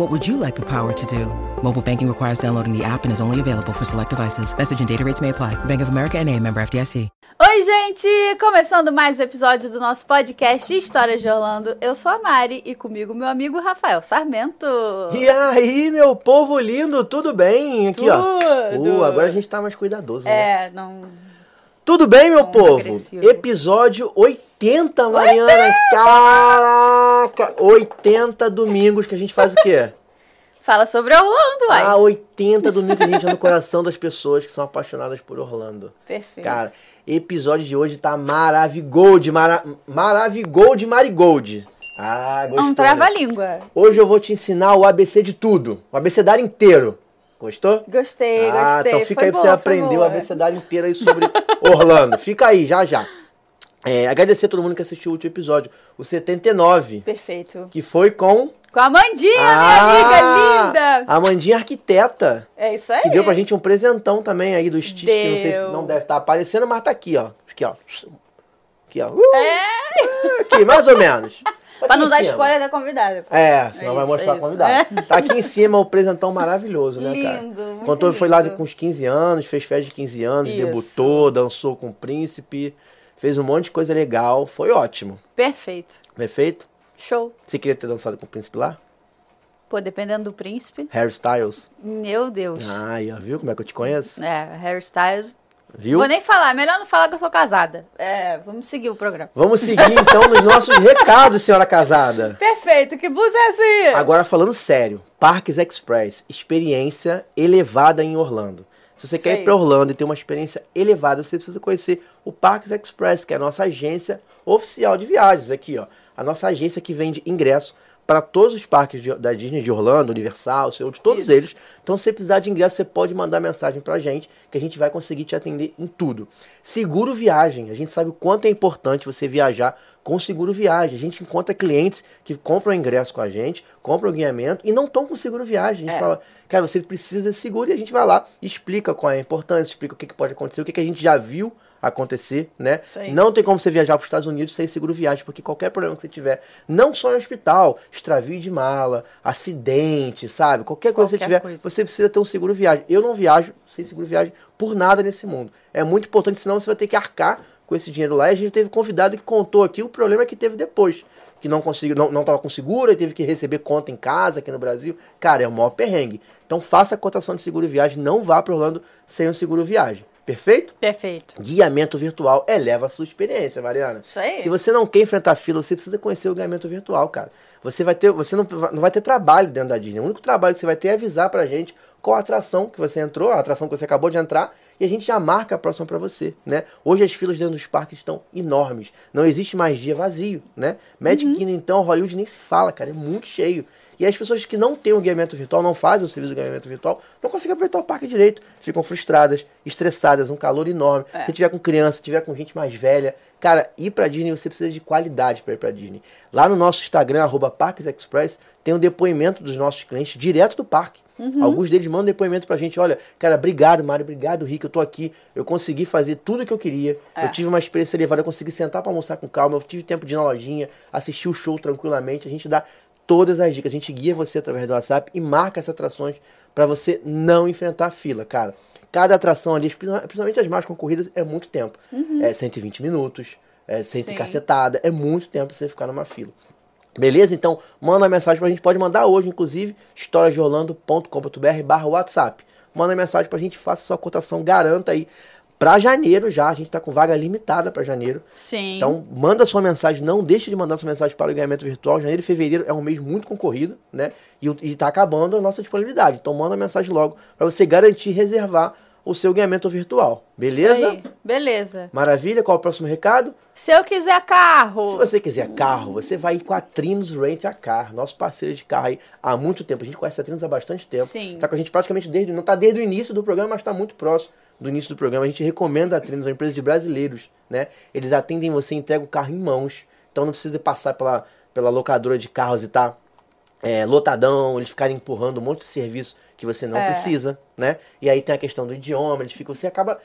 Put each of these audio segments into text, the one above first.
What would you like the power to do? Mobile banking requires downloading the app and is only available for select devices. Message and data rates may apply. Bank of America and a member FDIC. Oi, gente! Começando mais um episódio do nosso podcast Histórias de Orlando. Eu sou a Mari e comigo meu amigo Rafael Sarmento. E aí, meu povo lindo, tudo bem? Aqui, Tudo. ó. Uh, agora a gente tá mais cuidadoso, né? É, não... Tudo bem, meu Não, povo? Episódio 80, Mariana. Caraca! 80 domingos que a gente faz o quê? Fala sobre Orlando, uai. Ah, 80 domingos que a gente é no coração das pessoas que são apaixonadas por Orlando. Perfeito. Cara, episódio de hoje tá maravigold, mara, maravigold, marigold. Ah, gostou, um né? trava-língua. Hoje eu vou te ensinar o ABC de tudo, o abecedário inteiro. Gostou? Gostei, ah, gostei. então fica Foi aí pra boa, você aprender o boa. abecedário inteiro aí sobre Orlando. Fica aí, já já. É, agradecer a todo mundo que assistiu o último episódio, o 79, Perfeito. que foi com... Com a Amandinha, Ah, minha amiga linda. A Amandinha Arquiteta, É isso aí. que deu pra gente um presentão também aí do Stitch, que não sei se Deu. não deve estar aparecendo, mas tá aqui, ó. Aqui, ó. Aqui, ó. Uh, É, Aqui, mais ou menos. Pra não dar spoiler da convidada. pô. É, senão É vai isso, mostrar é a convidada. isso. Tá aqui em cima o presentão maravilhoso, né, cara? Lindo, muito Contou, foi lá lindo. com uns 15 anos, fez festa de 15 anos, Isso. debutou, dançou com o príncipe, fez um monte de coisa legal, foi ótimo. Perfeito. Perfeito? Show. Você queria ter dançado com o príncipe lá? Pô, dependendo do príncipe. Harry Styles? Meu Deus. Ó, viu como é que eu te conheço? É, Harry Styles. Viu? Vou nem falar, melhor não falar que eu sou casada. É, vamos seguir o programa. Vamos seguir então nos nossos recados, senhora casada. Perfeito, que blusa é essa? Agora falando sério, Parques Express, experiência elevada em Orlando. Se você quer ir para Orlando e ter uma experiência elevada, você precisa conhecer o Parques Express, que é a nossa agência oficial de viagens aqui, ó. A nossa agência que vende ingresso para todos os parques de- da Disney de Orlando, Universal, de todos Isso. eles. Então, se você precisar de ingresso, você pode mandar mensagem pra gente, que a gente vai conseguir te atender em tudo. Seguro viagem. A gente sabe o quanto é importante você viajar com seguro viagem. A gente encontra clientes que compram ingresso com a gente, compram guiamento e não estão com seguro viagem. A gente É. fala, cara, você precisa desse seguro e a gente vai lá explica qual é a importância, explica o que, que pode acontecer, o que, que a gente já viu acontecer, né? Não tem como você viajar para os Estados Unidos sem seguro viagem, porque qualquer problema que você tiver, não só em hospital, extravio de mala, acidente, sabe? Qualquer coisa que você Qualquer tiver, coisa. você precisa ter um seguro viagem. Eu não viajo sem seguro viagem por nada nesse mundo. É muito importante, senão você vai ter que arcar com esse dinheiro lá. E a gente teve convidado que contou aqui o problema que teve depois. Que não conseguiu, não, não tava com seguro, e teve que receber conta em casa aqui no Brasil. Cara, é o maior perrengue. Então faça a cotação de seguro viagem, não vá para Orlando sem um seguro viagem. Perfeito? Perfeito. Guiamento virtual eleva a sua experiência, Mariana. Isso aí. Se você não quer enfrentar fila, você precisa conhecer o guiamento virtual, cara. Você vai ter, você não, vai- não vai ter trabalho dentro da Disney. O único trabalho que você vai ter é avisar pra gente qual a atração que você entrou, a atração que você acabou de entrar, e a gente já marca a próxima pra você, né? Hoje as filas dentro dos parques estão enormes. Não existe mais dia vazio, né? Magic Uhum. Kingdom, então, Hollywood nem se fala, cara, é muito cheio. E as pessoas que não têm o guiamento virtual, não fazem o serviço de guiamento virtual, não conseguem aproveitar o parque direito. Ficam frustradas, estressadas, um calor enorme. É. Se tiver com criança, se tiver com gente mais velha. Cara, ir pra Disney você precisa de qualidade para ir pra Disney. Lá no nosso Instagram, arroba Parques Express, tem um depoimento dos nossos clientes direto do parque. Alguns deles mandam depoimento pra gente. Olha, cara, obrigado, Mário, obrigado, Rick. Eu tô aqui. Eu consegui fazer tudo o que eu queria. É. Eu tive uma experiência elevada. Eu consegui sentar pra almoçar com calma. Eu tive tempo de ir na lojinha, assistir o show tranquilamente. A gente dá todas as dicas. A gente guia você através do WhatsApp e marca as atrações pra você não enfrentar a fila, cara. Cada atração ali, principalmente as mais concorridas, é muito tempo. É 120 minutos, é 100 Sim. cacetada, é muito tempo pra você ficar numa fila. Beleza? Então, manda uma mensagem pra gente, pode mandar hoje, inclusive, historiasdeorlando.com.br barra WhatsApp. Manda mensagem pra gente, faça sua cotação, garanta aí Pra janeiro já, a gente tá com vaga limitada pra janeiro. Sim. Então, manda sua mensagem, não deixe de mandar sua mensagem para o ganhamento virtual. Janeiro e fevereiro é um mês muito concorrido, né? E, o- e tá acabando a nossa disponibilidade. Então, manda a mensagem logo para você garantir reservar o seu ganhamento virtual. Beleza? Beleza. Maravilha? Qual é o próximo recado? Se eu quiser carro. Se você quiser carro, você vai ir com a Trinos Rent a Car, nosso parceiro de carro aí há muito tempo. A gente conhece a Trinos há bastante tempo. Sim. Tá com a gente praticamente desde. Não tá desde o início do programa, mas tá muito próximo do início do programa. A gente recomenda a Trinos, é uma empresa de brasileiros, né? Eles atendem você, entregam o carro em mãos. Então não precisa passar pela, pela locadora de carros e tá é, lotadão, eles ficarem empurrando um monte de serviço que você não É. precisa, né? E aí tem a questão do idioma, eles ficam, você acaba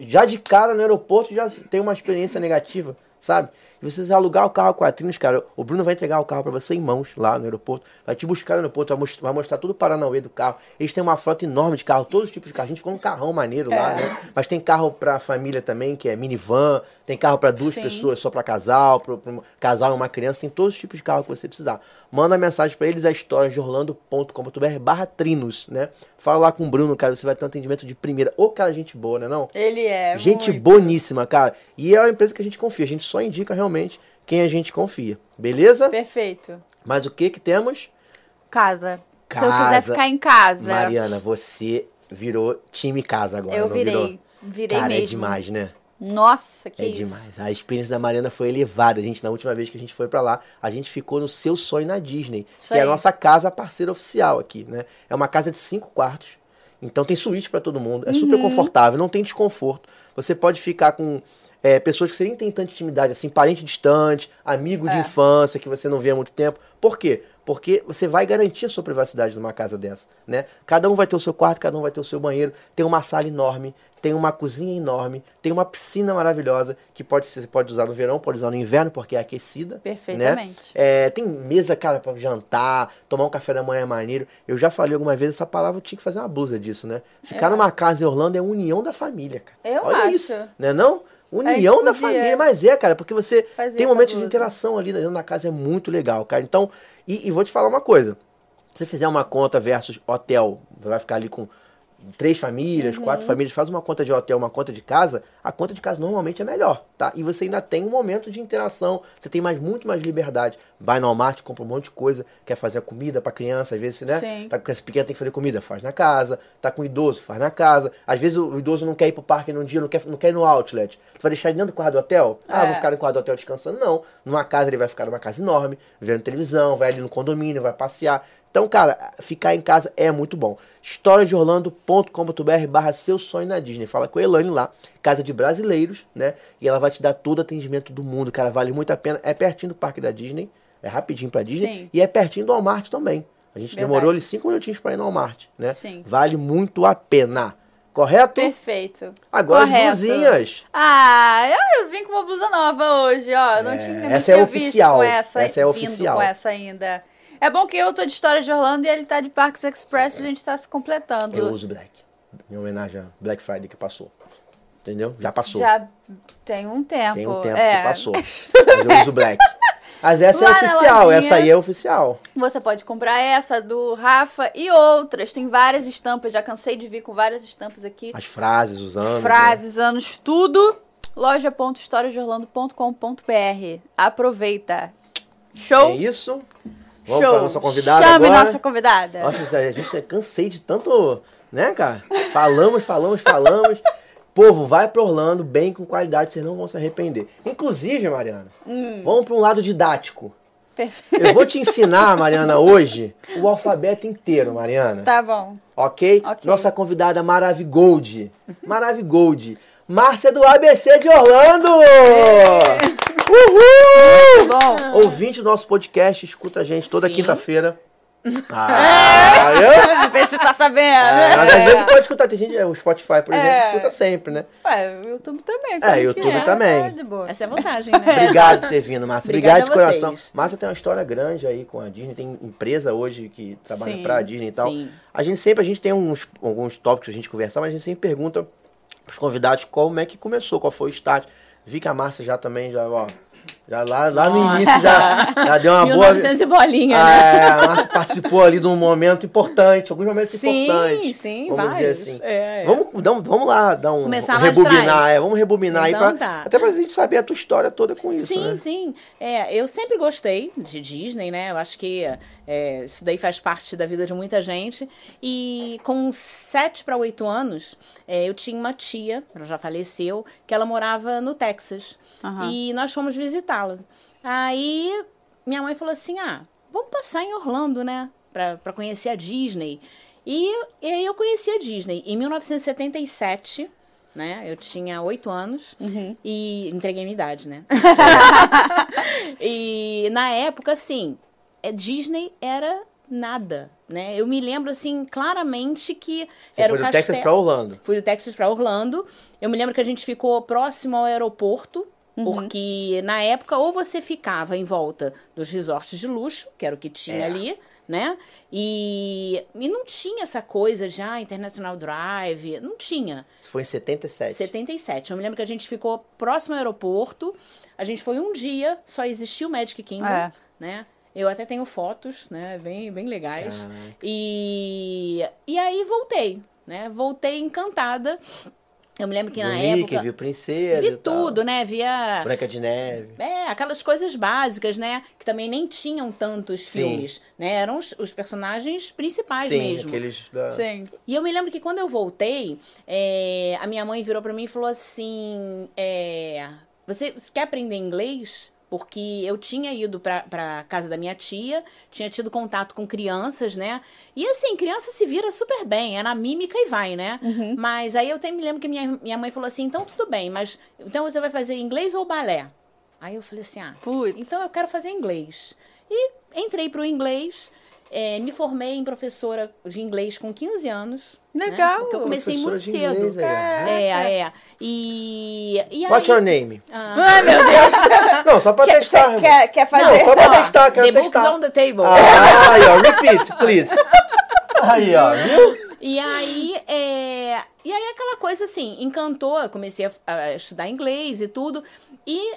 já de cara no aeroporto já tem uma experiência negativa, sabe? E você alugar o carro com a Trinos, cara, o Bruno vai entregar o carro pra você em mãos lá no aeroporto, vai te buscar no aeroporto, vai mostrar, vai mostrar tudo o Paranauê do carro. Eles têm uma frota enorme de carro, todos os tipos de carro. A gente ficou um carrão maneiro lá, É. né? Mas tem carro pra família também, que é minivan, tem carro pra duas Sim. pessoas, só pra casal, um casal e uma criança, tem todos os tipos de carro que você precisar. Manda mensagem pra eles, a história de orlando.com.br barra trinos, né? Fala lá com o Bruno, cara, você vai ter um atendimento de primeira. Ô, cara, gente boa, né não? Ele é. gente muito. boníssima, cara. E é uma empresa que a gente confia, a gente só indica realmente quem a gente confia. Beleza? Perfeito. Mas o que que temos? Casa. Se eu Casa. quiser ficar em casa. Mariana, você virou time casa agora, eu virei. virou? Virei Cara, mesmo. é demais, né? Nossa, que é isso. demais. A experiência da Mariana foi elevada. A gente, na última vez que a gente foi pra lá, a gente ficou no seu sonho na Disney, Isso que é a aí. nossa casa parceira oficial aqui, né? É uma casa de cinco quartos. Então tem suíte pra todo mundo. É Uhum. super confortável, não tem desconforto. Você pode ficar com é, pessoas que você nem tem tanta intimidade, assim, parente distante, amigo de É. infância que você não vê há muito tempo. Por quê? Porque você vai garantir a sua privacidade numa casa dessa, né? Cada um vai ter o seu quarto, cada um vai ter o seu banheiro, tem uma sala enorme, tem uma cozinha enorme, tem uma piscina maravilhosa que pode ser, você pode usar no verão, pode usar no inverno porque é aquecida, né? Perfeitamente. É, tem mesa, cara, pra jantar, tomar um café da manhã é maneiro. Eu já falei alguma vez essa palavra, eu tinha que fazer uma blusa disso, né? Ficar numa casa em Orlando é união da família, cara. Eu Olha acho. isso, né não? A União gente da família, mas é, cara, porque você fazer tem essa momentos de interação ali dentro da casa, é muito legal, cara. Então, e, e vou te falar uma coisa. Se você fizer uma conta versus hotel, vai ficar ali com três famílias, Uhum. quatro famílias, faz uma conta de hotel, uma conta de casa, a conta de casa normalmente é melhor, tá? E você ainda tem um momento de interação, você tem mais muito mais liberdade. Vai no Walmart, compra um monte de coisa, quer fazer a comida pra criança, às vezes, né? Sim. Tá com criança pequena, tem que fazer comida, faz na casa. Tá com idoso, faz na casa. Às vezes o idoso não quer ir pro parque num dia, não quer, não quer ir no outlet. Tu vai deixar ele dentro do quarto do hotel? Ah, É. vou ficar no quarto do hotel descansando. Não. Numa casa ele vai ficar numa casa enorme, vendo televisão, vai ali no condomínio, vai passear. Então, cara, ficar em casa é muito bom. historiadeorlando.com.br barra seu sonho na Disney. Fala com a Elane lá, casa de brasileiros, né? E ela vai te dar todo o atendimento do mundo, cara. Vale muito a pena. É pertinho do parque da Disney. É rapidinho pra Disney. Sim. E é pertinho do Walmart também. A gente Verdade. demorou ali cinco minutinhos pra ir no Walmart, né? Sim. Vale muito a pena. Correto? Perfeito. Agora Correto. as blusinhas. Ah, eu, eu vim com uma blusa nova hoje, ó. Eu não É, tinha, não essa é tinha oficial. visto com essa, Essa é vindo oficial. com essa ainda. É bom que eu tô de história de Orlando e ele tá de Parks Express e a gente tá se completando. Eu uso black. Em homenagem a Black Friday que passou. Entendeu? Já passou. Já tem um tempo. Tem um tempo é. que passou. Mas eu uso black. Mas essa Lá é oficial, lojinha. essa aí é oficial. Você pode comprar essa do Rafa e outras. Tem várias estampas. Já cansei de vir com várias estampas aqui. As frases, os anos. né? Frases, anos, tudo. loja.historiasdeorlando.com.br. Aproveita. Show? É isso. Vamos Show. pra nossa convidada Chame agora. nossa convidada. Nossa, a gente cansei de tanto, né, cara? Falamos, falamos, falamos. Povo, vai pra Orlando bem com qualidade, vocês não vão se arrepender. Inclusive, Mariana, Hum. vamos pra um lado didático. Perfeito. Eu vou te ensinar, Mariana, hoje, o alfabeto inteiro, Mariana. Tá bom. Ok? Ok. Nossa convidada Maravigold. Maravigold. Márcia do ABC de Orlando! Uhul! Bom. Ouvinte do nosso podcast, escuta a gente toda Sim. quinta-feira. Ah, eu? Vê se tá sabendo. É, mas às vezes pode escutar, tem gente, o Spotify, por exemplo, É. escuta sempre, né? Ué, o YouTube também. É, que YouTube também. Tá. Essa é a vantagem, né? Obrigado por ter vindo, Márcia. Obrigada Obrigado de coração. Márcia tem uma história grande aí com a Disney, tem empresa hoje que trabalha Sim, pra Disney e tal. sim. A gente sempre, a gente tem uns, alguns tópicos que a gente conversar, mas a gente sempre pergunta pros convidados como é que começou, qual foi o start. Vi que a Márcia já também, já, ó, Já lá, lá no início já, já deu uma boa. 1900 e bolinha, Ah, né? é, a Márcia participou ali de um momento importante, alguns momentos Sim, importantes. sim, vamos vários. dizer assim. É, é. Vamos, vamos, vamos lá dar um Começar rebobinar, é, vamos rebobinar Então aí pra, tá. até pra gente saber a tua história toda com isso, sim, né? sim. É, eu sempre gostei de Disney, né? Eu acho que é, isso daí faz parte da vida de muita gente. E com sete para oito anos, é, eu tinha uma tia, ela já faleceu, que ela morava no Texas. E nós fomos visitá-la. Aí minha mãe falou assim: ah, vamos passar em Orlando, né? Pra, pra conhecer a Disney. E, e aí eu conheci a Disney. Em 1977, né? Eu tinha oito anos. E entreguei minha idade, né? e na época, assim, é, Disney era nada, né? Eu me lembro, assim, claramente que Você era foi o do castelo... Texas pra Orlando. Fui do Texas para Orlando. Eu me lembro que a gente ficou próximo ao aeroporto, porque na época ou você ficava em volta dos resorts de luxo, que era o que tinha É. ali, né? E, e não tinha essa coisa de ah, International Drive, não tinha. Foi em 77. 77. Eu me lembro que a gente ficou próximo ao aeroporto. A gente foi um dia, só existia o Magic Kingdom, É. né? Eu até tenho fotos, né? Bem, bem legais. E, e aí voltei, né? Voltei encantada. Eu me lembro que Viu na Mickey, época. viu Princesa Vi e tudo, né? Via. Branca de Neve. É, aquelas coisas básicas, né? Que também nem tinham tantos Sim. filmes, né? Eram os, os personagens principais Sim, mesmo. aqueles da... Sim. E eu me lembro que quando eu voltei, é, a minha mãe virou pra mim e falou assim: é, você, você quer aprender inglês? Porque eu tinha ido pra casa da minha tia, tinha tido contato com crianças, né? E assim, criança se vira super bem, é na mímica e vai, né? Mas aí eu até me lembro que minha, minha mãe falou assim: então tudo bem, mas então você vai fazer inglês ou balé? Aí eu falei assim: ah, Putz. então eu quero fazer inglês. E entrei pro inglês, é, me formei em professora de inglês com 15 anos. né? Legal. Porque eu comecei muito cedo. inglês, é. É, é. E, e aí... What's your name? Ai, meu Deus. Não, só pra Quer, testar. cê quer, quer fazer? Não, só pra Ó, testar, quero The testar. on the table. Ah, aí, ó, repeat, please. Aí, ó, viu? E aí, é... e aí aquela coisa assim, encantou, eu comecei a, a estudar inglês e tudo. E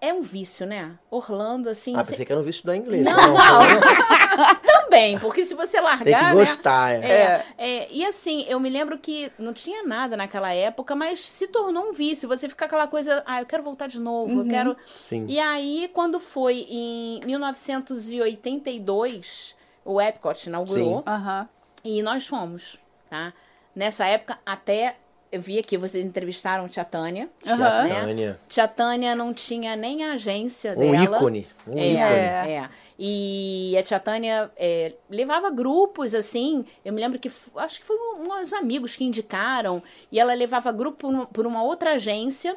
é um vício, né? Orlando, assim... Ah, cê- pensei que era um vício estudar inglês. Não, Não, não. Também, porque se você largar, Tem que né? gostar, é. É, é, e assim, eu me lembro que não tinha nada naquela época, mas se tornou um vício. Você fica aquela coisa, ah, eu quero voltar de novo, eu quero. Sim. E aí, quando foi em 1982, o Epcot inaugurou Aham. e nós fomos, tá? Nessa época, até eu vi aqui, vocês entrevistaram Tia Tânia. Tia né? Tânia. Tia Tânia não tinha nem a agência Um dela. ícone. Um É, ícone. é. E a tia Tânia é, levava grupos, assim. Eu me lembro que acho que foi um- uns amigos que indicaram. E ela levava grupo por uma outra agência.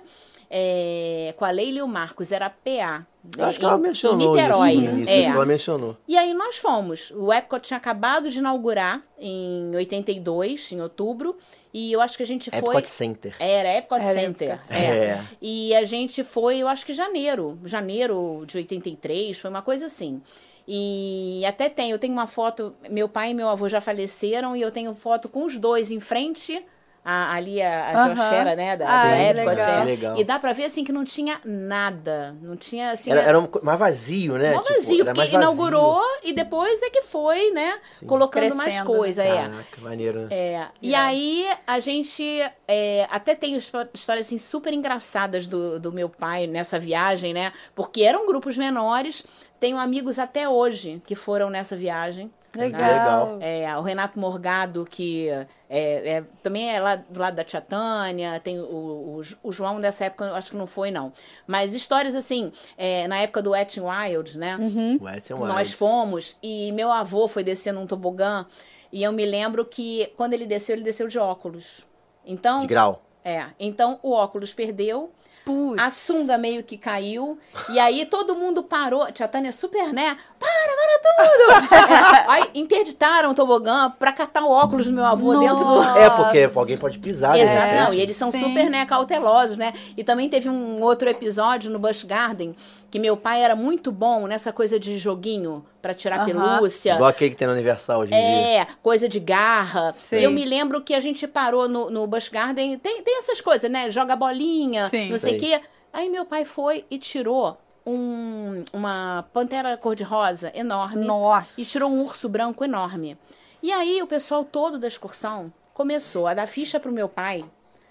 é, com a Leila e o Marcos, era a PA. Eu Acho que ela em mencionou Niterói. isso no início. É. Ela mencionou. E aí nós fomos. O Epcot tinha acabado de inaugurar em 82, em outubro. E eu acho que a gente foi. Epcot Center. Era Epcot Era Center. Epcot é. É. E a gente foi, eu acho que janeiro. Janeiro de 83, foi uma coisa assim. E até tem, eu tenho uma foto, meu pai e meu avô já faleceram, e eu tenho foto com os dois em frente. A- ali a, a geosfera, né, da, Ah, da é Epcot. legal. é. Legal. E dá pra ver, assim, que não tinha nada. Não tinha, assim... Era, é- era um mais vazio, né? Mó Tipo, vazio, porque mais vazio. inaugurou e depois é que foi, né, colocando mais Crescendo, né? coisa, é. Caraca, maneiro, né? É, e aí a gente é, até tem histó- histórias assim super engraçadas do, do meu pai nessa viagem, né? Porque eram grupos menores. Tenho amigos até hoje que foram nessa viagem. Legal. Legal. É, o Renato Morgado, que é, é, também é lá do lado da Tia Tânia, tem o, o, o João dessa época, eu acho que não foi, não. Mas histórias assim, é, na época do Wet n Wild, né? Wet n Wild. Nós fomos e meu avô foi descer num tobogã e eu me lembro que quando ele desceu, ele desceu de óculos. Então, De grau. é, então o óculos perdeu, Putz. a sunga meio que caiu e aí todo mundo parou. Tia Tânia super, né? Para, para tudo! É, aí interditaram o tobogã pra catar o óculos do meu avô dentro do É, porque alguém pode pisar, Exato, não, e eles são Sim. super, né, cautelosos, né? E também teve um outro episódio no Busch Garden que meu pai era muito bom nessa coisa de joguinho pra tirar pelúcia. Igual aquele que tem na Universal hoje em dia. É, coisa de garra. Sim. Eu me lembro que a gente parou no, no Busch Garden. Tem, tem essas coisas, né? Joga bolinha, Sim. não sei o quê. Aí meu pai foi e tirou um- uma pantera cor-de-rosa enorme. Nossa. E tirou um urso branco enorme. E aí o pessoal todo da excursão começou a dar ficha pro meu pai,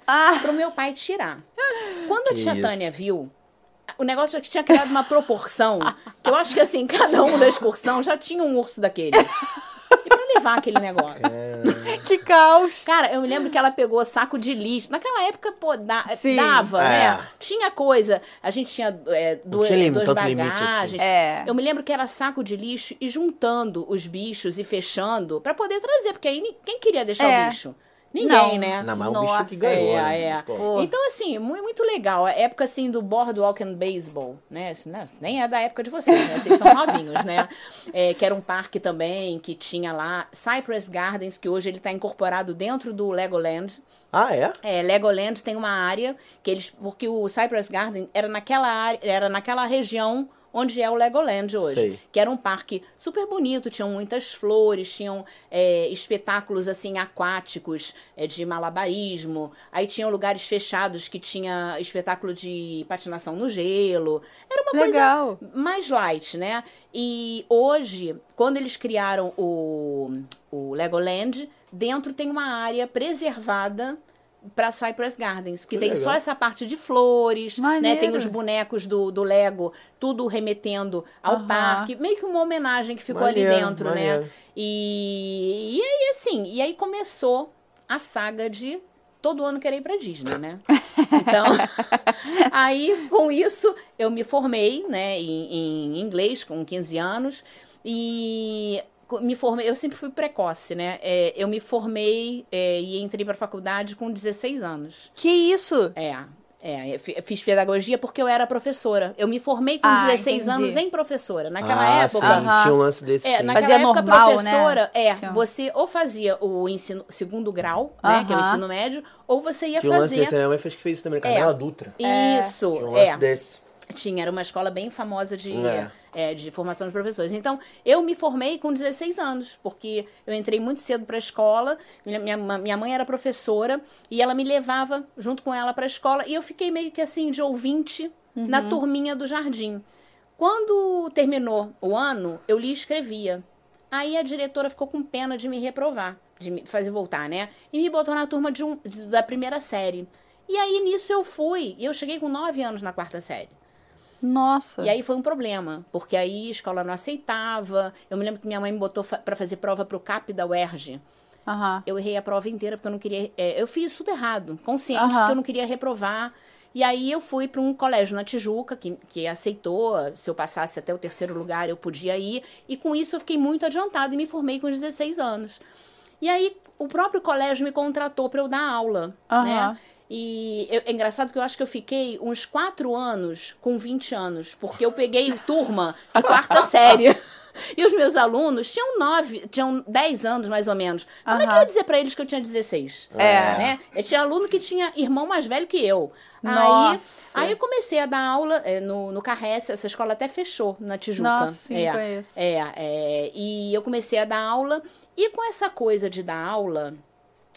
Ah, pro meu pai tirar. Quando a Que tia isso. Tânia viu, o negócio já tinha criado uma proporção que eu acho que assim, cada um da excursão já tinha um urso daquele. E pra levar aquele negócio. que caos. Cara, eu me lembro que ela pegou saco de lixo. Naquela época, pô, da- dava, É. né? Tinha coisa. A gente tinha é, duas, tinha lim- duas tanto limite assim. bagagens. É. Eu me lembro que era saco de lixo e juntando os bichos e fechando pra poder trazer. Porque aí quem queria deixar É. o bicho? Ninguém, Não. né? Não, mas é um Nossa, bicho que ganhou, é, né? é. Pô. Então, assim, mu- muito legal. A época, assim, do Boardwalk and Baseball, né? Isso não- nem é da época de vocês, né? Vocês são novinhos, né? É, que era um parque também, que tinha lá Cypress Gardens, que hoje ele está incorporado dentro do Legoland. Ah, é? É, Legoland tem uma área que eles... Porque o Cypress Garden era naquela área, era naquela região onde é o Legoland hoje. Sei. Que era um parque super bonito, tinham muitas flores, tinham é, espetáculos assim aquáticos é, de malabarismo. Aí tinham lugares fechados que tinha espetáculo de patinação no gelo. Era uma Legal. coisa mais light, né? E hoje, quando eles criaram o, o Legoland, dentro tem uma área preservada para Cypress Gardens, que, Que tem legal. só essa parte de flores, né? Maneiro. Tem os bonecos do, do Lego, tudo remetendo ao Aham. parque, meio que uma homenagem que ficou Maneiro, ali dentro, né? maneiro. E, e aí, assim, e aí começou a saga de todo ano querer ir pra Disney, né? Então, aí com isso eu me formei, né, em, em inglês com 15 anos e me formei, eu sempre fui precoce, né? É, eu me formei é, e entrei pra faculdade com 16 anos. Que isso? É. É, fiz pedagogia porque eu era professora. Eu me formei com Ah, 16 entendi. anos em professora. Naquela ah, época, sim, Aham. tinha um lance desse. é, sim. naquela Fazia época, normal, né? professora, é, Tinha- você ou fazia o ensino segundo grau, né, que é o ensino médio, ou você ia Tinha um lance fazer. desse. A minha mãe fez que fez isso também, Carmela Dutra. Isso, Tinha um lance é. desse. Tinha, era uma escola bem famosa de, É. é, de formação de professores. Então, eu me formei com 16 anos, porque eu entrei muito cedo para a escola. Minha, minha, mãe era professora e ela me levava junto com ela para a escola. E eu fiquei meio que assim, de ouvinte na turminha do jardim. Quando terminou o ano, eu li e escrevia. Aí a diretora ficou com pena de me reprovar, de me fazer voltar, né? E me botou na turma de um, da primeira série. E aí nisso eu fui. E eu cheguei com 9 anos na quarta série. Nossa. E aí foi um problema, porque aí a escola não aceitava. Eu me lembro que minha mãe me botou fa para fazer prova pro CAP da UERJ. Aham. Eu errei a prova inteira porque eu não queria. é, eu fiz tudo errado, consciente, Aham. porque eu não queria reprovar. E aí eu fui para um colégio na Tijuca, que, que aceitou, se eu passasse até o terceiro lugar, eu podia ir. E com isso eu fiquei muito adiantada e me formei com 16 anos. E aí o próprio colégio me contratou para eu dar aula, Aham. né? E eu- é engraçado que eu acho que eu fiquei uns quatro anos com 20 anos, porque eu peguei turma de quarta série. E os meus alunos tinham nove, tinham 10 anos mais ou menos. Como é que eu ia dizer pra eles que eu tinha 16? É. Né? Eu tinha aluno que tinha irmão mais velho que eu. Nossa. Aí, aí eu comecei a dar aula é, no, no Carrece, essa escola até fechou na Tijuca. Nossa, sim, é, conheço. É, é, e eu comecei a dar aula. E com essa coisa de dar aula,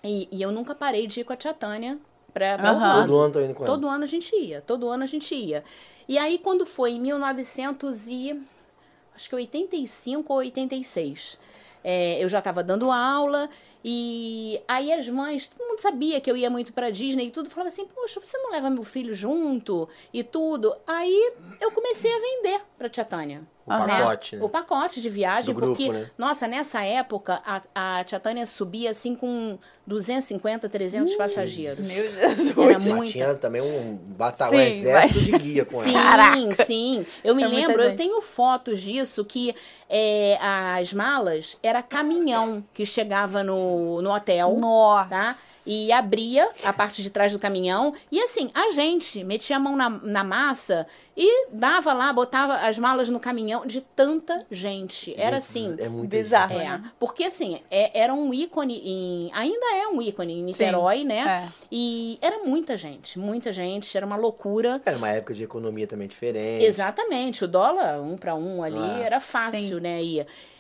e, e eu nunca parei de ir com a tia Tânia pra. Orlando. Todo ano tô indo com ela. Todo ano a gente ia, todo ano a gente ia. E aí, quando foi em 1900 e... Acho que 85 ou 86. é, eu já estava dando aula e aí as mães, todo mundo sabia que eu ia muito para Disney e tudo, falava assim, poxa, você não leva meu filho junto e tudo? Aí eu comecei a vender para tia Tânia. O pacote, né? O pacote de viagem, grupo, porque, né? nossa, nessa época a, a tia Tânia subia assim com 250, 300 passageiros. Meu Jesus. Era Mas muita. tinha também um batalhão, Sim, um exército de guia com Sim, ela. Caraca. sim. Eu me É lembro, eu tenho fotos disso, que é, as malas era caminhão que chegava no, no hotel. Nossa. Tá? E abria a parte de trás do caminhão. E assim, a gente metia a mão na, na massa e dava lá, botava as malas no caminhão de tanta gente. Era assim. É muito Bizarro. É, porque assim, é- era um ícone em. Ainda é um ícone em Niterói, né? é. E era muita gente, muita gente, era uma loucura. Era uma época de economia também diferente. Exatamente, o dólar um para um ali Ah. era fácil, Sim. né? Ia. E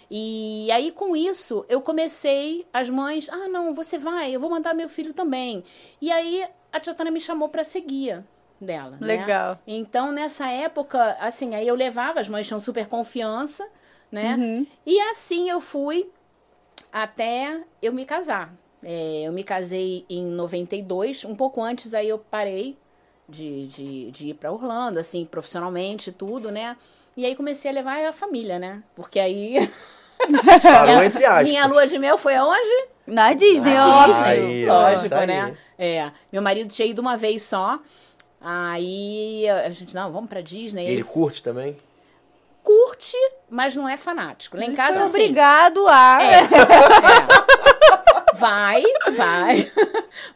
aí com isso eu comecei, as mães, ah não, você vai, eu vou mandar meu filho também. E aí a tia Tânia me chamou para ser guia. dela. né? Legal. Então, nessa época, assim, aí eu levava, as mães tinham super confiança, né? Uhum. E assim eu fui até eu me casar. É, eu me casei em 92, um pouco antes aí eu parei de, de, de ir para Orlando, assim, profissionalmente, tudo, né? E aí comecei a levar a família, né? Porque aí. Parou entre aspas. Minha lua de mel foi aonde? Na Disney, Na óbvio. Disney. Aí, Lógico, aí. né? É. Meu marido tinha ido uma vez só. Aí a gente, não, vamos pra Disney. Ele Ele curte também? curte, mas não é fanático. Lá em casa, assim, obrigado a. É, é. Vai, vai.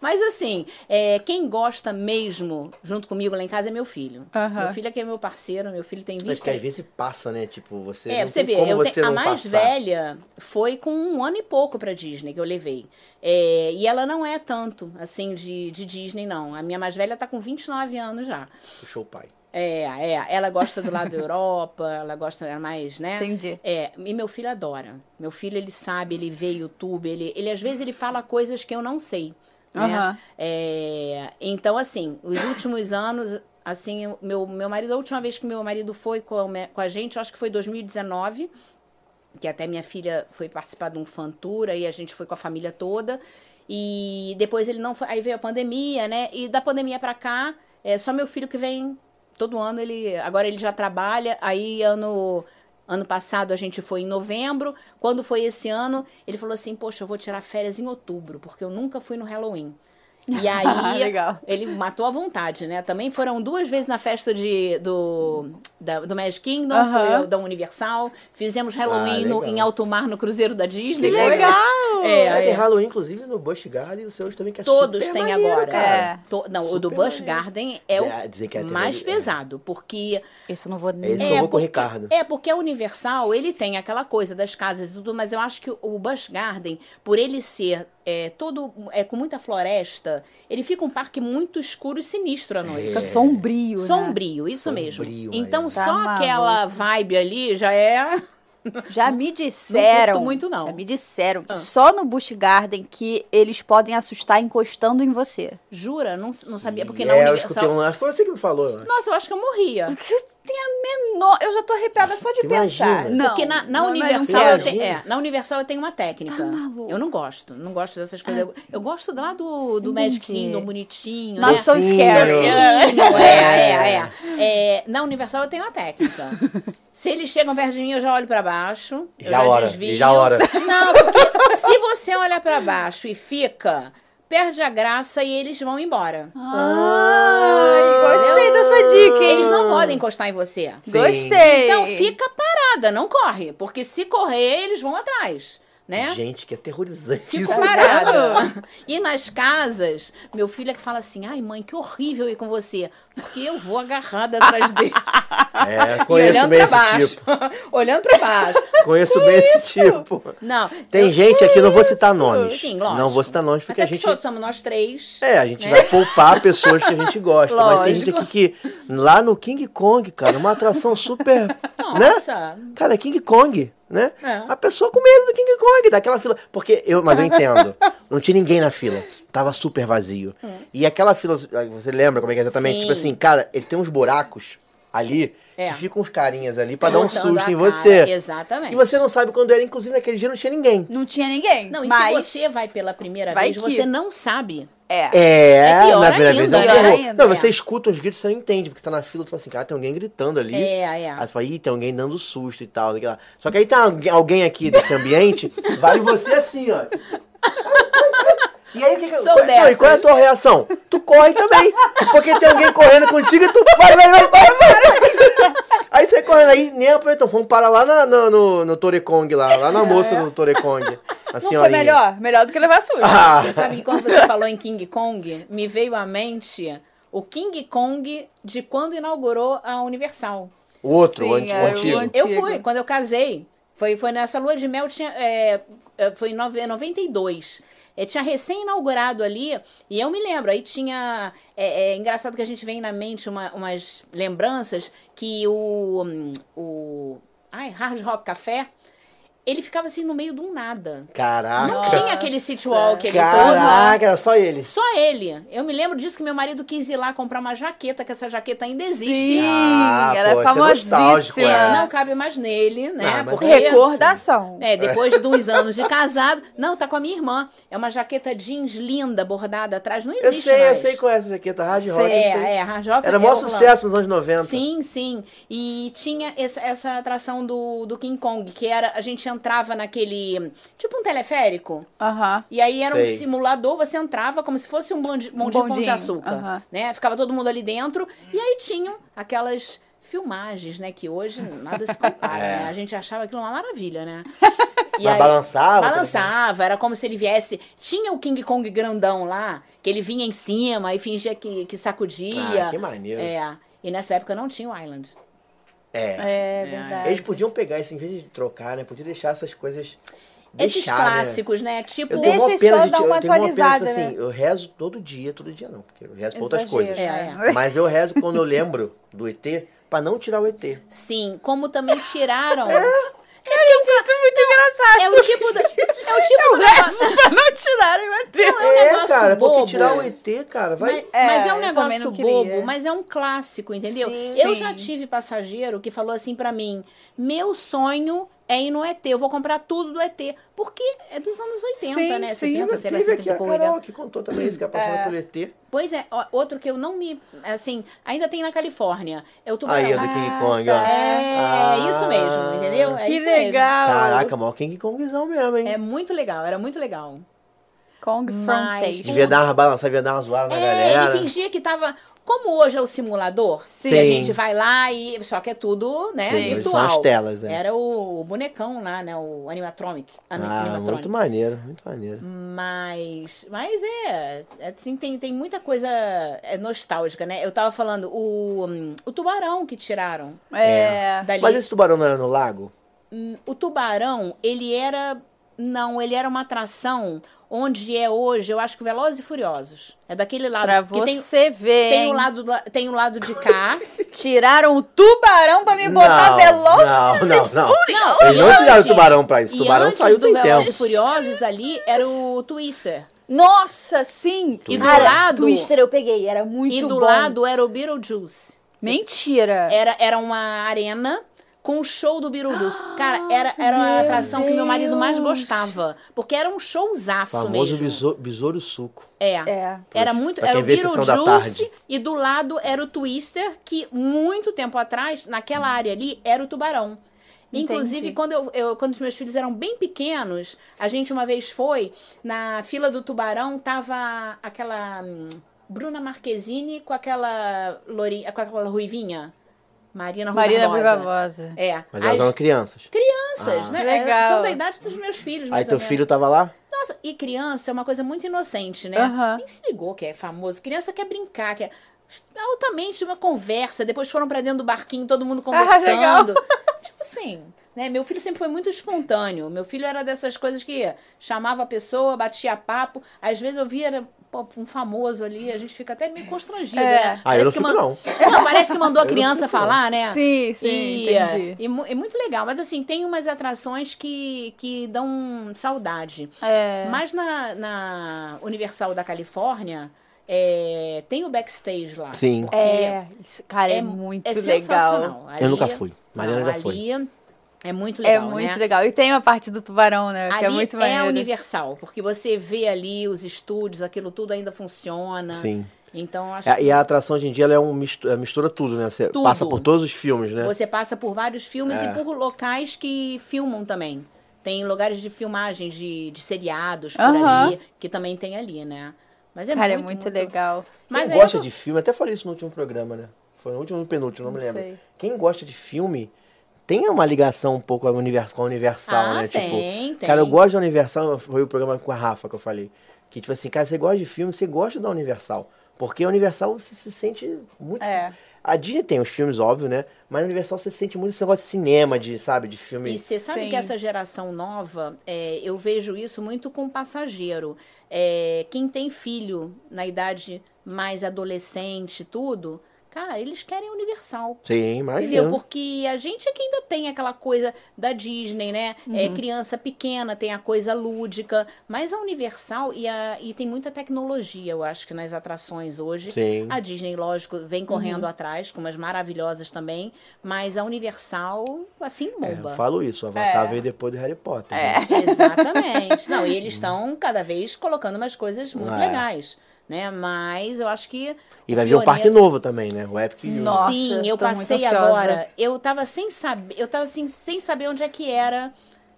Mas assim, é, quem gosta mesmo, junto comigo lá em casa, é meu filho. Aham. Meu filho é que é meu parceiro, meu filho tem 20 Mas que às vezes passa, né? Tipo, você. é, não você tem vê, como eu você tenho- a mais passar. velha foi com um ano e pouco pra Disney que eu levei. É, e ela não é tanto, assim, de, de Disney, não. A minha mais velha tá com 29 anos já. Puxou o pai. É, é, ela gosta do lado da Europa, ela gosta mais, né? Entendi. É, e meu filho adora. Meu filho, ele sabe, ele vê YouTube, ele, ele às vezes ele fala coisas que eu não sei, né? É, então, assim, os últimos anos, assim, meu, meu marido, a última vez que meu marido foi com a, com a gente, eu acho que foi 2019, que até minha filha foi participar de um fantura e a gente foi com a família toda. E depois ele não foi, aí veio a pandemia, né? E da pandemia pra cá, é só meu filho que vem todo ano, ele agora ele já trabalha, aí ano ano passado a gente foi em novembro, quando foi esse ano, ele falou assim: "Poxa, eu vou tirar férias em outubro, porque eu nunca fui no Halloween". E aí, Legal. ele matou à vontade, né? Também foram duas vezes na festa de, do, da- do Magic Kingdom, Aham. foi o da Universal. Fizemos Halloween Ah, no- em alto mar no Cruzeiro da Disney. Que Foi- legal! É, É, tem é. Halloween, inclusive, no Busch Garden e os seus também, que é Todos super têm maneiro, agora. É. To- não, o Super do Busch maneiro. Garden é o É, é mais é. pesado, porque Isso não vou É esse que eu vou com o Ricardo. É, porque a Universal, ele tem aquela coisa das casas e tudo, mas eu acho que o Busch Garden, por ele ser é, todo é, com muita floresta, ele fica um parque muito escuro e sinistro à noite. Fica sombrio, né? Sombrio, isso Sombrio, mesmo. aí. Então, Tá só maluco. aquela vibe ali já é. Já me disseram. curto muito, não. Já me disseram que Ah. só no Busch Garden que eles podem assustar encostando em você. Jura? Não, não sabia, porque E na é, eu escutei Universal. um... Foi você que me falou, eu acho. Nossa, eu acho que eu morria. Tem a menor. Eu já tô arrepiada só de Tu pensar. imagina? Não. Porque na, na não, não Universal eu tenho, é, na Universal eu tenho uma técnica. Tá maluco. Eu não gosto, não gosto dessas coisas. Eu, eu gosto lá do, do Kingdom, bonitinho, Not né? so scary. eu- Docinho, é, é, é, é. Na Universal eu tenho uma técnica. Se eles chegam perto de mim, eu já olho pra baixo. eu Já ora, desvio. já ora. Não, porque se você olha pra baixo e fica, perde a graça e eles vão embora. Ai, gostei dessa dica, hein? Eles não podem encostar em você. Sim. Gostei. Então fica parada, não corre. Porque se correr, eles vão atrás. Né? Gente, que aterrorizante Fico isso. parada. E nas casas, meu filho é que fala assim: ai, mãe, que horrível ir com você. Porque eu vou agarrada atrás dele. É, conheço olhando bem esse baixo. tipo. olhando pra baixo. Conheço bem esse tipo. Não. Tem gente aqui, não vou citar nomes. Sim, lógico. Não vou citar nomes porque Até a gente. só somos nós três. É, a gente né? vai poupar pessoas que a gente gosta. Mas tem gente Lógico. aqui que. Lá no King Kong, cara, uma atração super. né? Nossa. Cara, King Kong, né? É. A pessoa com medo do King Kong, daquela fila. Porque eu, mas eu entendo. Não tinha ninguém na fila. Tava super vazio. E aquela fila, você lembra como é que é exatamente? Hum. Sim. Tipo assim, cara, ele tem uns buracos ali É. que ficam uns carinhas ali pra dar um Botando susto em cara, você. Exatamente. E você não sabe quando era, inclusive naquele dia não tinha ninguém. Não tinha ninguém. Não, e mas... se você vai pela primeira Vai vez, que- você não sabe. É. É, É pior na primeira vez é ainda, pior ainda, Não, é. você escuta uns gritos, você não entende, porque você tá na fila, tu fala assim, cara, tem alguém gritando ali. É, é. Aí tu fala, ih, tem alguém dando susto e tal. Só que aí tem alguém- alguém aqui desse ambiente, vai você assim, ó. E aí, o que que, Sou qual, não, e qual é a tua reação? Tu corre também. Porque tem alguém correndo contigo e tu vai, vai, vai, vai, vai. Aí você correndo aí, nem aproveitou. Fomos parar lá na- no, no, no Torekong, lá, lá na moça do Torekong. A Não foi melhor? Melhor do que levar susto. Ah. Você sabe que quando você falou em King Kong, me veio à mente o King Kong de quando inaugurou a Universal. O outro, o, Sim, é, o o antigo. antigo. Eu fui, quando eu casei. Foi, foi nessa lua de mel, tinha, é, é, foi em nove- 92. É, tinha recém-inaugurado ali, e eu me lembro, aí tinha. É, é engraçado que a gente vem na mente uma- umas lembranças que o. hum, o ai, Hard Rock Café. Ele ficava assim no meio de um nada. Caraca. Não tinha aquele city walk ali todo. Caraca, era só ele. Só ele. Eu me lembro disso que meu marido quis ir lá comprar uma jaqueta, que essa jaqueta ainda existe. Sim, Ah, ela pô, é isso é famosíssima. é. Não cabe mais nele, né? Ah, Porque. Recordação. É, depois de uns anos de casado. Não, tá com a minha irmã. É uma jaqueta jeans linda, bordada atrás. Não Eu existe sei, eu mais. sei qual é essa jaqueta, hard rock. eu É, sei. é, hard rock Era é o maior sucesso nos anos 90. Sim, sim. E tinha essa, essa atração do, do King Kong, que era. A gente entrava naquele. Tipo um teleférico. Aham. E aí era um Sei. simulador, você entrava como se fosse um bonde, bondinho, pão de bondinho, açúcar. aham. Né? Ficava todo mundo ali dentro. E aí tinham aquelas filmagens, né? Que hoje nada se compara. É. né? A gente achava aquilo uma maravilha, né? E Mas balançava, Balançava, era como se ele viesse. Tinha o King Kong grandão lá, que ele vinha em cima e fingia que, que sacudia. Ah, que maneiro. É. E nessa época não tinha o Island. É. É verdade. Eles podiam pegar isso em vez de trocar, né? Podiam deixar essas coisas. Esses deixar, clássicos, né? Tipo. Eu tenho Deixa uma pena só de dar eu uma tenho uma pena, atualizada, tipo né? assim, eu rezo todo dia, todo dia não, porque eu rezo pra outras coisas. É, né? Mas eu rezo quando eu lembro do ET pra não tirar o ET. Sim, como também tiraram. Cara, isso é muito engraçado. É o tipo do. É o tipo do negócio. pra não tirarem o ET. Não, é um é, negócio cara, bobo. porque tirar o ET, cara, vai. Mas, É, mas é um eu não negócio bobo, mas é um clássico, entendeu? Sim. eu Sim. já tive passageiro que falou assim pra mim: meu sonho é ir no ET, eu vou comprar tudo do ET. Porque é dos anos 80, Sim, né? sim, 70, Teve sei lá, aqui 70 e a. Carol que contou também isso, que é apaixonada pelo ET. Pois é, outro que eu não me. Assim, ainda tem na Califórnia. É o tubarão. Aí, ó, do King Kong, ó. É, Ah. é isso mesmo, entendeu? É que isso mesmo. legal. Caraca, maior King Kongzão mesmo, hein? É muito legal, era muito legal. Kong Frontation. Devia dar uma balançada, devia dar uma zoada na É, galera. ele fingia que tava. Como hoje é o simulador, Sim. que a gente vai lá e. Só que é tudo, né? Sim, virtual. são as telas, né? Era o, bonecão lá, né? O animatronic. ani- Ah, animatronic. muito maneiro, muito maneiro. Mas, mas é, é, assim, tem, tem muita coisa é, nostálgica, né? Eu tava falando, o, o tubarão que tiraram É. dali. Mas esse tubarão não era no lago? Hum, O tubarão, ele era, não, ele era uma atração onde é hoje, eu acho que Velozes e Furiosos. É daquele lado. Pra que tem, você ver. tem o lado, do- tem o lado de cá. Tiraram o tubarão pra me botar Não, Velozes não, e não, não. Furiosos. Eles não tiraram o tubarão pra isso. O e tubarão antes saiu do tem Velozes e Furiosos ali era o Twister. Nossa, sim. E do Cara, lado- Twister eu peguei, era muito e do bom. lado era o Beetlejuice. Mentira. Era, era uma arena com o show do Beetlejuice. Cara, era, era a atração que meu marido mais Deus. gostava. Porque era um showzaço Famoso mesmo. besouro, besouro suco. É. É. Era muito. Era o Beetlejuice e do lado era o Twister, que muito tempo atrás, naquela área ali, era o tubarão. Inclusive, Entendi. quando, eu, eu- quando os meus filhos eram bem pequenos, a gente uma vez foi, na fila do tubarão, tava aquela hum, Bruna Marquezine com aquela, lori, com aquela ruivinha. Marina Rui Marina Barbosa. Barbosa. É. Mas As elas eram crianças. crianças, Ah. né? Legal. São da idade dos meus filhos, Aí teu filho tava lá? Nossa, e criança é uma coisa muito inocente, né? Aham. Nem se ligou que é famoso. Criança quer brincar, quer altamente uma conversa. Depois foram pra dentro do barquinho, todo mundo Ah, legal. conversando. tipo assim, né? Meu filho sempre foi muito espontâneo. Meu filho era dessas coisas que chamava a pessoa, batia papo. Às vezes eu via pô, um famoso ali, a gente fica até meio constrangido, É. né? Ah, eu não que fico, man- não. Não, parece que mandou a criança falar, né? Sim, sim, E, entendi. e é muito legal. Mas assim, tem umas atrações que, que dão saudade. É. Mas na, na Universal da Califórnia, é, tem o backstage lá. Sim. É, cara, é, muito é legal. sensacional. Eu nunca fui. Mariana não, já foi. Ali É muito É legal, muito né? legal. E tem a parte do tubarão, né? que é Ali muito é maneiro. a Universal, porque você vê ali os estúdios, aquilo tudo ainda funciona. Sim. Então, acho É, E a atração hoje em dia ela é um misto- é, mistura tudo, né? Você Tudo. passa por todos os filmes, né? Você passa por vários filmes É. e por locais que filmam também. Tem lugares de filmagens de, de seriados por Aham. ali, que também tem ali, né? Mas é Cara, muito, é muito, legal. Mas Quem gosta eu- de filme, até falei isso no último programa, né? Foi no último ou no penúltimo, não me Não lembro. sei. Quem gosta de filme tem uma ligação um pouco com a Universal, Ah, né? tem, tipo, tem. cara, eu gosto da Universal, foi o programa com a Rafa que eu falei. Que, tipo assim, cara, você gosta de filme, você gosta da Universal. Porque a Universal você se sente muito. É. A Disney tem os filmes, óbvio, né? Mas a Universal você sente muito esse negócio de cinema, de, sabe, de filme. E você sabe Sim. que essa geração nova, é, eu vejo isso muito com passageiro. É, quem tem filho na idade mais adolescente, tudo, Cara, eles querem Universal. Sim, Entendeu? imagina. Porque a gente é que ainda tem aquela coisa da Disney, né? É criança pequena, tem a coisa lúdica. Mas a Universal, e, a, e tem muita tecnologia, eu acho que nas atrações hoje. Sim. A Disney, lógico, vem correndo atrás, com umas maravilhosas também. Mas a Universal, assim, É, bomba. eu falo isso, o Avatar veio depois do Harry Potter. É. né? Exatamente. Não, e eles estão cada vez colocando umas coisas muito É. Né? Mas eu acho que. E vai vir um parque novo também, né? O Epic. Nossa, Sim, eu passei agora. Eu tava sem saber. Eu tava assim, sem saber onde é que era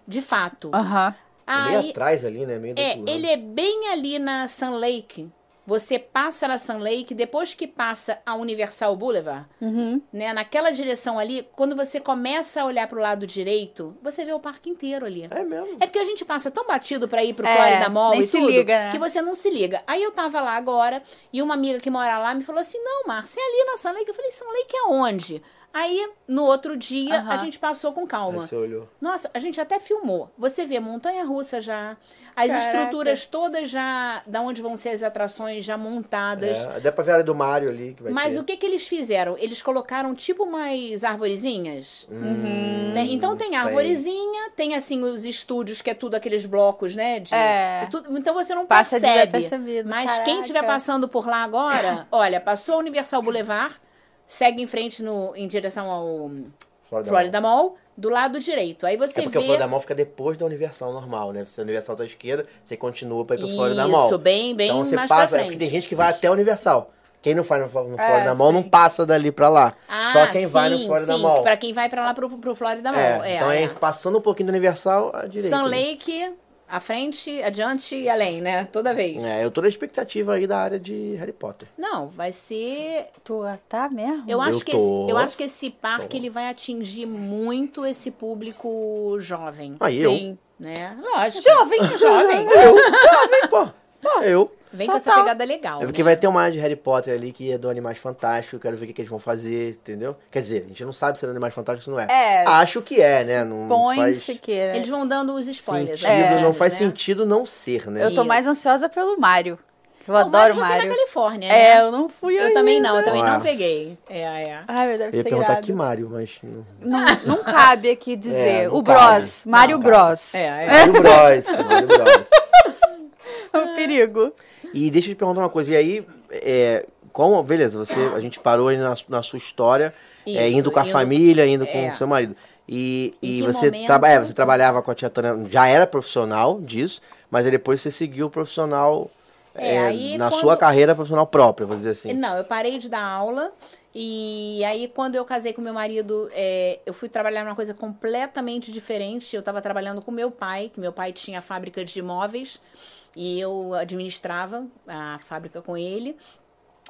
de fato. Aham. É meio atrás ali, né? Meio do é, ele é bem ali na Sun Lake. Você passa na Sun Lake, depois que passa a Universal Boulevard, Uhum. né, naquela direção ali, quando você começa a olhar pro lado direito, você vê o parque inteiro ali. É mesmo. É porque a gente passa tão batido pra ir pro É, Florida Mall e se tudo, liga, né? que você não se liga. Aí eu tava lá agora e uma amiga que mora lá me falou assim: "Não, Márcia, é ali na Sun Lake". Eu falei: "Sun Lake é onde?" Aí, no outro dia, a Aham. gente passou com Aí calma. você olhou. Nossa, a gente até filmou. Você vê montanha-russa já, as Caraca. estruturas todas já, da onde vão ser as atrações já montadas. É, dá pra ver a área do Mario ali que vai Mas ter. o que que eles fizeram? Eles colocaram tipo umas arvorezinhas. Hum, né? Então tem a arvorezinha, tem assim os estúdios, que é tudo aqueles blocos, né? de- É. é tudo- então você não Passa percebe. Mas caraca. quem estiver passando por lá agora, olha, passou a Universal Boulevard, segue em frente no, em direção ao Florida, Florida Mall, do lado direito. Aí você É porque vê. o Florida Mall fica depois da Universal normal, né? Se a Universal tá à esquerda, você continua pra ir pro Isso, Florida Mall. bem- bem então você passa, é porque tem gente que vai até a Universal. Quem não vai no, no É, Florida Mall não sim. passa dali pra lá. Ah, Só quem vai no sim, Florida sim, Mall. Pra quem vai pra lá pro, pro Florida Mall. É, É, então é. passando um pouquinho da Universal à direita. Sun ali. Lake, à frente, adiante e além, né? Toda vez. É, eu tô na expectativa aí da área de Harry Potter. Não, vai ser. Tu tá mesmo? Eu acho, Eu que tô. esse, eu acho que esse parque ele vai atingir muito esse público jovem. Aí eu. Sim. Né? Lógico. Jovem, jovem. Eu, jovem, pô. Pô, eu. Vem com essa Total. pegada legal. É porque né? vai ter uma área de Harry Potter ali que é do Animais Fantásticos, eu quero ver o que, que eles vão fazer, entendeu? Quer dizer, a gente não sabe se é do Animais Fantásticos ou não é. É, Acho que é, né? Não Põe-se faz que, né? Eles vão dando os spoilers. sentido, né? não faz né? sentido não ser, né? Eu tô Isso. mais ansiosa pelo Mario. Eu Não, adoro mas já tem Mario. na Califórnia, É, né? eu não fui Eu também ainda. não, eu também Ah. não peguei. É, é. Ai, meu Deus, Eu ia ser perguntar irado. que Mario, mas. não- Não, não cabe aqui dizer. É, o cabe. Bros. Mario Não cabe. Bros. É, é. Mario Bros. Mario Bros. É um perigo. E deixa eu te perguntar uma coisa, e aí, é, como, beleza, você, a gente parou aí na, na sua história, é, Isso, indo com a família, indo com é. o seu marido. E, e você, momento? traba, é, você trabalhava com a tia Tânia, já era profissional disso, mas aí depois você seguiu o profissional É, é, aí na quando- sua carreira profissional própria, vou dizer assim. Não, eu parei de dar aula. E aí, quando eu casei com meu marido, é, eu fui trabalhar numa coisa completamente diferente. Eu estava trabalhando com meu pai, que meu pai tinha fábrica de imóveis, e eu administrava a fábrica com ele.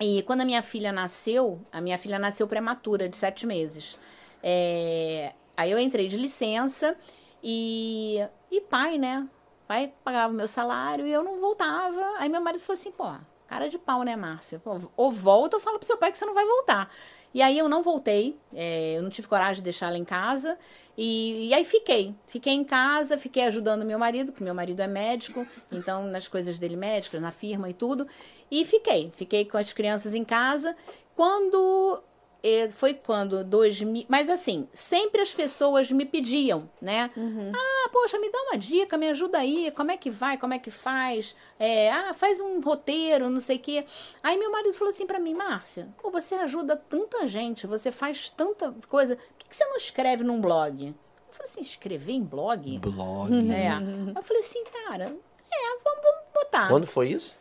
E quando a minha filha nasceu, a minha filha nasceu prematura, de sete meses. É, aí eu entrei de licença e, e pai, né? Pai pagava o meu salário e eu não voltava. Aí meu marido falou assim, pô, cara de pau, né, Márcia? Pô, ou volta ou fala pro seu pai que você não vai voltar. E aí eu não voltei, é, eu não tive coragem de deixar ela em casa. E, e aí fiquei. Fiquei em casa, fiquei ajudando meu marido, que meu marido é médico, então nas coisas dele médicas, na firma e tudo. E fiquei. Fiquei com as crianças em casa. Quando eh, foi quando 2000, mas assim, sempre as pessoas me pediam, né? Ah, poxa, me dá uma dica, me ajuda aí, como é que vai, como é que faz? É, ah, faz um roteiro, não sei o quê. Aí meu marido falou assim pra mim, Márcia, pô, você ajuda tanta gente, você faz tanta coisa, por que, que você não escreve num blog? Eu falei assim, escrever em blog? Blog. É. Eu falei assim, cara, é, vamos, vamos botar. Quando foi isso?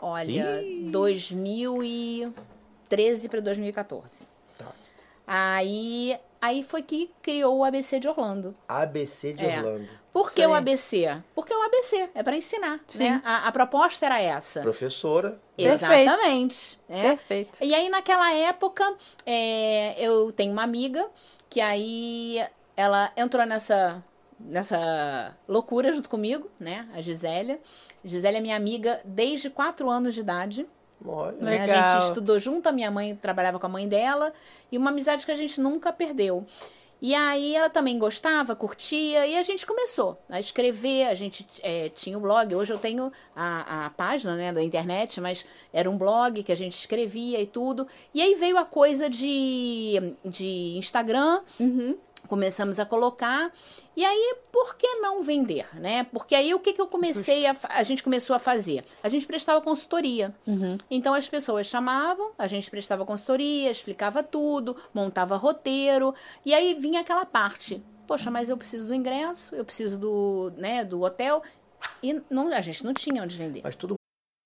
Olha, 2013 para 2014. Tá. Aí, aí foi que criou o ABC de Orlando. ABC de É. Orlando. Por que Sei. o ABC? Porque o ABC é para ensinar, Sim. né? A, a proposta era essa. Professora. Perfeito. Exatamente. né? Perfeito. E aí, naquela época, é, eu tenho uma amiga que aí ela entrou nessa, nessa loucura junto comigo, né? A Gisélia. Gisélia é minha amiga desde quatro anos de idade. Olha. né? A Legal. gente estudou junto, a minha mãe trabalhava com a mãe dela, e uma amizade que a gente nunca perdeu. E aí ela também gostava, curtia, e a gente começou a escrever. A gente é, tinha o um blog. Hoje eu tenho a, a página né, da internet, mas era um blog que a gente escrevia e tudo. E aí veio a coisa de, de Instagram. Uhum. Começamos a colocar. E aí, por que não vender, né? Porque aí o que, que eu comecei a. A gente começou a fazer? A gente prestava consultoria. Uhum. Então as pessoas chamavam, a gente prestava consultoria, explicava tudo, montava roteiro. E aí vinha aquela parte. Poxa, mas eu preciso do ingresso, eu preciso do, né, do hotel. E não, a gente não tinha onde vender. Mas tudo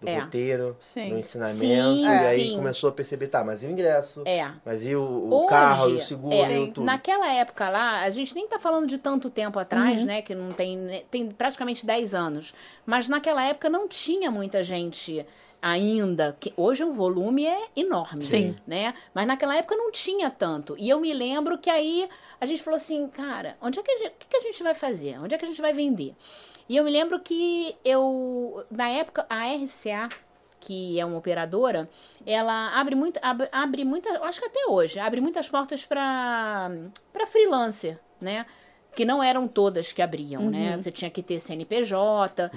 do É. roteiro, Sim. do ensinamento, Sim, e aí sim. começou a perceber, tá, mas e o ingresso? É. Mas e o, o Hoje, carro, o seguro, é, e o tudo? Naquela época lá, a gente nem tá falando de tanto tempo Uhum. atrás, né? Que não tem. né, Tem praticamente 10 anos. Mas naquela época não tinha muita gente ainda. Que hoje o volume é enorme. Sim. Né? Mas naquela época não tinha tanto. E eu me lembro que aí a gente falou assim, cara, onde é que a gente, o que, que a gente vai fazer? Onde é que a gente vai vender? E eu me lembro que eu, na época, a RCA, que é uma operadora, ela abre, muito, abre, abre muita, eu acho que até hoje, abre muitas portas para freelancer, né? Que não eram todas que abriam, né? Você tinha que ter CNPJ.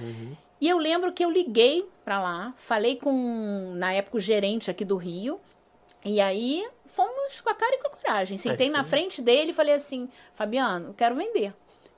E eu lembro que eu liguei para lá, falei com, na época, o gerente aqui do Rio. E aí fomos com a cara e com a coragem. Sentei na frente dele e falei assim: Fabiano, eu quero vender.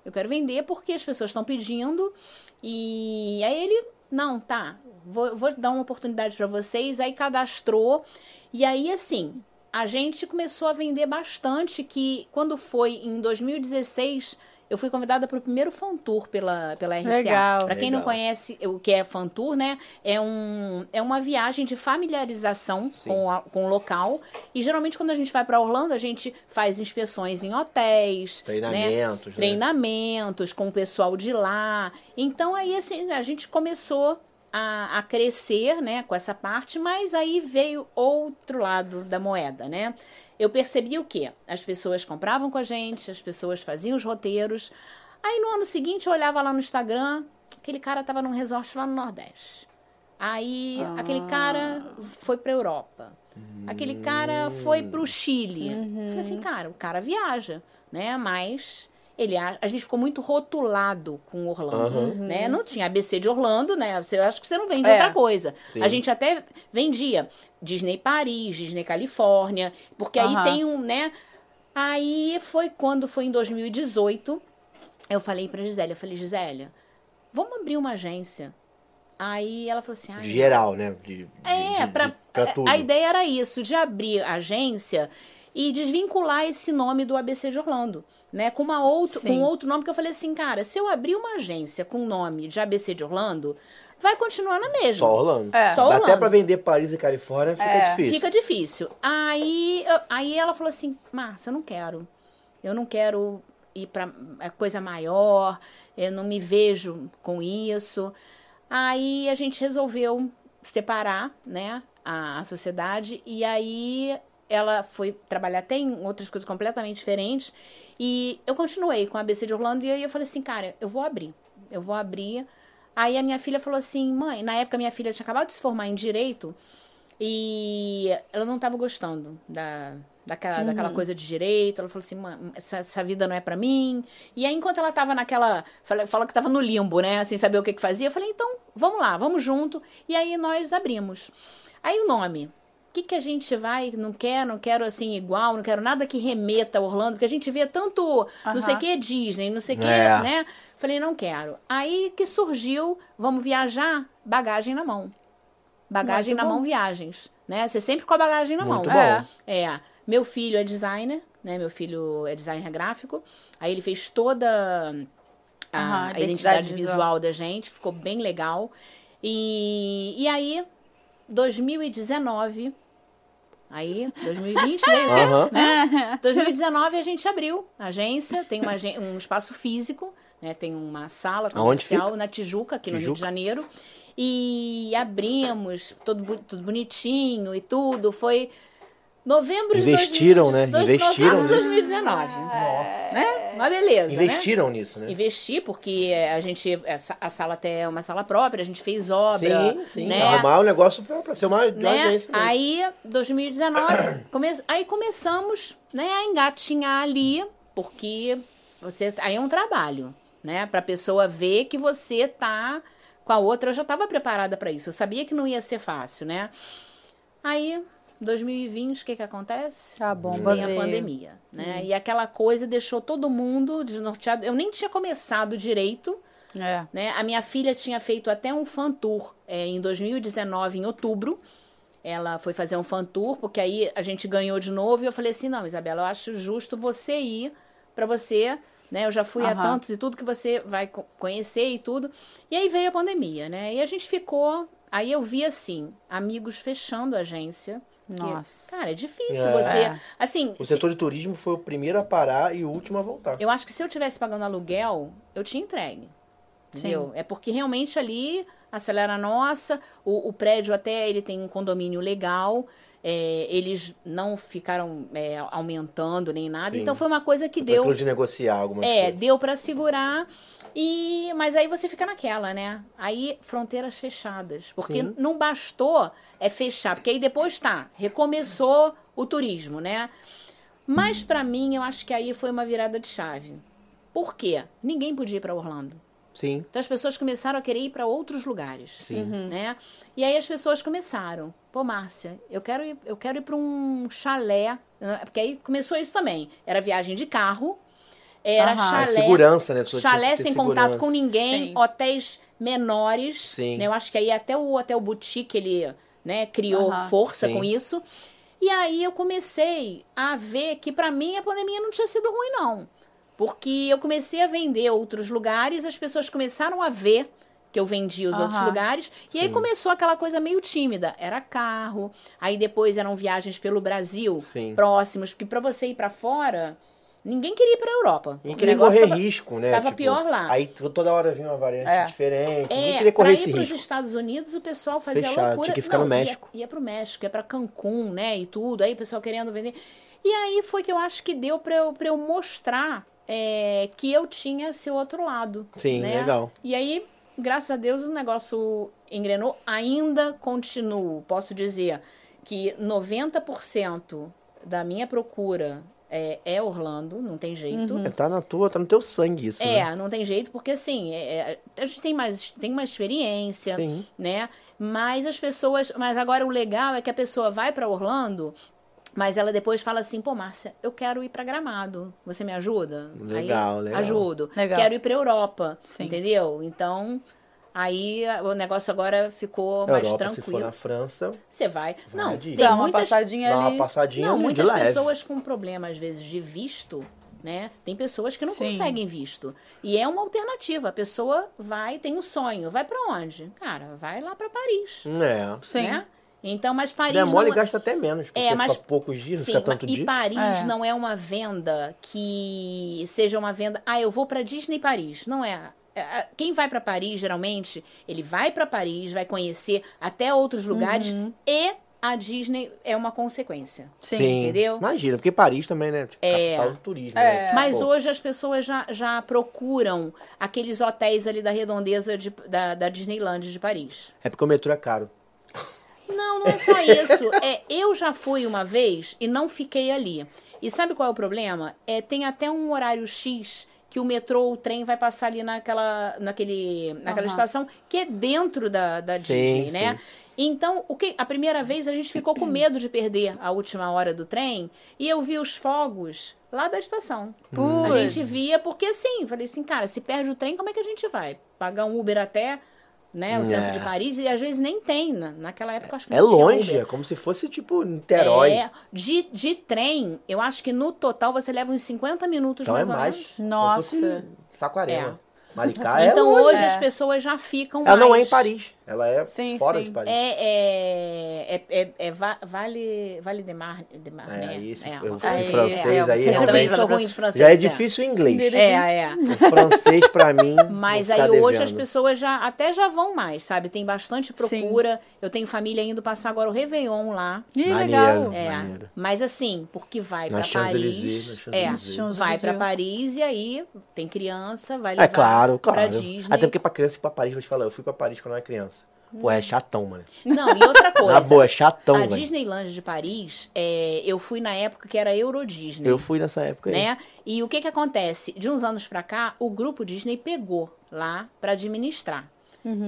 Eu quero vender porque as pessoas estão pedindo. E aí ele, não, tá, vou, vou dar uma oportunidade para vocês. Aí cadastrou. E aí, assim, a gente começou a vender bastante. Que quando foi em 2016. Eu fui convidada para o primeiro Fan Tour pela, pela RCA. Legal. Para quem não Legal. conhece o que é Fan Tour, né? É, um, é uma viagem de familiarização com, a- com o local. E geralmente, quando a gente vai para Orlando, a gente faz inspeções em hotéis. Treinamentos, Né? né? Treinamentos com o pessoal de lá. Então, aí, assim, a gente começou a, a crescer, né, com essa parte, mas aí veio outro lado da moeda, né? Eu percebi o quê? As pessoas compravam com a gente, as pessoas faziam os roteiros. Aí no ano seguinte eu olhava lá no Instagram, aquele cara tava num resort lá no Nordeste. Aí aquele cara foi pra Europa. Aquele cara foi pro Chile. Falei assim, cara, o cara viaja, né? Mas ele a, a gente ficou muito rotulado com Orlando, né? Não tinha ABC de Orlando, né? Você eu acho que você não vende É. outra coisa. Sim. A gente até vendia Disney Paris, Disney Califórnia, porque aí Aham. tem um, né? Aí foi quando foi em 2018, eu falei pra Gisélia, eu falei, Gisélia, vamos abrir uma agência. Aí ela falou assim, Geral, né? De, de- é, de- pra, de- pra tudo. a ideia era isso, de abrir a agência e desvincular esse nome do ABC de Orlando, né? Com uma outro, com outro nome que eu falei assim, cara, se eu abrir uma agência com o nome de ABC de Orlando, vai continuar na mesma. Só Orlando. É. Só Até Orlando. pra vender Paris e Califórnia fica É. difícil. Fica difícil. Aí, eu- aí ela falou assim, Márcia, eu não quero. Eu não quero ir para coisa maior, eu não me vejo com isso. Aí a gente resolveu separar, né, a, a sociedade e aí ela foi trabalhar até em outras coisas completamente diferentes e eu continuei com a ABC de Orlando e aí eu falei assim, cara, eu vou abrir. Eu vou abrir. Aí a minha filha falou assim, mãe, na época minha filha tinha acabado de se formar em direito e ela não estava gostando da, daquela, daquela coisa de direito. Ela falou assim, mãe, essa, essa vida não é pra mim. E aí, enquanto ela tava naquela. Fala, fala que tava no limbo, né? Sem saber o que, que fazia. Eu falei, então, vamos lá, vamos junto. E aí nós abrimos. Aí o nome. Que, que a gente vai? Não quero, não quero assim igual, não quero nada que remeta a Orlando, porque a gente vê tanto não sei o que Disney, não sei o que, É. né? Falei, não quero. Aí que surgiu, vamos viajar, bagagem na mão. Bagagem Muito na bom. mão, viagens. Né? Você sempre com a bagagem na Muito mão. bom. É. É. Meu filho é designer, né? Meu filho é designer gráfico. Aí ele fez toda a, Aham, a identidade identidade visual. visual da gente, ficou bem legal. E, e aí, 2019, aí, 2020, veio, Aham. né? 2019 a gente abriu a agência, tem uma, um espaço físico, né? Tem uma sala comercial na Tijuca, aqui no Rio Tijuca. de Janeiro. E abrimos, tudo, tudo bonitinho e tudo. Foi novembro Investiram, de 2000, né? dois- Investiram novembro de nisso. 2019. Né? Uma beleza, né? Investiram nisso, né? Investir, porque a gente. essa- A sala até é uma sala própria, a gente fez obra. Sim, sim. Né? Arrumar o negócio pra, pra ser uma, uma né? agência mesmo. Aí, 2019, come... aí começamos né, a engatinhar ali, porque você aí é um trabalho, né? Pra pessoa ver que você tá com a outra. Eu já estava preparada para isso. Eu sabia que não ia ser fácil, né? Aí, 2020, o que que acontece? A bomba Vem a veio. pandemia, né? E aquela coisa deixou todo mundo desnorteado. Eu nem tinha começado direito, É. né? A minha filha tinha feito até um fan tour é, em 2019, em outubro. Ela foi fazer um fan tour, porque aí a gente ganhou de novo. E eu falei assim: não, Isabela, eu acho justo você ir para você. Né? Eu já fui a Aham. tantos e tudo que você vai co- conhecer e tudo. E aí veio a pandemia, né? E a gente ficou. Aí eu vi assim, amigos fechando a agência. Nossa. cara, é difícil É. você. É. Assim, O se- setor de turismo foi o primeiro a parar e o último a voltar. eu acho que se eu tivesse pagando aluguel, eu tinha entregue. Entendeu? É porque realmente ali acelera a nossa, o, o prédio até ele tem um condomínio legal, é, eles não ficaram é, aumentando nem nada, Sim. então foi uma coisa que deu. aquilo de negociar algumas É, coisas. deu para segurar. E mas aí você fica naquela, né? Aí fronteiras fechadas, porque Sim. não bastou é fechar, porque aí depois tá, recomeçou o turismo, né? Mas para mim eu acho que aí foi uma virada de chave. Por quê? Ninguém podia ir para Orlando. Sim. Então as pessoas começaram a querer ir para outros lugares, Sim. né? E aí as pessoas começaram, pô, Márcia, eu quero ir, eu quero ir para um chalé, porque aí começou isso também. Era viagem de carro, era Aham. chalé, É segurança, né? Chalé sem contato com ninguém, Sim. hotéis menores, Sim. né? Eu acho que aí até o hotel boutique ele, né, criou Aham. força Sim. com isso. E aí eu comecei a ver que para mim a pandemia não tinha sido ruim não. Porque eu comecei a vender outros lugares, as pessoas começaram a ver que eu vendia os outros Aham. lugares, e aí começou aquela coisa meio tímida. Era carro, aí depois eram viagens pelo Brasil, Sim. próximos, porque para você ir para fora, ninguém queria ir para Europa. Ninguém queria correr tava- risco, né? Tava pior lá. Aí to- toda hora vinha uma variante É. diferente. ninguém É, queria correr esse ir para os risco. Estados Unidos, o pessoal fazia Fechado, loucura. tinha que ficar no Não, México. Ia, ia para o México, ia para Cancún, né, e tudo. Aí o pessoal querendo vender. E aí foi que eu acho que deu para eu, pra eu mostrar é, que eu tinha esse outro lado. Sim, né? legal. E aí, graças a Deus, o negócio engrenou. Ainda continuo. Posso dizer que 90% da minha procura é, é Orlando, não tem jeito. É, tá na tua, tá no teu sangue isso, É, né? não tem jeito, porque assim, é, é, a gente tem mais, tem mais experiência, Sim. né? Mas as pessoas. Mas agora o legal é que a pessoa vai pra Orlando, mas ela depois fala assim, pô, Márcia, eu quero ir pra Gramado. Você me ajuda? Legal, aí, legal. Ajudo. Legal. Quero ir pra Europa. Sim. Entendeu? Então. Aí a- o negócio agora ficou mais Europa, se for tranquilo. na França, Você vai. Não, tem Dá uma muitas, passadinha dá ali. uma passadinha não, de muitas leve. pessoas com problema, às vezes, de visto, né? Tem pessoas que não Sim. conseguem visto. E é uma alternativa. A pessoa vai, tem um sonho. Vai pra onde? Cara, vai lá pra Paris. É. Sim. Né? Então, mas Paris Der mole não... gasta até menos, porque É, mas- fica poucos dias, não Sim, fica tanto e dia. Paris É. não é uma venda que seja uma venda. Ah, eu vou pra Disney Paris. Não é. É, Quem vai pra Paris, geralmente, ele vai pra Paris, vai conhecer até outros lugares Uhum. e a Disney é uma consequência. Sim. entendeu? Imagina, porque Paris também, né? Tipo, É. capital do turismo. É. né? Mas Pô, hoje as pessoas já, já procuram aqueles hotéis ali da redondeza de- da, da Disneyland de Paris. É porque o metrô é caro. Não, não é só isso. É, eu já fui uma vez e não fiquei ali. E sabe qual é o problema? É, tem até um horário X que o metrô ou o trem vai passar ali naquela, naquele, naquela Aham. estação que é dentro da, da Disney, né? sim. Então, o que a primeira vez a gente ficou com medo de perder a última hora do trem e eu vi os fogos lá da estação. A gente via porque assim, falei assim, cara, se perde o trem, como é que a gente vai? Pagar um Uber até né, o centro É. de Paris e às vezes nem tem. Na, naquela época acho que É longe, é como se fosse tipo Niterói. É, de, de trem, eu acho que no total você leva uns 50 minutos então é mais ou mais. menos. Nossa. Saquarema. Maricá então é longe. hoje É. as pessoas já ficam Ela não é mais- em Paris. Ela é Sim, fora sim. de Paris. É, é, é, é va- Vale, vale de Mar, de Mar É, né? aí esse- É, eu- esse coisa assim. francês É, aí Eu também sou ruim de francês. Já é difícil o inglês. É, é. O francês, pra mim. Mas aí ficar hoje as devendo. pessoas já até já vão mais, sabe? Tem bastante procura. Eu tenho família indo passar agora o Réveillon lá. Ih, Maneiro. legal. É, Maneiro. mas assim, porque vai pra Champs-Élysées, Paris. É, vai pra Champs-Élysées. Paris e aí tem criança, vai levar É claro, pra claro. Disney. Até porque pra criança ir pra Paris, vou te falar, eu fui pra Paris quando eu era criança. Pô, é chatão, mano. Não, e outra coisa. Na boa, é chatão, a velho. Disneyland de Paris, é, eu fui na época que era Euro Disney. Eu fui nessa época aí. né? E o que que acontece? De uns anos pra cá, o grupo Disney pegou lá pra administrar.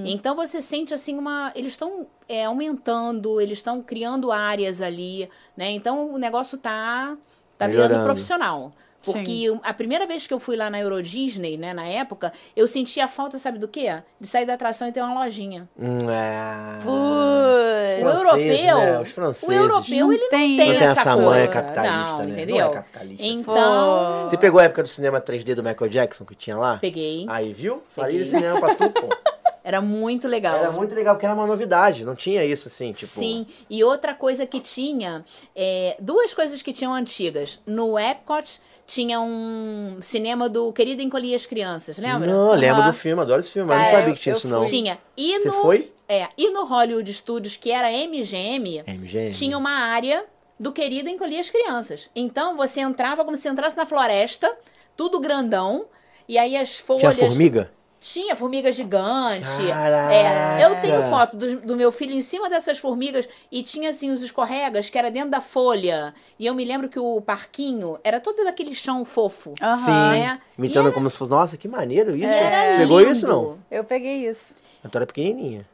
Então você sente assim uma, eles estão é, aumentando, eles estão criando áreas ali, né? Então o negócio tá tá virando profissional. Porque a primeira vez que eu fui lá na Euro Disney, né, na época, eu sentia falta, sabe do quê? De sair da atração e ter uma lojinha. Hum, é... O Franceses, europeu, né? Os franceses. o europeu Não ele tem não tem Não tem essa, essa coisa. manha capitalista, não, né? Não entendeu? é capitalista. Então, Você pegou a época do cinema 3D do Michael Jackson que tinha lá? peguei. Aí, viu? Falei de cinema pra tu, pô. Era muito legal. Era muito legal, porque era uma novidade. Não tinha isso, assim, tipo... Sim, e outra coisa que tinha, é, duas coisas que tinham antigas. No Epcot tinha um cinema do Querido Encolhi as Crianças, lembra? Não, lembro Aham. do filme, adoro esse filme, mas não sabia eu- que tinha isso, não. Tinha. E Você no, foi? É, e no Hollywood Studios, que era MGM, MGM. tinha uma área do Querido Encolhi as Crianças. Então você entrava como se entrasse na floresta, tudo grandão, e aí as Tinha folhas... formiga? Tinha formiga gigante. Caraca! É, eu tenho foto do, do meu filho em cima dessas formigas e tinha assim os escorregas que era dentro da folha. E eu me lembro que o parquinho era todo daquele chão fofo. Aham. né? Imitando E era- como se fosse, nossa, que maneiro isso. era Pegou lindo. isso, não? Eu peguei isso. Eu era pequenininha.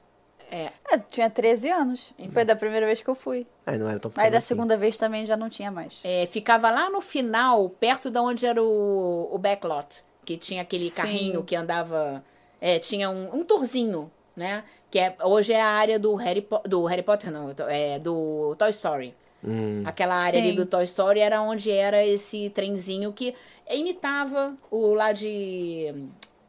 É, eu tinha 13 anos. Foi da primeira vez que eu fui. Aí não era tão Aí da assim. segunda vez também já não tinha mais. É, ficava lá no final, perto da onde era o, o backlot, que tinha aquele Sim. carrinho que andava. é, tinha um, um tourzinho, né? Que é, hoje é a área do Harry, Po- do Harry Potter, não, é do Toy Story. Hum. Aquela área ali Sim. do Toy Story era onde era esse trenzinho que imitava o lá de,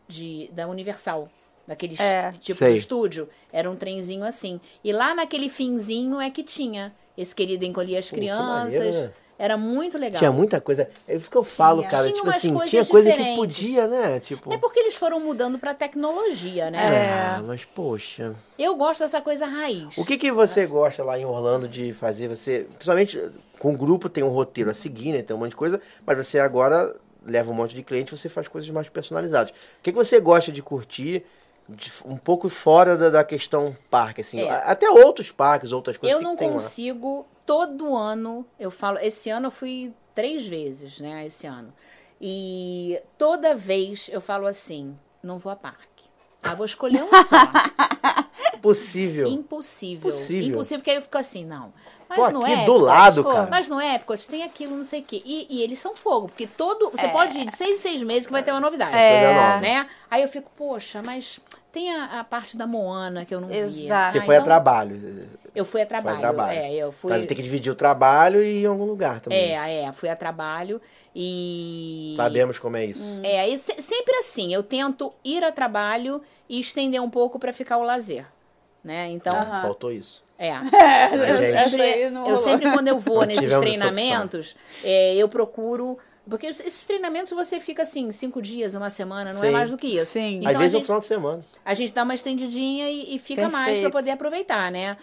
de da Universal. Daquele É. tipo Sei. de estúdio. Era um trenzinho assim. E lá naquele finzinho é que tinha esse querido encolher as Pô, que crianças. maneiro, né? Era muito legal. Tinha muita coisa. É isso que eu falo, Tinha. cara. Tinha tipo umas assim, coisas tinha coisa que diferentes. podia, né? Tipo. É porque eles foram mudando pra tecnologia, né? Ah, mas poxa. Eu gosto dessa coisa raiz. O que, que você gosta lá em Orlando de fazer? Você, principalmente com o grupo, tem um roteiro a seguir, né? Tem um monte de coisa, mas você agora leva um monte de cliente, você faz coisas mais personalizadas. O que, que você gosta de curtir um pouco fora da, da questão parque, assim? É. Até outros parques, outras coisas Eu que não tem lá? consigo, todo ano, eu falo, esse ano eu fui três vezes, né, esse ano. E toda vez eu falo assim, não vou a parque. Ah, vou escolher um só. Possível. Impossível. Impossível. Impossível, porque aí eu fico assim, não. Mas no aqui Epcot, do lado, pô, cara. Mas no Epcot tem aquilo, não sei o quê. E, e eles são fogo, porque todo. Você É. pode ir de seis em seis meses que vai ter uma novidade. É. Né? Aí eu fico, poxa, mas tem a, a parte da Moana que eu não vi. Exato. Você Ah, foi a então trabalho. Eu fui a trabalho. Foi a trabalho. É, eu fui. Tem que dividir o trabalho e ir em algum lugar também. É, é, fui a trabalho e. Sabemos como é isso. É, e se- sempre assim, eu tento ir a trabalho e estender um pouco pra ficar o lazer. Né? Então, Faltou isso. é. É, Eu essa sempre, eu sempre, quando eu vou Não nesses treinamentos, é, eu procuro. Porque esses treinamentos você fica assim, cinco dias, uma semana, não é Sim. mais do que isso. Sim. Então Às vezes é um gente, final de semana. a gente dá uma estendidinha e, e fica mais Perfeito. para poder aproveitar, né?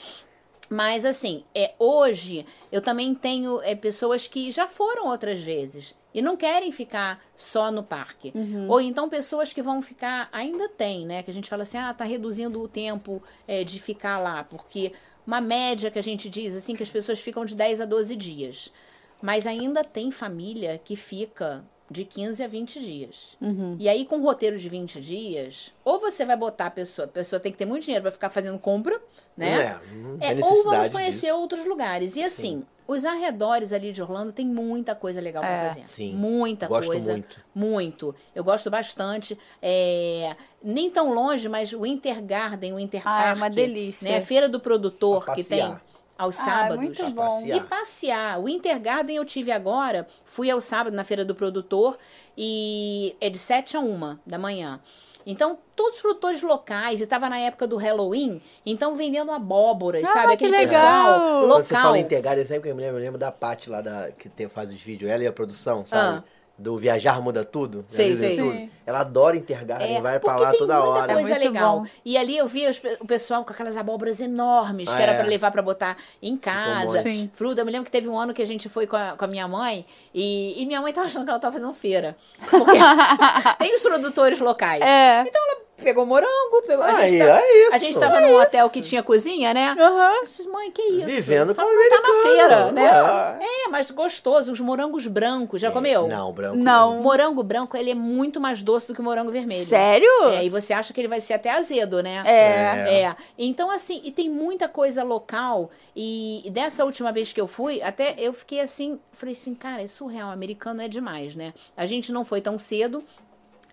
Mas assim, é, hoje eu também tenho é, pessoas que já foram outras vezes e não querem ficar só no parque. Ou então pessoas que vão ficar, ainda tem, né? Que a gente fala assim, ah, tá reduzindo o tempo é, de ficar lá, porque uma média que a gente diz assim que as pessoas ficam de 10 a 12 dias. Mas ainda tem família que fica de 15 a 20 dias. Uhum. E aí, com um roteiro de 20 dias, ou você vai botar a pessoa, a pessoa tem que ter muito dinheiro para ficar fazendo compra, né? É, não tem É, ou vamos conhecer disso. outros lugares. E assim, os arredores ali de Orlando tem muita coisa legal É. pra fazer. Sim, Muita gosto coisa. muito. Muito. Eu gosto bastante. É, nem tão longe, mas o Winter Garden, o Winter Ah, é Park. uma delícia. Né? A Feira do Produtor que tem. Aos Ah, é sábados. muito bom. E passear. O Winter Garden eu tive agora, fui ao sábado na Feira do Produtor e é de 7 a 1 da manhã. Então, todos os produtores locais, e estava na época do Halloween, então vendendo abóboras, Ah, sabe? que Aquele legal! pessoal Quando você local. fala em Intergário, sempre que eu me lembro, eu lembro da Paty lá da, que tem, faz os vídeos, ela e a produção, sabe? Ah. Do Viajar Muda Tudo. Sei. Tudo. Sim. Ela adora Intergarden, É, vai pra lá tem toda muita hora. coisa É muito legal. bom. E ali eu vi os o pessoal com aquelas abóboras enormes, que Ah, era é. pra levar pra botar em casa. Sim. Fruta, eu me lembro que teve um ano que a gente foi com a, com a minha mãe e, e minha mãe tava achando que ela tava fazendo feira. Porque tem os produtores locais. É. Então ela pegou morango, pegou. a, Aí, gente tava, é isso, a gente tava é num isso. hotel que tinha cozinha, né? Aham. Eu disse, Mãe, que isso? Vivendo Só como não tá na feira, né? é. É, mas gostoso. Os morangos brancos, já comeu? Não, branco. Não. O morango branco, ele é muito mais doce do que o morango vermelho. Sério? É, e você acha que ele vai ser até azedo, né? É. É. Então, assim, e tem muita coisa local. E dessa última vez que eu fui, até eu fiquei assim, falei assim, cara, é surreal, americano é demais, né? A gente não foi tão cedo,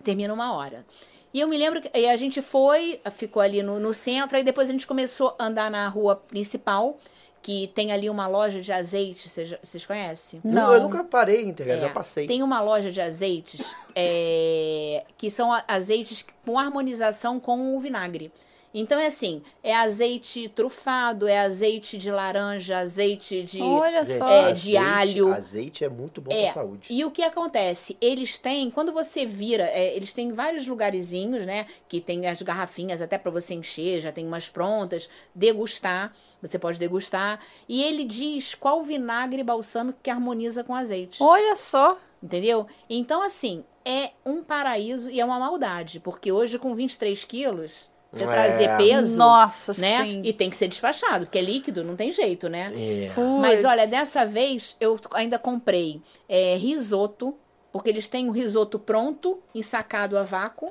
termina uma hora. E eu me lembro que a gente foi, ficou ali no, no centro, aí depois a gente começou a andar na rua principal, que tem ali uma loja de azeite, vocês, conhecem? Não. Eu nunca parei em Intergário, É, já passei. Tem uma loja de azeites é, que são azeites com harmonização com o vinagre. Então é assim, é azeite trufado, é azeite de laranja, azeite de Olha só. é, de alho. Azeite é muito bom É, pra saúde. e o que acontece? Eles têm, quando você vira, é, eles têm vários lugarzinhos, né? Que tem as garrafinhas até para você encher, já tem umas prontas, degustar, você pode degustar. E ele diz qual vinagre balsâmico que harmoniza com azeite. Olha só. Entendeu? Então, assim, é um paraíso e é uma maldade. Porque hoje, com 23 quilos, você É. trazer peso. Nossa, né? sim. E tem que ser despachado, porque é líquido, não tem jeito, né? É. Mas olha, dessa vez eu ainda comprei é, risoto, porque eles têm o risoto pronto, ensacado a vácuo,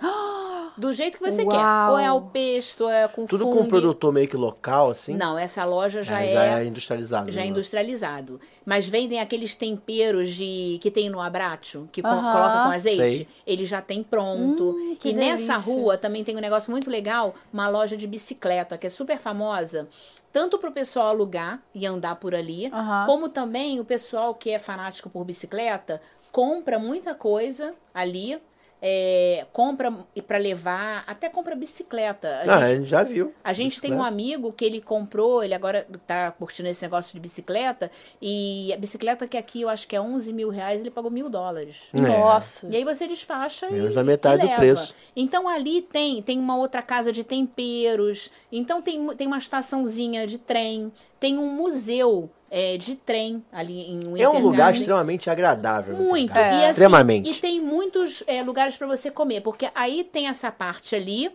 do jeito que você quer. Uau. Ou é ao pesto, ou é com Tudo com um produtor meio que local, assim. Não, essa loja já É, é já é industrializado. já é né? industrializado. Mas vendem aqueles temperos de que tem no abraço, que co- Aham. coloca com azeite. Sei. Ele já tem pronto. Hum, e nessa delícia. rua também tem um negócio muito legal, uma loja de bicicleta, que é super famosa. Tanto para o pessoal alugar e andar por ali, Aham. como também o pessoal que é fanático por bicicleta compra muita coisa ali. É, compra para levar, até compra bicicleta. A Ah, gente- a gente já viu. a gente tem um Bicicleta. amigo que ele comprou, ele agora tá curtindo esse negócio de bicicleta, e a bicicleta que aqui eu acho que é 11 mil reais, ele pagou mil dólares. É. Nossa. E aí você despacha Menos e, da metade e do preço. Então ali tem tem uma outra casa de temperos, então tem, tem uma estaçãozinha de trem, tem um museu é, de trem ali em É um Winter lugar Garden. extremamente agradável. Muito. Intergário. E, assim, Extremamente. E tem muitos é, lugares para você comer, porque aí tem essa parte ali,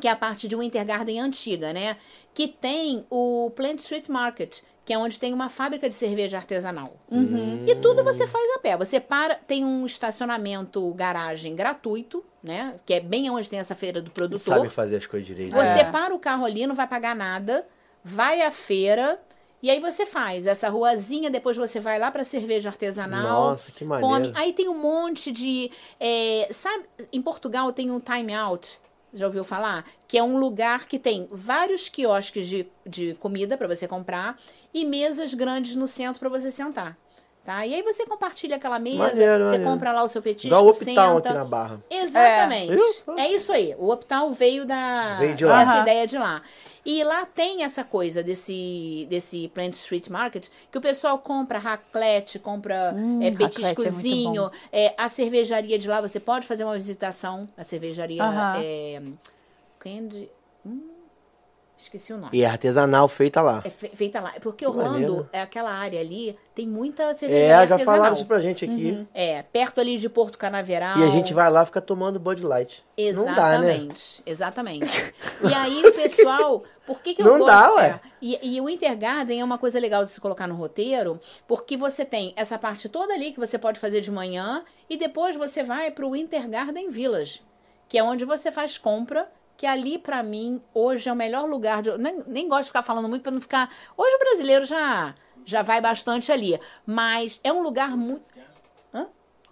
que é a parte de Winter Garden antiga, né? Que tem o Plant Street Market, que é onde tem uma fábrica de cerveja artesanal. Uhum. E tudo você faz a pé. Você para, tem um estacionamento garagem gratuito, né? Que é bem onde tem essa feira do produtor. Sabe fazer as coisas direito. Você É. para o carro ali, não vai pagar nada, vai à feira e aí você faz essa ruazinha, depois você vai lá para cerveja artesanal. Nossa, que maneiro. come. Aí tem um monte de. é, sabe, em Portugal tem um time out. Já ouviu falar? Que é um lugar que tem vários quiosques de, de comida para você comprar e mesas grandes no centro para você sentar. Tá? E aí você compartilha aquela mesa, Maneiro, você maneiro. compra lá o seu petisco, Igual o senta. aqui na Barra. Exatamente. É. É. isso aí. O Uptown veio da Veio de lá. dessa ideia de lá. E lá tem essa coisa desse, desse Plant Street Market que o pessoal compra raclette, compra Hum, é, é petiscozinho. é, a cervejaria de lá, você pode fazer uma visitação. A cervejaria Aham. é, Candy. Esqueci o nome. E é artesanal feita lá. É fe- feita lá. Porque Que Orlando, maneiro. é aquela área ali, tem muita cervejaria É, já artesanal. falaram isso pra gente aqui. É, perto ali de Porto Canaveral. E a gente vai lá ficar tomando Bud Light. Não dá, né? Exatamente, exatamente. E aí, o pessoal, por que, que eu Não gosto? dá, ué. é, e, e o Intergarden é uma coisa legal de se colocar no roteiro, porque você tem essa parte toda ali que você pode fazer de manhã, e depois você vai para o Intergarden Village, que é onde você faz compra. Que ali, pra mim, hoje é o melhor lugar. De, nem, nem gosto de ficar falando muito pra não ficar. Hoje o brasileiro já, já vai bastante ali. Mas é um lugar muito. Hã?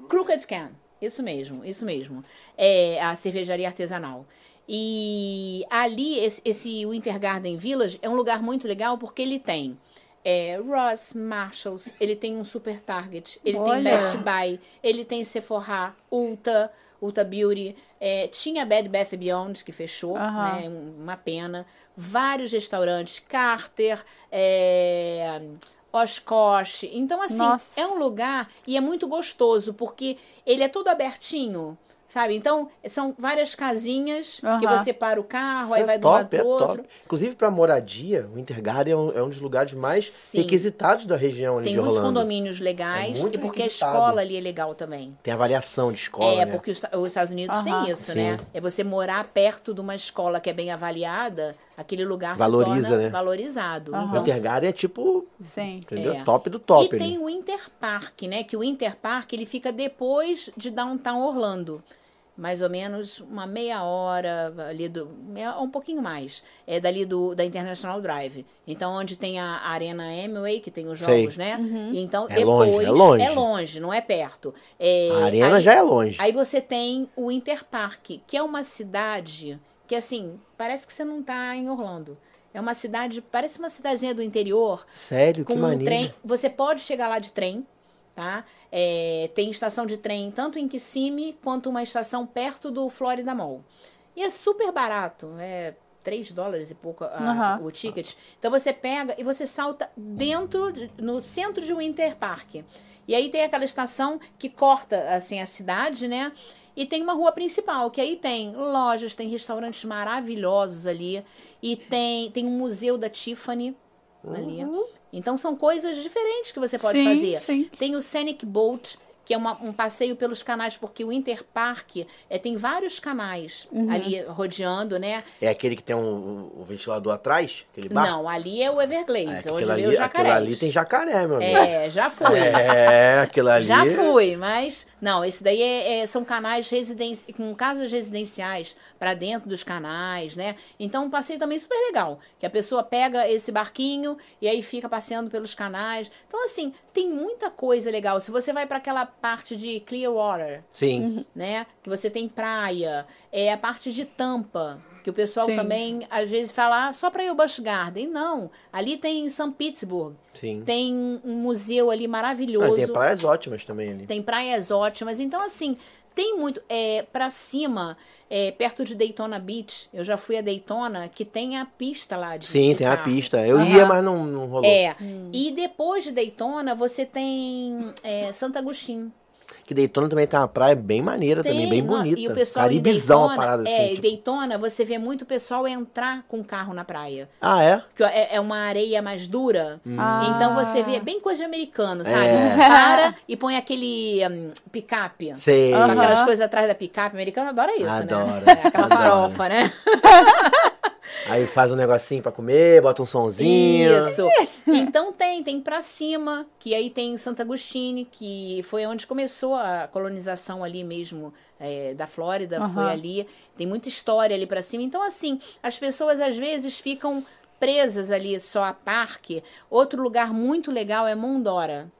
Crooked Can. Isso mesmo, isso mesmo. É a cervejaria artesanal. E ali, esse, esse Winter Garden Village é um lugar muito legal porque ele tem é, Ross, Marshalls, ele tem um Super Target, ele tem Olha. Best Buy, ele tem Sephora, Ulta, Ulta Beauty, é, tinha Bed Bath Beyond, que fechou, Aham. né, uma pena. Vários restaurantes, Carter, é, Oshkosh. Então, assim, Nossa. é um lugar e é muito gostoso, porque ele é todo abertinho, sabe? Então, são várias casinhas que você para o carro, Isso aí é vai de um lado top, é pro outro. top. Inclusive, pra moradia, o Intergarden é um, é um dos lugares mais Sim. requisitados da região ali Tem de muitos Orlando. condomínios legais É e porque a escola ali é legal também. Tem avaliação de escola, é, né? porque os, os Estados Unidos Aham. tem isso, Sim. né? É você morar perto de uma escola que é bem avaliada, aquele lugar Valoriza, se torna né? valorizado. O Então, Intergarden é tipo, Sim. entendeu? É. Top do top e ali. tem o Interpark, né? Que o Interpark ele fica depois de Downtown Orlando. Mais ou menos uma meia hora ali do. meia- um pouquinho mais. É dali do, da International Drive. Então, onde tem a Arena Amway, que tem os Sei. jogos, né? Então, É depois. longe, é longe. É longe, não é perto. É, A arena aí- já é longe. Aí você tem o Interpark, que é uma cidade que, assim, parece que você não tá em Orlando. É uma cidade, parece uma cidadezinha do interior, Sério, com que um maneiro. trem. Você pode chegar lá de trem, tá? É, tem estação de trem tanto em Kissimmee quanto uma estação perto do Florida Mall. E é super barato, é 3 dólares e pouco a- Aham. o ticket. Então você pega e você salta dentro, de- no centro de Winter Park. E aí tem aquela estação que corta assim a cidade, né? E tem uma rua principal, que aí tem lojas, tem restaurantes maravilhosos ali. E tem, tem um museu da Tiffany ali. Então são coisas diferentes que você pode Sim, fazer. sim. Tem o Scenic Boat, que é uma- um passeio pelos canais, porque o Interpark é, tem vários canais Uhum. ali rodeando, né? É aquele que tem um, um ventilador atrás? Aquele barco? Não, ali é o Everglades, É, onde ali, os aquilo ali tem jacaré, meu amigo. É, já fui. É, aquilo ali. Já fui, mas não, esse daí é- é- são canais residenci com casas residenciais para dentro dos canais, né? Então um passeio também super legal, que a pessoa pega esse barquinho e aí fica passeando pelos canais. Então assim, tem muita coisa legal. Se você vai para aquela parte de Clearwater, Sim. né? Que você tem praia, é a parte de Tampa, que o pessoal Sim. também às vezes fala ah, só para ir ao Busch Garden. Não, ali tem São Pittsburgh, Sim. tem um museu ali Ah, maravilhoso. tem praias ótimas também ali. Tem praias ótimas. Então, assim, tem muito. É, pra cima, é, perto de Daytona Beach, eu já fui a Daytona, que tem a pista lá de. Sim, de tem a carro. pista. Eu Aham. ia, mas não, não rolou. É. E depois de Daytona, você tem é, Santo Agostinho. Que Daytona também tem uma praia bem maneira também, bem não, bonita. E o pessoal Caribizão em a Daytona, parada é, assim. em tipo- Daytona você vê muito pessoal entrar com carro na praia. Ah, é? Que é, é uma areia mais dura. Ah. Então você vê bem coisa de americano, sabe? É. Para e põe aquele hum, picape. Sei. Com aquelas coisas atrás da picape. Americano adora isso, Adora, né? É, aquela adora. farofa, né? Aí faz um negocinho pra comer, bota um sonzinho. Isso. Então tem, tem pra cima, que aí tem Santa Agostini, que foi onde começou a colonização ali mesmo é, da Flórida, foi Aham. ali. Tem muita história ali pra cima. Então, assim, as pessoas às vezes ficam presas ali só a parque. Outro lugar muito legal é Mondora.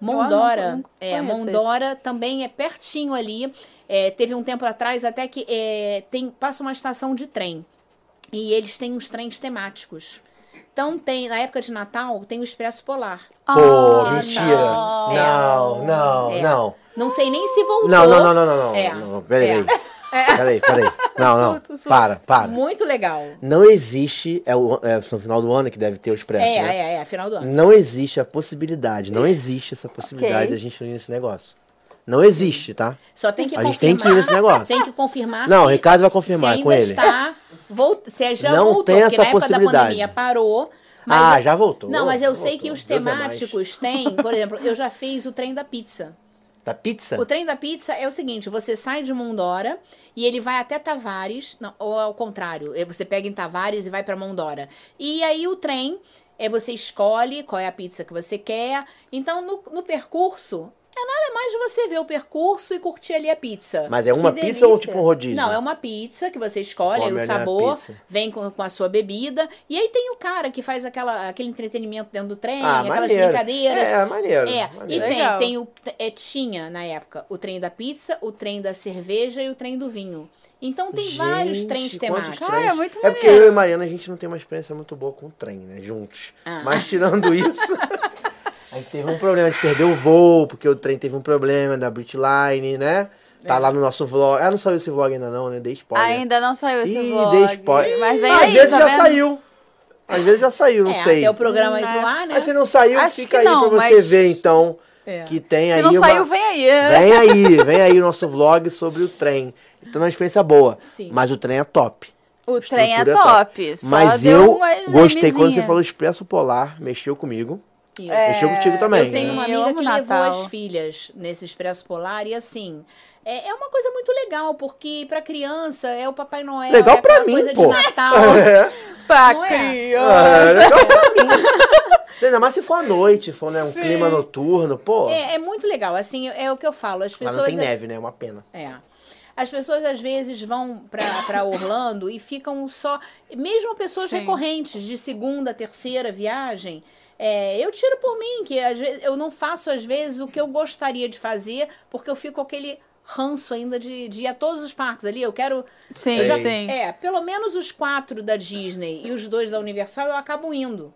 Mondora, não- não é, Mondora também é pertinho ali. É, teve um tempo atrás até que é, tem passa uma estação de trem e eles têm uns trens temáticos. Então tem na época de Natal tem o Expresso Polar. Pô, Ah, mentira. não. Não, não, É. não. Não sei nem se voltou. Não, não, não, não, não, não. É. não. Peraí, É. peraí. Peraí, peraí. Não, não. Surto, surto. Para, para. Muito legal. Não existe, é, o, é no final do ano que deve ter o Expresso, É, né? é, é, final do ano. Não existe a possibilidade, não existe essa possibilidade Ok. da gente ir nesse negócio. Não existe, tá? Só tem que A gente confirmar. tem que ir nesse negócio. Tem que confirmar Não, o Ricardo vai confirmar com ele. Está, volt, se já Não voltou, tem essa na época da possibilidade. pandemia parou. Ah, eu- já voltou, Não, mas eu sei voltou. que os Deus é temáticos têm, por exemplo, eu já fiz o trem da pizza. Da pizza? O trem da pizza é o seguinte: você sai de Mondora e ele vai até Tavares, não, ou ao contrário, eh, você pega em Tavares e vai para Mondora. E aí o trem é você escolhe qual é a pizza que você quer. Então no, no percurso é nada mais de você ver o percurso e curtir ali a pizza. Mas é uma Que pizza ou tipo um rodízio? Não, é uma pizza que você escolhe, Come o sabor vem com, com a sua bebida. E aí tem o cara que faz aquela, aquele entretenimento dentro do trem, Ah, aquelas maneiro. brincadeiras. É, maneiro, É, maneiro. e tem, tem o, é, tinha na época o trem da pizza, o trem da cerveja e o trem do vinho. Então tem vários Gente, trens quantos temáticos. Cara, trens. é muito É porque maneiro. eu e Mariana, a gente não tem uma experiência muito boa com trem, né? Juntos. Ah. Mas tirando isso, a gente teve um problema, a gente perdeu o voo, porque o trem teve um problema da Britline, né? Tá É. lá no nosso vlog. Ah, não saiu esse vlog ainda não, né? Dei spoiler. Ainda não saiu esse Ih, vlog. dei spoiler. Mas vem Às aí, vezes tá já vendo? saiu. Às vezes já saiu, não é, sei. até o programa aí pro Mas- ar, né? Mas se não saiu, Acho fica que aí não, pra você mas- ver, então. É. Que tem Se aí não uma... saiu, vem aí. Vem aí, vem aí o nosso vlog sobre o trem. Então é uma experiência boa. Sim. Mas o trem é top. O trem é top. Só Mas deu eu uma gostei quando você falou Expresso Polar, mexeu comigo. Isso. Mexeu contigo também. Eu tenho uma Eu amiga que levou Natal. as filhas nesse Expresso Polar e assim. É, é uma coisa muito legal, porque pra criança é o Papai Noel. Legal é pra mim, coisa pô. de Natal. É. Pra Não é? criança. É, legal pra mim. Ainda mais se for à noite, for né, um Sim. clima noturno, pô. É, é muito legal. Assim, é o que eu falo. As Lá pessoas. não tem neve, né? É uma pena. É. As pessoas às vezes vão pra pra Orlando e ficam só. Mesmo pessoas Sim. recorrentes de segunda, terceira viagem. É, eu tiro por mim, que às vezes eu não faço, às vezes, o que eu gostaria de fazer, porque eu fico com aquele ranço ainda de, de ir a todos os parques ali. Eu quero. Sim, eu já- sim. É, pelo menos os quatro da Disney e os dois da Universal eu acabo indo.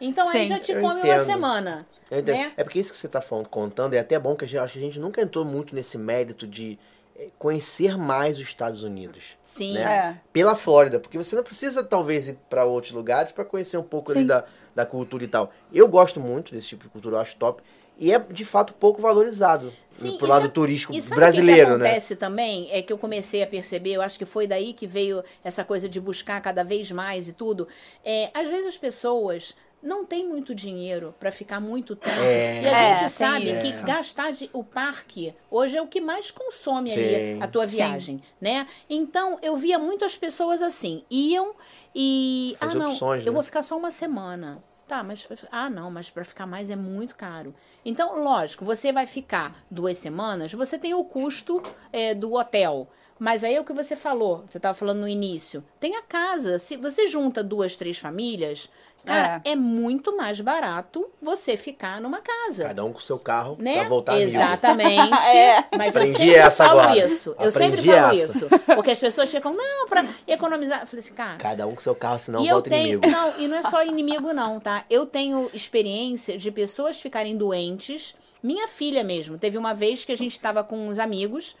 Então aí Sim. já te come uma semana. Né? É porque isso que você tá falando, contando, é até bom que a gente, acho que a gente nunca entrou muito nesse mérito de eh, conhecer mais os Estados Unidos. Sim. né? É. Pela Flórida, porque você não precisa talvez ir para outros lugares para conhecer um pouco ali Sim. da, da cultura e tal. Eu gosto muito desse tipo de cultura, eu acho top. E é de fato pouco valorizado Sim, pro lado sabe- turístico brasileiro, o que, que né? acontece também? É que eu comecei a perceber, eu acho que foi daí que veio essa coisa de buscar cada vez mais e tudo. É, às vezes as pessoas não têm muito dinheiro para ficar muito tempo. É. E a É, gente tem sabe isso. que gastar de, o parque hoje é o que mais consome ali Sim. a tua Sim. viagem, né? Então eu via muito as pessoas assim, iam e Fazer ah não, opções, eu né? vou ficar só uma semana. Tá, mas ah não, mas para ficar mais é muito caro. Então, lógico, você vai ficar duas semanas, você tem o custo é, do hotel. Mas aí é o que você falou, você estava falando no início. Tem a casa. Se você junta duas, três famílias, cara, é, muito mais barato você ficar numa casa. Cada um com seu carro Né? pra voltar. Exatamente. É. Mas eu Aprendi sempre essa falo agora. isso. Eu sempre Aprendi falo essa. isso. Porque as pessoas ficam, não, pra economizar. Eu falei assim, cara. Cada um com seu carro, senão E eu volta tenho, inimigo. não, e não é só inimigo não, tá? Eu tenho experiência de pessoas ficarem doentes. Minha filha mesmo, teve uma vez que a gente estava com uns amigos,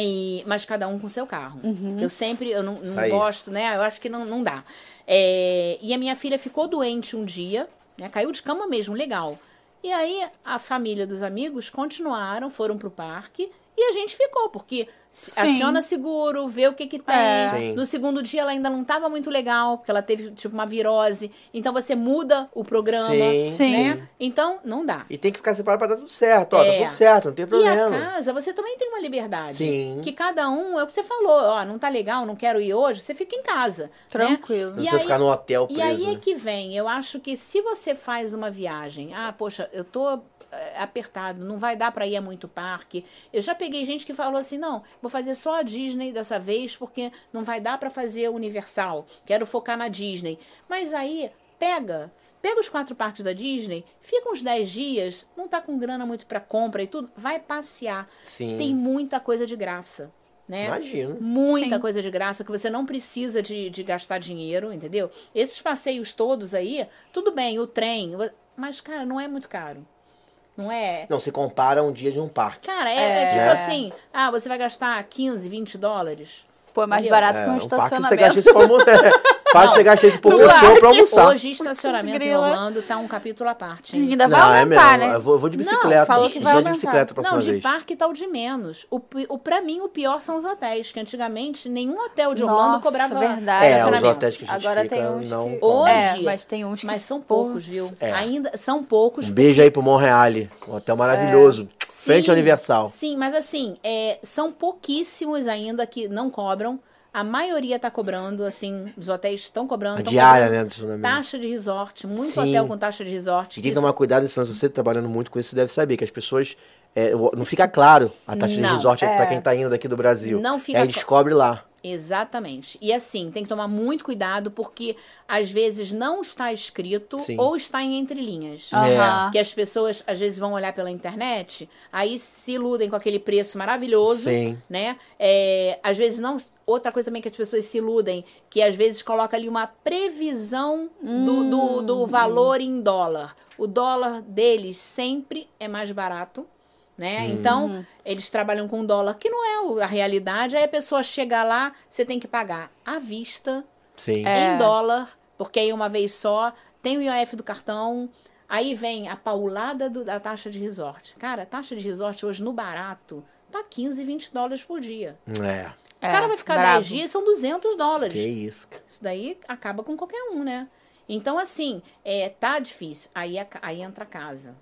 e, mas cada um com seu carro. Eu sempre, eu não, não gosto, né? Eu acho que não, não dá. É, e a minha filha ficou doente um dia, né? Caiu de cama mesmo, legal. E aí a família dos amigos continuaram, foram pro parque e a gente ficou, porque se- Sim. aciona seguro, vê o que que tem. É. Sim. No segundo dia ela ainda não estava muito legal, porque ela teve tipo uma virose. Então você muda o programa, Sim, Sim. né? Então não dá. E tem que ficar separado pra dar tudo certo. Ó, É. tá tudo certo, não tem E a problema. casa, você também tem uma liberdade. Sim. Que cada um, é o que você falou, ó, não tá legal, não quero ir hoje, você fica em casa. né? Tranquilo. Não E precisa aí- ficar no hotel E preso. aí é né? que vem, eu acho que se você faz uma viagem, ah, poxa, eu tô apertado, não vai dar para ir a muito parque. Eu já peguei gente que falou assim: "Não, vou fazer só a Disney dessa vez porque não vai dar para fazer a Universal. Quero focar na Disney". Mas aí pega, pega os quatro parques da Disney, fica uns 10 dias, não tá com grana muito para compra e tudo, vai passear. Sim. Tem muita coisa de graça. Né? Imagino. Muita Sim. coisa de graça que você não precisa de, de gastar dinheiro, entendeu? Esses passeios todos aí, tudo bem, o trem, mas, cara, não é muito caro. Não é. Não, se compara um dia de um parque. Cara, é, é tipo É. assim: ah, você vai gastar 15, 20 dólares. Pô, é mais Entendeu? barato que um um parque você estacionamento. gasta isso pra mulher. Para de você gastar isso por pessoa pra almoçar. Hoje, estacionamento em. Orlando tá um capítulo à parte. hein? Ainda vai Não, é aumentar, mesmo. né? Eu vou, eu vou de bicicleta. falou que vai vou de aumentar. bicicleta a próxima Não, de vez. parque tá o de menos. O, o, pra mim, o pior são os hotéis, que antigamente nenhum hotel de Orlando Nossa, cobrava verdade. É, os hotéis que a gente Agora fica tem uns não que... Hoje, É, mas tem uns que... Mas são poucos, viu? É. Ainda são poucos. Um beijo aí pro Monreale. Um hotel maravilhoso. Frente Sim, ao Universal. Sim, mas assim, é, são pouquíssimos ainda que não cobram. A maioria tá cobrando, assim, os hotéis estão cobrando. A diária, cobrando né, do tsunami. Taxa de resort, muito Sim. hotel com taxa de resort. E quem isso- tomar cuidado, senão se você tá trabalhando muito com isso, você deve saber que as pessoas. é, não fica claro a taxa de Não, resort pra quem tá indo daqui do Brasil. Não fica Aí descobre lá. Exatamente. E assim, tem que tomar muito cuidado porque às vezes não está escrito Sim. ou está em entrelinhas. Aham. Que as pessoas às vezes vão olhar pela internet, aí se iludem com aquele preço maravilhoso, Sim. né? É, às vezes não. Outra coisa também que as pessoas se iludem, que às vezes coloca ali uma previsão do, do, do valor em dólar. O dólar deles sempre é mais barato. Né? Então, eles trabalham com dólar, que não é o- a realidade. Aí a pessoa chega lá, você tem que pagar à vista, Sim. É. em dólar, porque aí uma vez só, tem o IOF do cartão, aí vem a paulada do- da taxa de resort. Cara, a taxa de resort hoje no barato tá 15, 20 dólares por dia. É. o cara vai ficar bravo. 10 dias, são 200 dólares. Que isso. Isso daí acaba com qualquer um, né? Então, assim, é, tá difícil. Aí, aí entra a casa.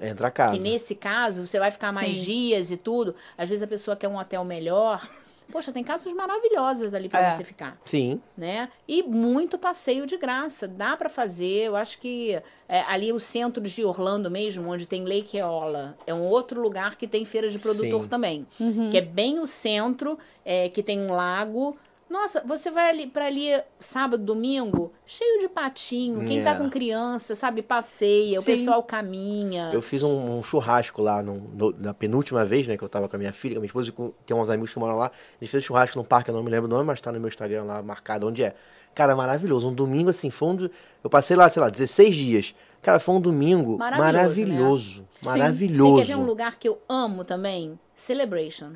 Entra a casa. Que nesse caso, você vai ficar mais Sim. dias e tudo. Às vezes a pessoa quer um hotel melhor. Poxa, tem casas maravilhosas ali para É. você ficar Sim. né? E muito passeio de graça, dá para fazer. Eu acho que é, ali o centro de Orlando mesmo, onde tem Lake Eola, é um outro lugar que tem feira de produtor Sim. também, que é bem o centro, é, que tem um lago. Nossa, você vai ali para ali sábado, domingo, cheio de patinho. Quem tá É. com criança, sabe, passeia, o Sim. pessoal caminha. Eu fiz um, um churrasco lá no, no- na penúltima vez, né? Que eu tava com a minha filha, com a minha esposa e com, tem uns amigos que moram lá. A gente fez churrasco num parque, eu não me lembro o nome, mas tá no meu Instagram lá marcado onde é. Cara, maravilhoso. Um domingo assim, foi um. Eu passei lá, sei lá, 16 dias. Cara, foi um domingo Maravilhoso, maravilhoso. né? Maravilhoso. Você quer ver um lugar que eu amo também? Celebration.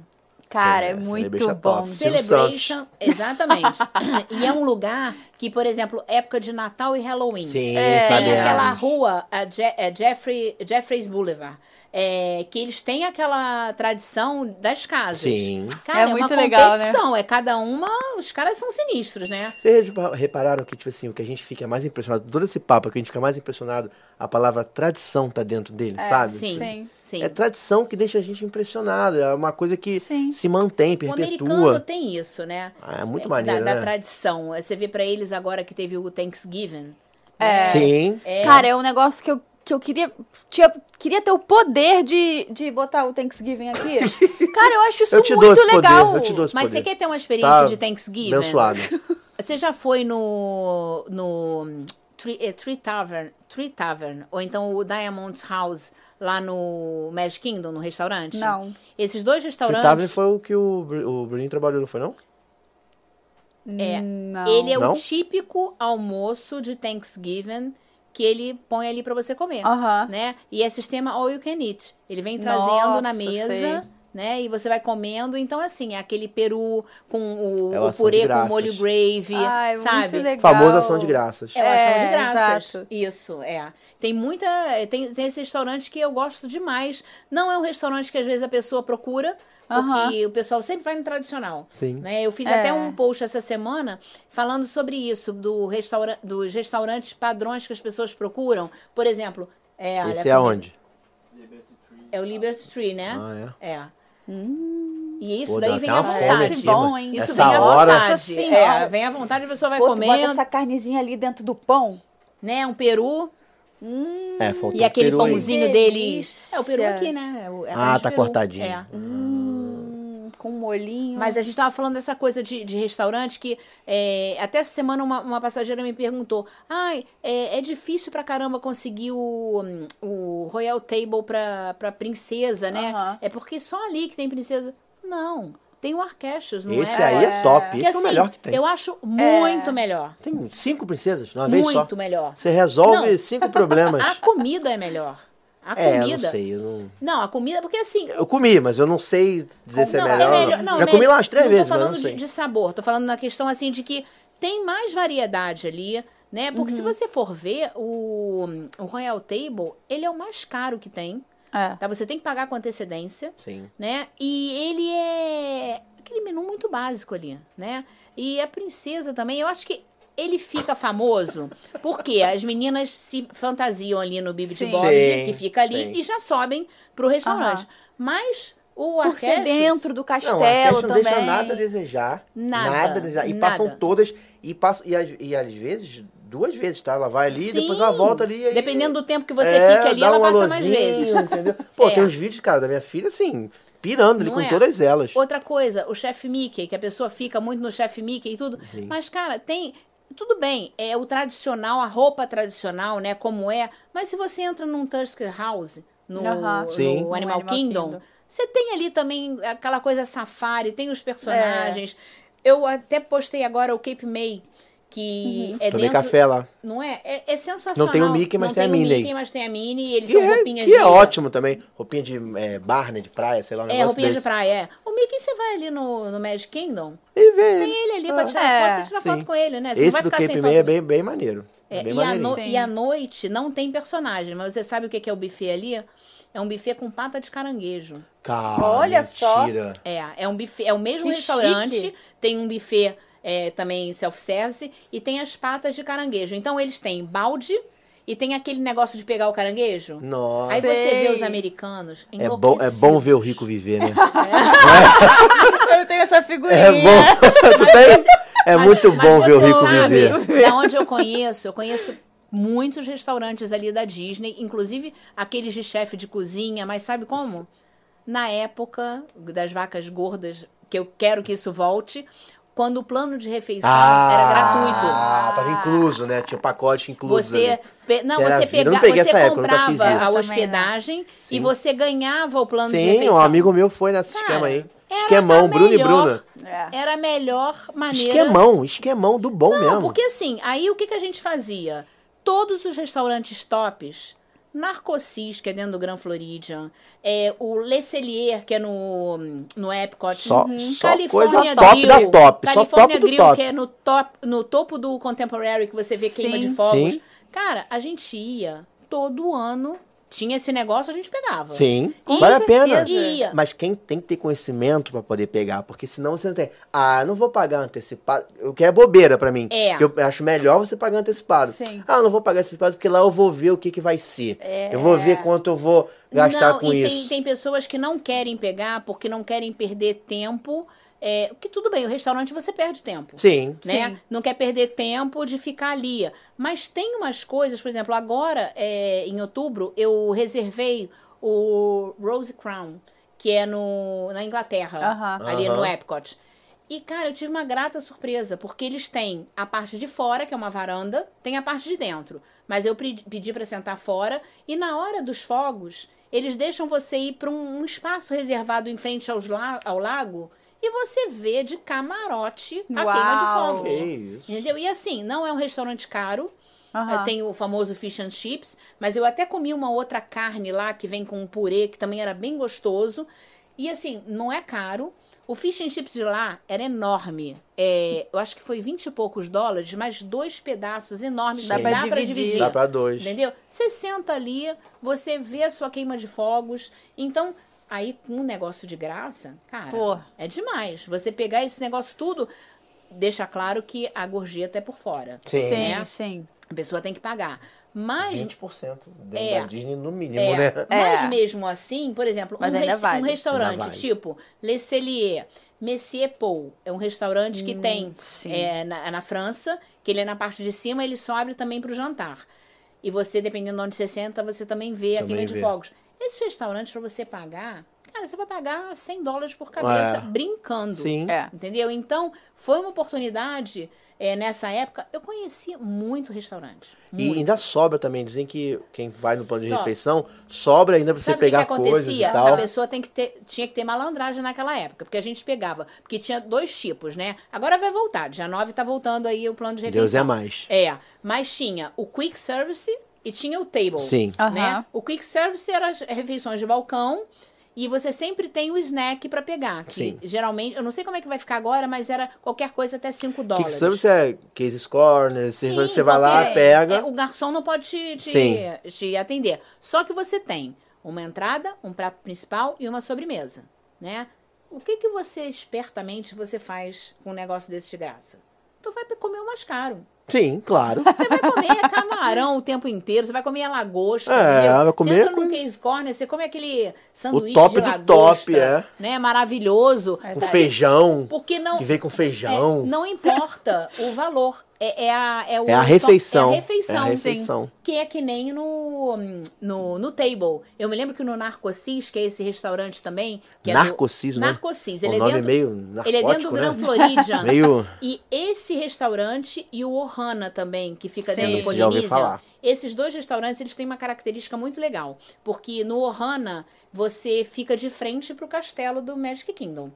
Cara, é, É, muito é bom. Celebration, exatamente. e é um lugar que, por exemplo, época de Natal e Halloween. Sim, Tem sabemos. aquela rua, a Je- é Jeffrey, Jeffreys Boulevard, é, que eles têm aquela tradição das casas. Sim. Cara, É é, uma muito legal, né? competição, é cada uma, os caras são sinistros, né? Vocês repa- repararam que, tipo assim, o que a gente fica mais impressionado, todo esse papo que a gente fica mais impressionado, a palavra tradição tá dentro dele, sabe? Sim, Sim. sim. É tradição que deixa a gente impressionado. É uma coisa que Sim. se mantém, O americano perpetua. tem isso, né? Ah, é muito É, maneiro, da, né? da tradição. Você vê pra eles agora que teve o Thanksgiving. É. Sim. Cara, é um negócio que eu, que eu queria. Tinha, queria ter o poder de, de botar o Thanksgiving aqui. Cara, eu acho isso Eu te dou muito esse legal. poder, eu te dou esse Mas poder. você quer ter uma experiência Tá de Thanksgiving? Abençoado. Você já foi no, no Tree, eh, Tree Tavern, Tree Tavern, ou então o Diamond House lá no Magic Kingdom, no restaurante? Não. Esses dois O restaurantes, Tavern foi o que o, o Bruninho trabalhou, não foi não? é, Não. ele é Não? o típico almoço de Thanksgiving que ele põe ali pra você comer, Aham. né? E é sistema all you can eat. Ele vem trazendo na Nossa, mesa, sei. Né? E você vai comendo. Então, assim, é aquele peru com o, É o purê com molho gravy, Ai, sabe? muito legal. Famosa ação de graças. É uma ação de É, graças. exato. Isso, é. Tem muita. Tem, tem esse restaurante que eu gosto demais. Não é um restaurante que às vezes a pessoa procura, porque o pessoal sempre vai no tradicional. Sim. Né? Eu fiz É. até um post essa semana falando sobre isso, do restaura dos restaurantes padrões que as pessoas procuram. Por exemplo, é, olha, Esse é aonde? É o Liberty Tree, né? Ah, é? É. E isso daí vem à vontade. bom, hein? Isso Essa vem à hora... vontade. Nossa Senhora. É, vem à vontade, a pessoa vai Pô, tu bota comendo, essa carnezinha ali dentro do pão. né? Um peru. É, faltou E aquele peru aí. pãozinho deles. delícia. É o peru aqui, né? É é Ah, tá peru. cortadinho. É. Hum, com molhinho. Mas a gente tava falando dessa coisa de, de restaurante que é, até essa semana uma, uma passageira me perguntou: ai, é, é difícil pra caramba conseguir o, o Royal Table pra, pra princesa, né? Aham. É porque só ali que tem princesa. Não. Tem o Arquestos, não Esse é? aí é top. Esse Que, é o assim, melhor que tem. Eu acho muito melhor. Tem cinco princesas uma vez só. Muito melhor. Você resolve Não. cinco problemas. A comida é melhor. A é, eu comida. não sei. Eu, não... Não, a comida, porque assim, eu comi, mas eu não sei dizer se é melhor. é melhor. Não, Já é comi lá umas três não vezes, tô mas eu falando não sei. de, de sabor, tô falando na questão assim de que tem mais variedade ali, né? Porque se você for ver, o, o Royal Table, ele é o mais caro que tem. É. Tá? Você tem que pagar com antecedência, Sim. né? E ele é aquele menu muito básico ali, né? E a princesa também, eu acho que ele fica famoso porque as meninas se fantasiam ali no Bibi de Sim. Bob, Sim, que fica ali, sim. e já sobem pro restaurante. Aham. Mas o Por ser Arqueches- dentro do Não, castelo a Cash não também. deixa nada a desejar. Nada, a desejar. E nada. passam todas. E, passam, e, às, e às vezes, duas vezes, tá? Ela vai ali, Sim. depois ela volta ali. e aí- Dependendo do tempo que você É, fica ali, dá ela um passa mais alôzinho, vezes. Entendeu? Pô, É. tem uns vídeos, cara, da minha filha, assim, pirando ali Não com é? todas elas. Outra coisa, o chefe Mickey, que a pessoa fica muito no chefe Mickey e tudo. Mas, cara, tem. Tudo bem, é o tradicional, a roupa tradicional, né? Como é. Mas se você entra num Tusker House, no, no No Animal, Animal Kingdom, Kingdom. você tem ali também aquela coisa safari, tem os personagens. Eu até postei agora o Cape May, que é Tomei dentro... café lá. Não é? é? é sensacional. Não tem o Mickey, mas Não tem a o Minnie. Mickey, mas tem a Minnie. Eles Que, são é, roupinhas que é de... ótimo também. Roupinha de é, bar, né? De praia, sei lá, um É, negócio roupinha de desse. praia, é. O Mickey, você vai ali no, no Magic Kingdom, E vem. tem ele ali pra tirar É, foto, você tira Sim. foto com ele, né? Você não Esse vai do ficar Cape sem May é bem, bem maneiro. É, É, bem e, à maneirinho. no- e à noite não tem personagem, mas você sabe o que é o buffet ali? É um buffet com pata de caranguejo. Cara, Olha só. mentira. É, é um buffet, é o mesmo Que restaurante, chique. tem um buffet é, também self-service e tem as patas de caranguejo. Então eles têm balde e tem aquele negócio de pegar o caranguejo. Nossa. Aí você Sei. vê os americanos É bom, é bom ver o rico viver, né? Eu tenho essa figurinha. É bom. tu tem? É muito Mas bom ver o você rico sabe, viver. Da onde eu conheço, eu conheço muitos restaurantes ali da Disney, inclusive aqueles de chefe de cozinha, mas sabe como? Na época das vacas gordas, que eu quero que isso volte, quando o plano de refeição era gratuito. Ah, tava incluso, né? Tinha pacote incluso. Você, pe- não, Você você pega, não peguei você essa época, eu nunca fiz comprava isso. a Também hospedagem Sim. e você ganhava o plano de Sim, refeição. um amigo meu foi nesse Cara, esquema aí. Esquemão, Bruno e melhor- Bruna. É. Era a melhor maneira Esquemão, esquemão do bom Não, mesmo. porque assim, aí o que, que a gente fazia? Todos os restaurantes tops, Narcosis, que é dentro do Grand Floridian, é, o Le Cellier, que é no, no Epcot, Só- uhum, só Califórnia coisa top Grill, da top, só California top do Grill, top. que é no, top, no topo do Contemporary, que você vê queima Sim. de fogos. Sim. Cara, a gente ia todo ano, tinha esse negócio, a gente pegava. Sim, Com vale a pena. Ia. Mas quem tem que ter conhecimento pra poder pegar, porque senão você não tem. Ah, não vou pagar antecipado. O que é bobeira pra mim. É. Porque eu acho melhor você pagar antecipado. Sim. Ah, não vou pagar antecipado porque lá eu vou ver o que, que vai ser. Eu vou ver quanto eu vou gastar não, com e isso. Tem, tem pessoas que não querem pegar porque não querem perder tempo. É, que tudo bem, o restaurante você perde tempo. Sim. Né? Sim. Não quer perder tempo de ficar ali. Mas tem umas coisas, por exemplo, agora, é, em outubro, eu reservei o Rose Crown, que é no, na Inglaterra, Aham. ali no Aham. Epcot. E, cara, eu tive uma grata surpresa, porque eles têm a parte de fora, que é uma varanda, tem a parte de dentro. Mas eu pedi pedi pra sentar fora, e na hora dos fogos, eles deixam você ir para um, um espaço reservado em frente aos la ao lago, e você vê de camarote a Uau. queima de fogos. Que isso. Entendeu? E assim, não é um restaurante caro. Eh, Tem o famoso fish and chips, mas eu até comi uma outra carne lá que vem com um purê que também era bem gostoso. E assim, não é caro. O fish and chips de lá era enorme. É, eu acho que foi 20 e poucos dólares, mas dois pedaços enormes. Dá pra dá pra dividir. dividir. Dá pra dois. Entendeu? Você senta ali, você vê a sua queima de fogos. Então, aí com um negócio de graça, cara, Pô. é demais. Você pegar esse negócio tudo, deixa claro que a gorjeta é por fora. Sim. Sim, né? sim. A pessoa tem que pagar. Mas 20% dentro É. da Disney no mínimo, é, né? Mas É. mesmo assim, por exemplo, Mas um, ainda res- vale. um restaurante Ainda vale. tipo Le Cellier, Messier Paul, é um restaurante que tem Hum, sim. é, na, na França, que ele é na parte de cima, ele só abre também para o jantar. E você, dependendo de onde você senta, você também vê a Também queima de vê. fogos. Esses restaurantes, para você pagar, cara, você vai pagar 100 dólares por cabeça É. brincando. Sim. É. Entendeu? Então, foi uma oportunidade. é, nessa época, eu conheci muito restaurante. E Muito. ainda sobra também. Dizem que quem vai no plano de Sobra. refeição, sobra ainda pra você Sabe que pegar que coisas e acontecia? tal. A pessoa tem que ter, tinha que ter malandragem naquela época, porque a gente pegava. Porque tinha dois tipos, né? Agora vai voltar. Dia 9 tá voltando aí o plano de refeição. Deus é mais. É. Mas tinha o quick service e tinha o table. Sim. Né? Aham. O quick service eram as refeições de balcão. E você sempre tem o snack pra pegar. Que Sim. geralmente, eu não sei como é que vai ficar agora, mas era qualquer coisa até 5 Que que dólares. sabe se é Case Corner, se Sim, você vai lá, pega. é, o garçom não pode te, te, Sim. te atender. Só que você tem uma entrada, um prato principal e uma sobremesa, né? O que que você, espertamente, você faz com um negócio desse de graça? Tu vai comer o mais caro. Sim, claro. Você vai comer camarão o tempo inteiro, você vai comer a lagosta, É, entendeu? vai comer Você entra com- no case corner, você come aquele sanduíche top de do lagosta, top, é. né? Maravilhoso. com feijão. Porque não... Que vem com feijão. É, não importa o valor. É, é a, é, o É a refeição. É a refeição. É a refeição. Sim. Que é que nem no, no, no Table. Eu me lembro que no Narcosis, que é esse restaurante também. Que é do- Narcosis, o nome- Narcosis. o Ele, é nome dentro, meio ele é dentro do né? Floridian. Meio- E esse restaurante e o Ohana também, que fica Sim. dentro do falar. Esses dois restaurantes, eles têm uma característica muito legal. Porque no Ohana, você fica de frente pro castelo do Magic Kingdom.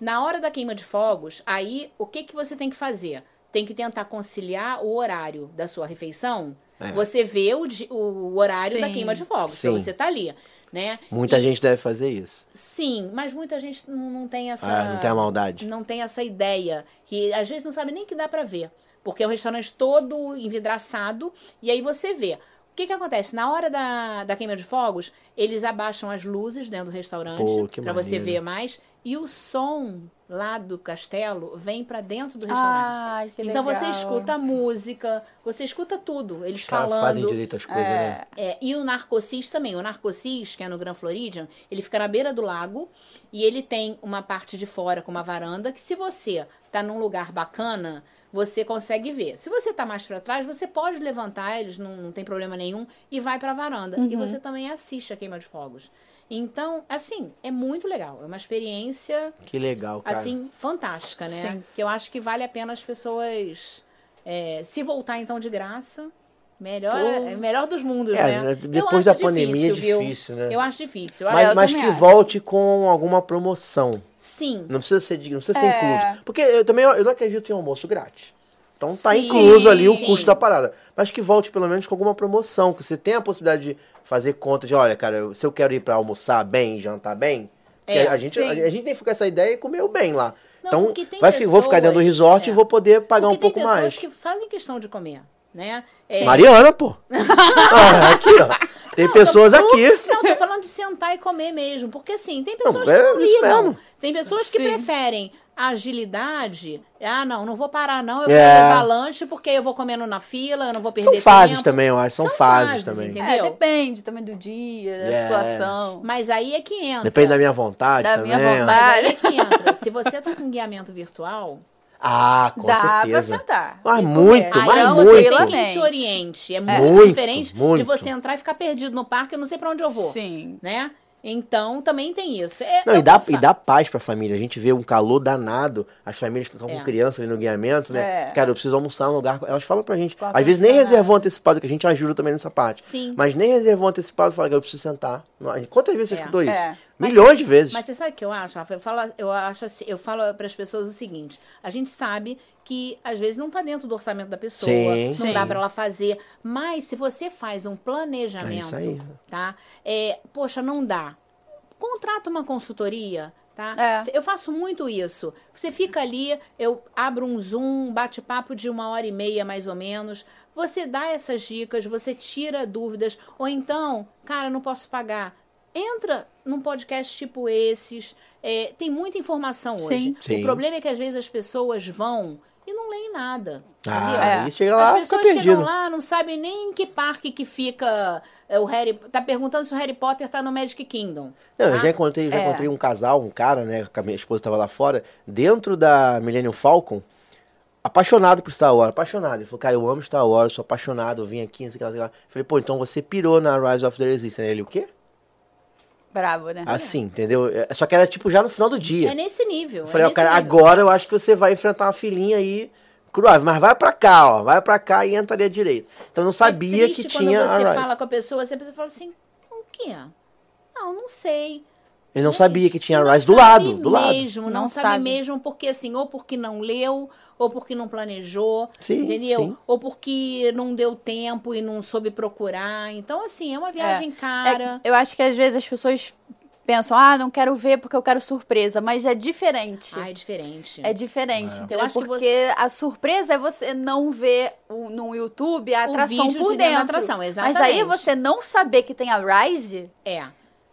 Na hora da queima de fogos, aí, o que, que você tem que fazer? Tem que tentar conciliar o horário da sua refeição. Você vê o, o horário da Sim. queima de fogos, Sim. você tá ali, né? Muita E- gente deve fazer isso. Sim, mas muita gente não, não tem essa. Ah, não tem a maldade. Não tem essa ideia. Que às vezes não sabe nem que dá pra ver. Porque é um restaurante todo envidraçado. E aí você vê. O que que acontece? Na hora da, da queima de fogos, eles abaixam as luzes dentro do restaurante. Pô, que pra você ver mais. E o som lá do castelo vem pra dentro do restaurante. Ai, que então você legal. escuta a música, você escuta tudo. Eles Os caras falando. fazem direito as coisas, né? É, e o Narcosis também. O Narcosis, que é no Grand Floridian, ele fica na beira do lago e ele tem uma parte de fora com uma varanda que se você tá num lugar bacana, você consegue ver. Se você tá mais para trás, você pode levantar, eles não, não tem problema nenhum, e vai pra varanda. E você também assiste a queima de fogos. Então, assim, é muito legal. É uma experiência, Que legal, cara. assim, fantástica, né? Sim. Que eu acho que vale a pena as pessoas... é, se voltar, então, de graça... Melhor, é melhor dos mundos, É, né? depois Eu da pandemia é viu? difícil, né? Eu acho difícil. Eu mas mas que acho. volte com alguma promoção. Sim. Não precisa ser, de- não precisa ser É. incluso. Porque eu também eu não acredito em almoço grátis. Então tá Sim, incluso ali o sim. custo da parada. Mas que volte pelo menos com alguma promoção. Que você tenha a possibilidade de fazer conta de, olha, cara, se eu quero ir pra almoçar bem, jantar bem. É, a, gente, a, a gente tem que ficar com essa ideia e comer o bem lá. Não, então, vai, fi- vou ficar dentro do pessoas- resort é. e vou poder pagar Porque um pouco tem pessoas mais. que fazem questão de comer, né? É, Mariana, pô. Ah, aqui, ó. Tem Não, pessoas tô- aqui. Não, tô falando de sentar e comer mesmo. Porque assim, tem pessoas Não, que é não lidam. mesmo. Tem pessoas que Sim. preferem agilidade. Ah, não, não vou parar, não. Eu É. quero levar lanche porque eu vou comendo na fila, eu não vou perder São fases tempo. também, eu acho. São, fases, também. entendeu? É, depende também do dia, da É. situação. Mas aí é que entra. Depende da minha vontade Da também. minha vontade. Mas aí é que entra. Se você tá com guiamento virtual, Ah, com Dá pra certeza. sentar. Mas muito, mas aí muito. você tem que tranquilamente. te oriente. É muito, Muito, diferente de muito. você entrar e ficar perdido no parque, eu não sei pra onde eu vou. Sim. Né? Então, também tem isso. É, Não, é e dá, e dá paz pra família. A gente vê um calor danado, as famílias que estão É. com criança ali no guiamento, né? É. Cara, eu preciso almoçar num lugar. Elas falam pra gente. Com Às vezes nem ar-condicionado. reservou antecipado, que a gente ajuda também nessa parte. Sim. Mas nem reservou antecipado, fala que eu preciso sentar. Quantas vezes você É. escutou isso? Mas- Milhões de vezes. Mas você sabe o que eu acho, Rafa? Eu falo, eu acho assim, eu falo para as pessoas o seguinte: a gente sabe que às vezes não tá dentro do orçamento da pessoa, Sim, não sim. dá para ela fazer, mas se você faz um planejamento, É isso aí. tá? É, poxa, não dá. Contrata uma consultoria, tá? É. Eu faço muito isso. Você fica ali, eu abro um Zoom, um bate-papo de uma hora e meia mais ou menos. Você dá essas dicas, você tira dúvidas, ou então, cara, não posso pagar. Entra num podcast tipo esses. é, tem muita informação hoje. Sim. Sim. O problema é que às vezes as pessoas vão e não leem nada. Ah? É. aí chega lá, As pessoas perdido. chegam lá, não sabem nem em que parque que fica é, o Harry. Tá perguntando se o Harry Potter tá no Magic Kingdom. Não, eu tá? já encontrei, já É. encontrei um casal, um cara, né? Que a minha esposa estava lá fora, dentro da Millennium Falcon, apaixonado por Star Wars, apaixonado. Ele falou, cara, eu amo Star Wars, sou apaixonado, eu vim aqui, não sei o que lá, não sei o que lá. Falei, pô, então você pirou na Rise of the Resistance. Ele, o quê? Bravo, né? Assim, entendeu? É, Só que era tipo já no final do dia. É nesse nível. Eu é falei, ó, cara, nível. agora eu acho que você vai enfrentar uma filhinha aí cruave, mas vai pra cá, ó, vai pra cá e entra ali à direita. Então eu não sabia é que tinha quando você fala com a pessoa, você a pessoa fala assim, o quê? Não, não sei. Ele não Gente, sabia que tinha a Rise do lado, do lado. mesmo, não, Não sabe, sabe. mesmo, porque assim, ou porque não leu, ou porque não planejou, Sim, entendeu? sim. Ou porque não deu tempo e não soube procurar. Então, assim, é uma viagem É. cara. É, eu acho que às vezes as pessoas pensam, ah, não quero ver porque eu quero surpresa, mas é diferente. Ah, é diferente. É diferente, entendeu? Eu acho que Porque a surpresa é você não ver o- no YouTube a O atração vídeo por de dentro atração, Mas aí exatamente. você não saber que tem a Rise, É.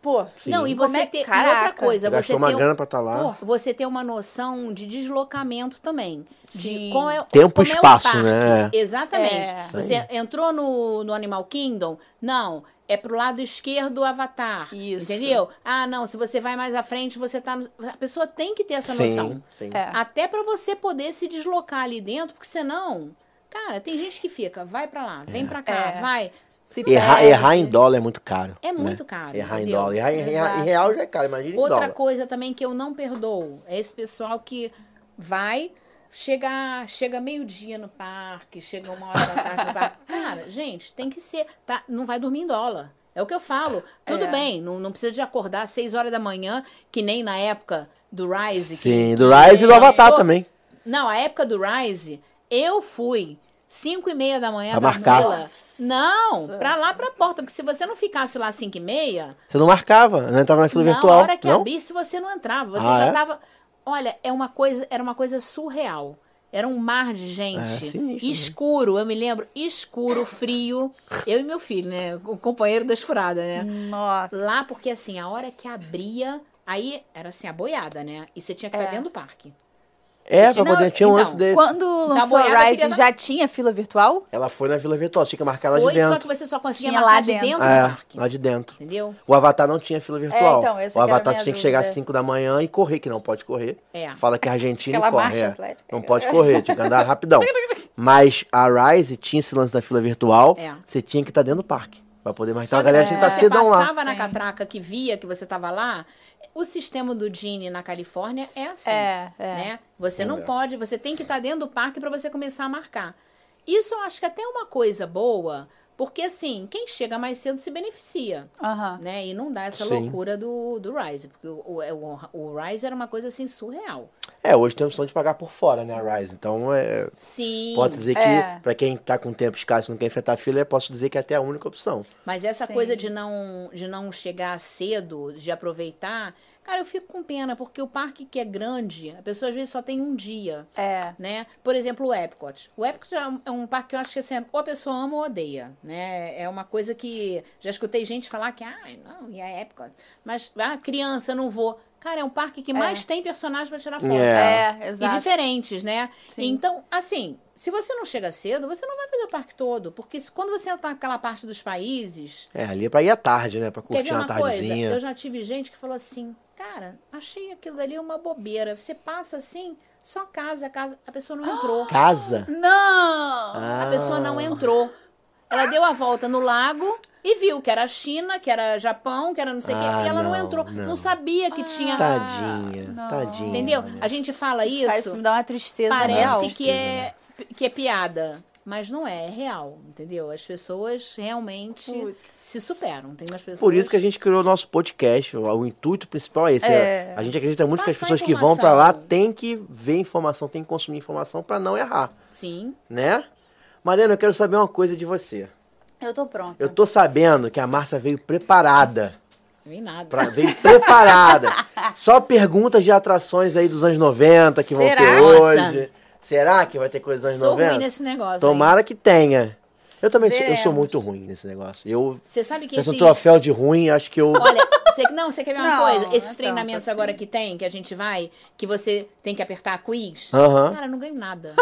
pô. Não, e você é- ter. E outra coisa, Você uma ter, um- grana pra estar lá. você ter uma noção de deslocamento também. De Sim. qual é, Tempo como e é o espaço, parque. né? Exatamente. É. Você entrou no, no Animal Kingdom? Não. É pro lado esquerdo do Avatar. Isso. Entendeu? Ah, não. Se você vai mais à frente, você tá. no- A pessoa tem que ter essa Sim, noção. sim. É. Até pra você poder se deslocar ali dentro, porque senão. Cara, tem gente que fica, vai pra lá, vem pra cá, É. vai. Se Errar, errar em dólar é muito caro. É né? muito caro, Errar em entendeu? dólar. Errar em, em- em real já é caro, imagina em Outra dólar. coisa também que eu não perdoo é esse pessoal que vai, chega, chega meio-dia no parque, chega uma hora da tarde no parque. Cara, gente, tem que ser. Tá, não vai dormir em dólar. É o que eu falo. Tudo É. bem, não, não precisa de acordar às 6 horas da manhã, que nem na época do Rise. Sim, que- do Rise e do Avatar também. Não, a época do Rise, eu fui 5 e meia da manhã Pra pra marcar. fila. Não, pra lá pra porta, porque se você não ficasse lá 5 e meia, Você não marcava, não entrava na fila na virtual. hora que não? abrisse, você não entrava. Você Ah, já é? tava. Olha, é uma coisa, era uma coisa surreal. Era um mar de gente. É, sinistro, né? escuro, eu me lembro, escuro, frio. Eu e meu filho, né? O companheiro das furadas, né? Nossa. Lá, porque assim, a hora que abria, aí era assim, a boiada, né? E você tinha que estar É. dentro do parque. É, pra poder. Tinha um então, lance desse. Quando lançou boiada, a Rise, já tinha fila virtual? Ela foi na vila virtual, tinha que marcar lá de Foi, dentro. só que você só conseguia Tinha marcar lá de dentro. dentro, do É, parque. lá de dentro. Entendeu? O Avatar não tinha fila virtual. então, essa o a Avatar você tinha que chegar às dúvida. 5 da manhã e correr, que não pode correr. É. Fala que é Argentina Aquela e corre. marcha é. atlética. Não pode correr, tinha que andar rapidão. Mas a Rise tinha esse lance da fila virtual, É. você tinha que estar dentro do parque. Pra poder marcar. Só Então a que galera tinha que estar você cedão lá. passava na Sim. catraca que via que você tava lá, o sistema do Genie na Califórnia é assim. É, é. Né? Você não É. pode, você tem que estar dentro do parque para você começar a marcar. Isso eu acho que até é uma coisa boa, porque assim, quem chega mais cedo se beneficia. Aham. Né? E não dá essa Sim. loucura do, do Rise. Porque o, o, o, o Rise era uma coisa assim surreal. É, hoje tem a opção de pagar por fora, né, a Rise. Então, é, Sim. pode dizer que, É. pra quem tá com tempo escasso e não quer enfrentar fila, eu posso dizer que é até a única opção. Mas essa Sim. coisa de não, de não chegar cedo, de aproveitar, cara, eu fico com pena, porque o parque que é grande, a pessoa às vezes só tem um dia. É. Né? Por exemplo, o Epcot. O Epcot é um, é um parque que eu acho que assim, ou a pessoa ama ou odeia. Né? É uma coisa que. Já escutei gente falar que, ah, não, e a Epcot. Mas, ah, criança, eu não vou. Cara, é um parque que mais tem personagens pra tirar foto. É. É, E exato. diferentes, né? Sim. Então, assim, se você não chega cedo, você não vai fazer o parque todo. Porque quando você entra naquela parte dos países, É, ali é pra ir à tarde, né? Pra Quer curtir ver uma uma coisa? tardezinha. Eu já tive gente que falou assim, cara, achei aquilo dali uma bobeira. Você passa assim, só casa, casa. A pessoa não entrou. Casa? Não! A pessoa não entrou. Ela deu a volta no lago e viu que era China, que era Japão, que era não sei o Ah, quê. E ela não, não, entrou. não. Não, sabia que tinha. Tadinha, não. tadinha. Entendeu? né? A gente fala Cara, isso. isso me dá uma tristeza Parece real. que é, que é piada. Mas não é, é real, entendeu? As pessoas realmente Putz. se superam. Tem umas pessoas. Por isso que a gente criou o nosso podcast. O, intuito principal é esse. É. A gente acredita muito que as Passar pessoas que vão pra lá têm que ver informação, têm que consumir informação pra não errar, Sim. né? Mariana, eu quero saber uma coisa de você. Eu tô pronta. Eu tô sabendo que a Márcia veio preparada. Vem nada. Pra, veio preparada. Só perguntas de atrações aí dos anos 90 que vão Será? ter Nossa. hoje. Será que vai ter coisa dos anos Sou 90? ruim nesse negócio. Tomara que tenha. Eu também sou, eu sou muito ruim nesse negócio. Eu, Você sabe que se fosse um troféu de ruim, acho que eu. Olha, você, não, você quer ver uma Não, coisa? é Esses tanto treinamentos assim. agora que tem, que a gente vai, que você tem que apertar quiz. Cara, eu não ganho nada.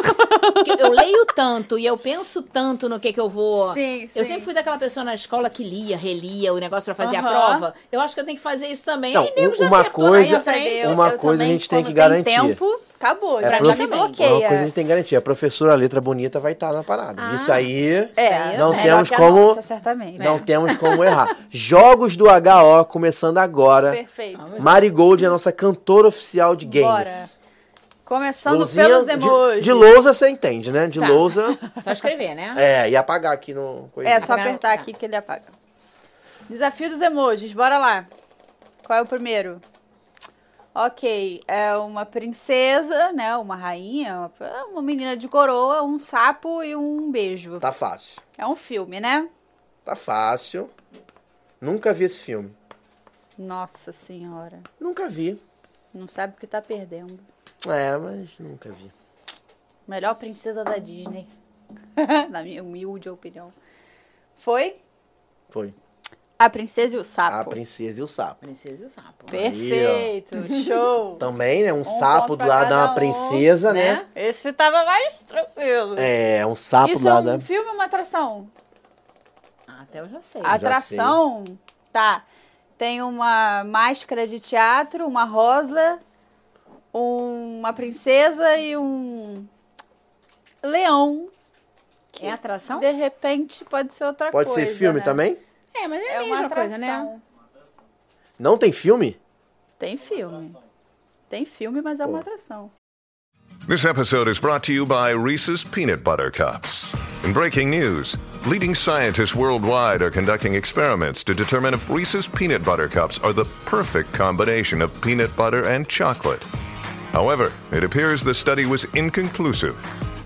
Porque eu leio tanto e eu penso tanto no que que eu vou... Sim, Eu sim. sempre fui daquela pessoa na escola que lia, relia o negócio pra fazer a prova. Eu acho que eu tenho que fazer isso também. Não, Aí, nego, já uma na coisa- minha frente. Eu- uma eu coisa a também, gente tem que garantir. tempo, acabou. É já prof- me também. Uma bloqueia. coisa a gente tem que garantir. A professora letra bonita vai estar na parada. Ah. Isso aí É, não melhor temos que a como. nossa, certamente. não temos como errar. Jogos do HO começando agora. Perfeito. Marigold é a nossa cantora oficial de games. Bora. Começando Lousinha pelos de- emojis. De, lousa você entende, né? De Tá. lousa. Só escrever, né? É, e apagar aqui no. coisinha. É, só apertar aqui que ele apaga. Desafio dos emojis, bora lá. Qual é o primeiro? Ok, é uma princesa, né? Uma rainha, uma, uma menina de coroa, um sapo e um beijo. Tá fácil. É um filme, né? Tá fácil. Nunca vi esse filme. Nossa senhora. Nunca vi. Não sabe o que tá perdendo. É, mas nunca vi. Melhor princesa da Disney. Na minha humilde opinião. Foi Foi. A Princesa e o Sapo. A Princesa e o Sapo. Princesa e o sapo. Perfeito. Show. Também, né? Um, sapo ponto do lado de cada uma um, princesa, né? Esse tava mais tranquilo. É, um sapo Isso do é lado um da... filme ou uma atração? Ah, até eu já sei. Atração? Tá. Tem uma máscara de teatro, uma rosa, uma princesa e um leão. É atração? De repente pode ser outra Pode coisa. ser filme né? também? É, mas é, É a mesma coisa, né? Não tem filme? Tem filme. Tem filme, mas é uma atração. This episode is brought to you by Reese's Peanut Butter Cups. In breaking news, leading scientists worldwide are conducting experiments to determine if Reese's Peanut Butter Cups are the perfect combination of peanut butter and chocolate. However, it appears the study was inconclusive,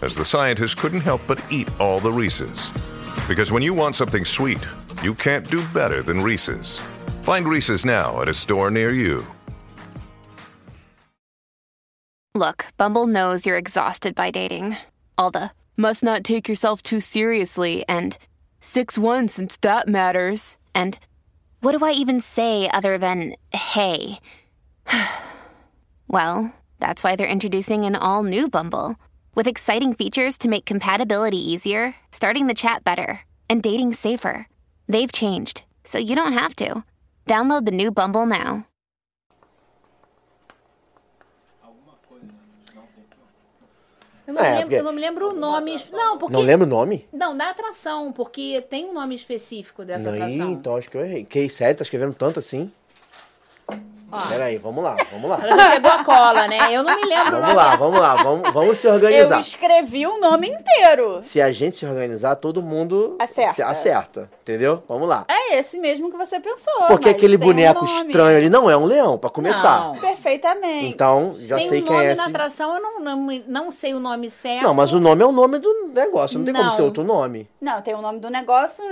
as the scientists couldn't help but eat all the Reese's. Because when you want something sweet, you can't do better than Reese's. Find Reese's now at a store near you. Look, Bumble knows you're exhausted by dating. All the must not take yourself too seriously and 6 1 since that matters. And what do I even say other than hey? well, that's why they're introducing an all new Bumble with exciting features to make compatibility easier, starting the chat better, and dating safer. They've changed, so you don't have to. Download the new Bumble now. Eu não, É, lembro, porque- eu não me lembro o nome. Não, porque. Não lembro o nome? Não, da atração, porque tem um nome específico dessa Não, atração. então acho que eu errei. Que sério, tá escrevendo tanto assim? Peraí, vamos lá, vamos lá. Ela já pegou a cola, né? Eu não me lembro Vamos lá, vamos lá, vamos, vamos se Eu organizar. escrevi o nome inteiro. Se a gente se organizar, todo mundo Acerta. se acerta, entendeu? Vamos lá. É esse mesmo que você pensou. Porque aquele um boneco nome. estranho ali não é um leão, pra começar. Não. Perfeitamente. Então, já tem sei um quem nome é na esse. atração, eu não, não, não sei o nome certo. Não, mas o nome é o nome do negócio, não tem como Não. ser outro nome. Não, tem o nome do negócio. Não,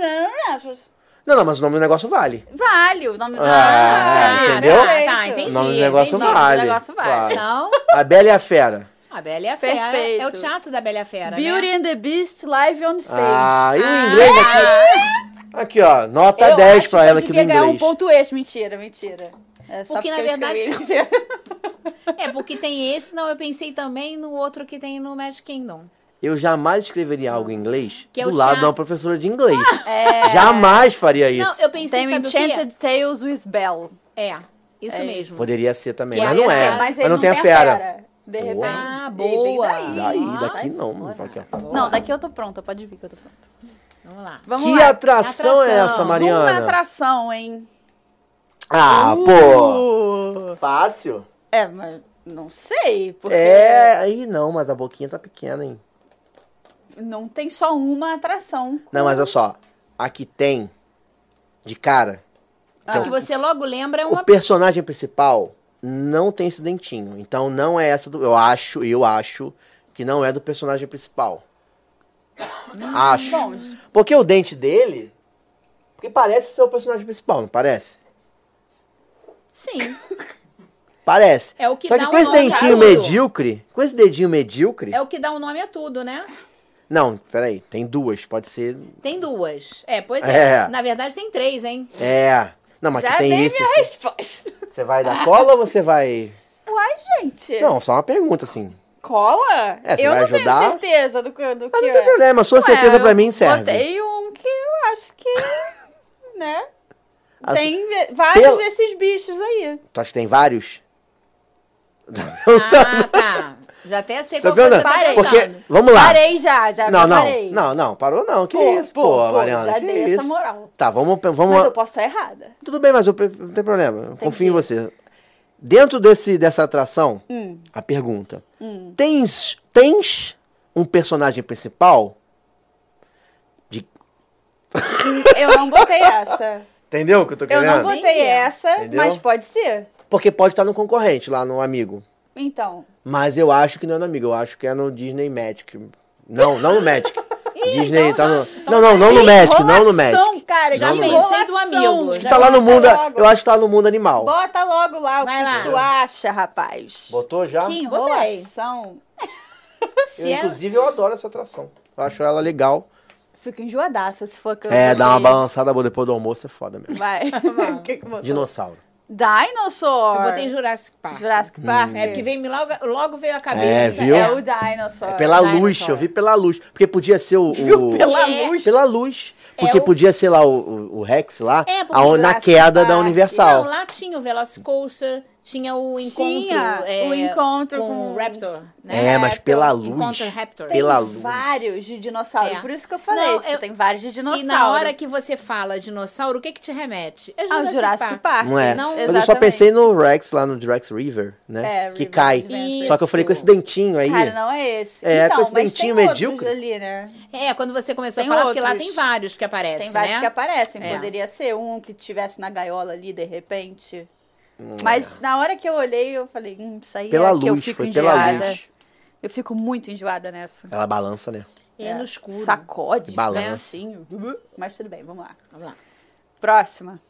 não, não. Não, não, mas o nome do negócio vale. Vale, o nome do Ah, negócio. entendeu? Tá, Perfeito. tá, entendi. o nome do negócio entendi. vale. O negócio vale. Claro. Então, A Bela e a Fera. a Bela e a Fera. Perfeito. É o teatro da Bela e a Fera, Beauty né? and the Beast live on stage. Ah, e o inglês aqui? Aqui, ó, nota Eu 10 acho pra que ela eu aqui no devia ganhar um inglês. ponto extra. Mentira, mentira. É só Porque, na eu verdade, escrevi. É, porque tem esse. Não, eu pensei também no outro que tem no Magic Kingdom. Eu jamais escreveria algo em inglês Que é do o lado teatro. de uma professora de inglês. Jamais faria isso. Não, eu pensei, Tem sabe? Enchanted Tales with Belle. É, isso É mesmo. Poderia ser também, Que mas não é é. certo. Mas, ele não tem a fera. De Boa. repente. Ah, boa. daí. Daí, Nossa, daqui não. não. Não, daqui eu tô pronta. Pode vir que eu tô pronta. Vamos lá. Vamos Que lá. atração, é Atração. essa, Uma Mariana? atração, hein? Ah, pô! Uh. Fácil. É, mas não sei, porque É, aí não, mas a boquinha tá pequena, hein? Não tem só uma atração. Não, mas olha só. Aqui tem, de cara, O que você logo lembra é o uma. personagem principal não tem esse dentinho. Então não é essa do. Eu acho, eu acho que não é do personagem principal. Acho. Bom, Porque o dente dele. Porque parece ser o personagem principal, não parece? Sim. Parece. É o que Só que dá com um esse dentinho a medíocre. Com esse dedinho medíocre. É o que dá um nome a tudo, né? Não, peraí. Tem duas. Pode ser. Tem duas. É, pois é. É. Na verdade, tem três, hein? É. Não, mas já que tem dei esse. minha resposta. Você vai dar cola ou você vai. Uai, gente. Não, só uma pergunta, assim. Cola? É, você eu vai não ajudar? tenho certeza do que, do Mas que não tem é. problema, a sua Ué, certeza pra mim serve. Botei um que eu acho que, né? A Tem ve- vários desses bichos aí. Tu acha que tem vários? Ah, tá. Já até sei Tá tá Parei. Porque, vamos lá. Parei já, já não, não, parei. não, não, parou não. Que Pô, isso, pô, pô, Mariana. já que dei isso? essa moral. Tá, vamos, vamos. Mas eu posso estar errada. Tudo bem, mas eu não tem problema. Eu confio em você. Dentro desse, dessa atração, Hum. a pergunta: tens, tens um personagem principal? De, Eu não botei essa. entendeu o que eu tô Eu querendo? não botei Entendi. essa, Entendeu? mas pode ser. Porque pode estar no concorrente lá no amigo. Então. Mas eu acho que não é no amigo, eu acho que é no Disney Magic. Não, não no Magic. Disney tá no. então Não, não, não no Magic, não no Magic. cara, Já que pensei do amigo, Que já tá lá no mundo. logo. Eu acho que tá no mundo animal. Bota logo lá o Vai que lá. tu acha, rapaz. Botou já? Que enrolação. Eu, é- inclusive, eu adoro essa atração. Eu acho ela legal. Fico enjoadaça se for que eu É, dá uma balançada boa depois do almoço, é foda mesmo. Vai. O que que botou? Dinossauro. Dinosaur. Eu botei Jurassic Park. Jurassic Park. É, porque veio, logo, logo veio a É, cabeça. viu? É o Dinosaur. É pela Dinosaur. luz, eu vi pela luz. Porque podia ser o. o- Pela É. luz. Pela luz. Porque o- podia ser lá o, o- o Rex lá, É, aonde- na queda da Park. Universal. Não, lá tinha o Velocicoaster, tinha o encontro, Tinha é, o encontro com, com- o Raptor. Né? É, mas É, pela luz. Encontro Raptor. Pela Tem luz. vários de dinossauro. É. Por isso que eu falei, Não, tipo, eu- tem vários de dinossauro. E na hora que você fala dinossauro, o que que te remete? É Ah, o Jurassic, Jurassic Park. Park. Não é? Não, Mas eu só pensei no Rex lá no Rex River, né? É, que River cai. Adventure. Só que eu falei com Isso. esse dentinho aí. Cara, não é esse. É, então, com esse mas dentinho medíocre. outros ali, né? É, quando você começou Tem a falar, porque lá outros. tem vários que aparecem, Tem vários né? que aparecem. É. Poderia ser um que tivesse na gaiola ali, de repente. Mas na hora que eu olhei, eu falei, hum, isso aí Pela é que eu luz, fico foi pela enjoada. luz. Eu fico muito enjoada nessa. Ela balança, né? É, no escuro. Sacode, Balança. né? Assim. Mas tudo bem, vamos lá. Vamos lá. Próxima.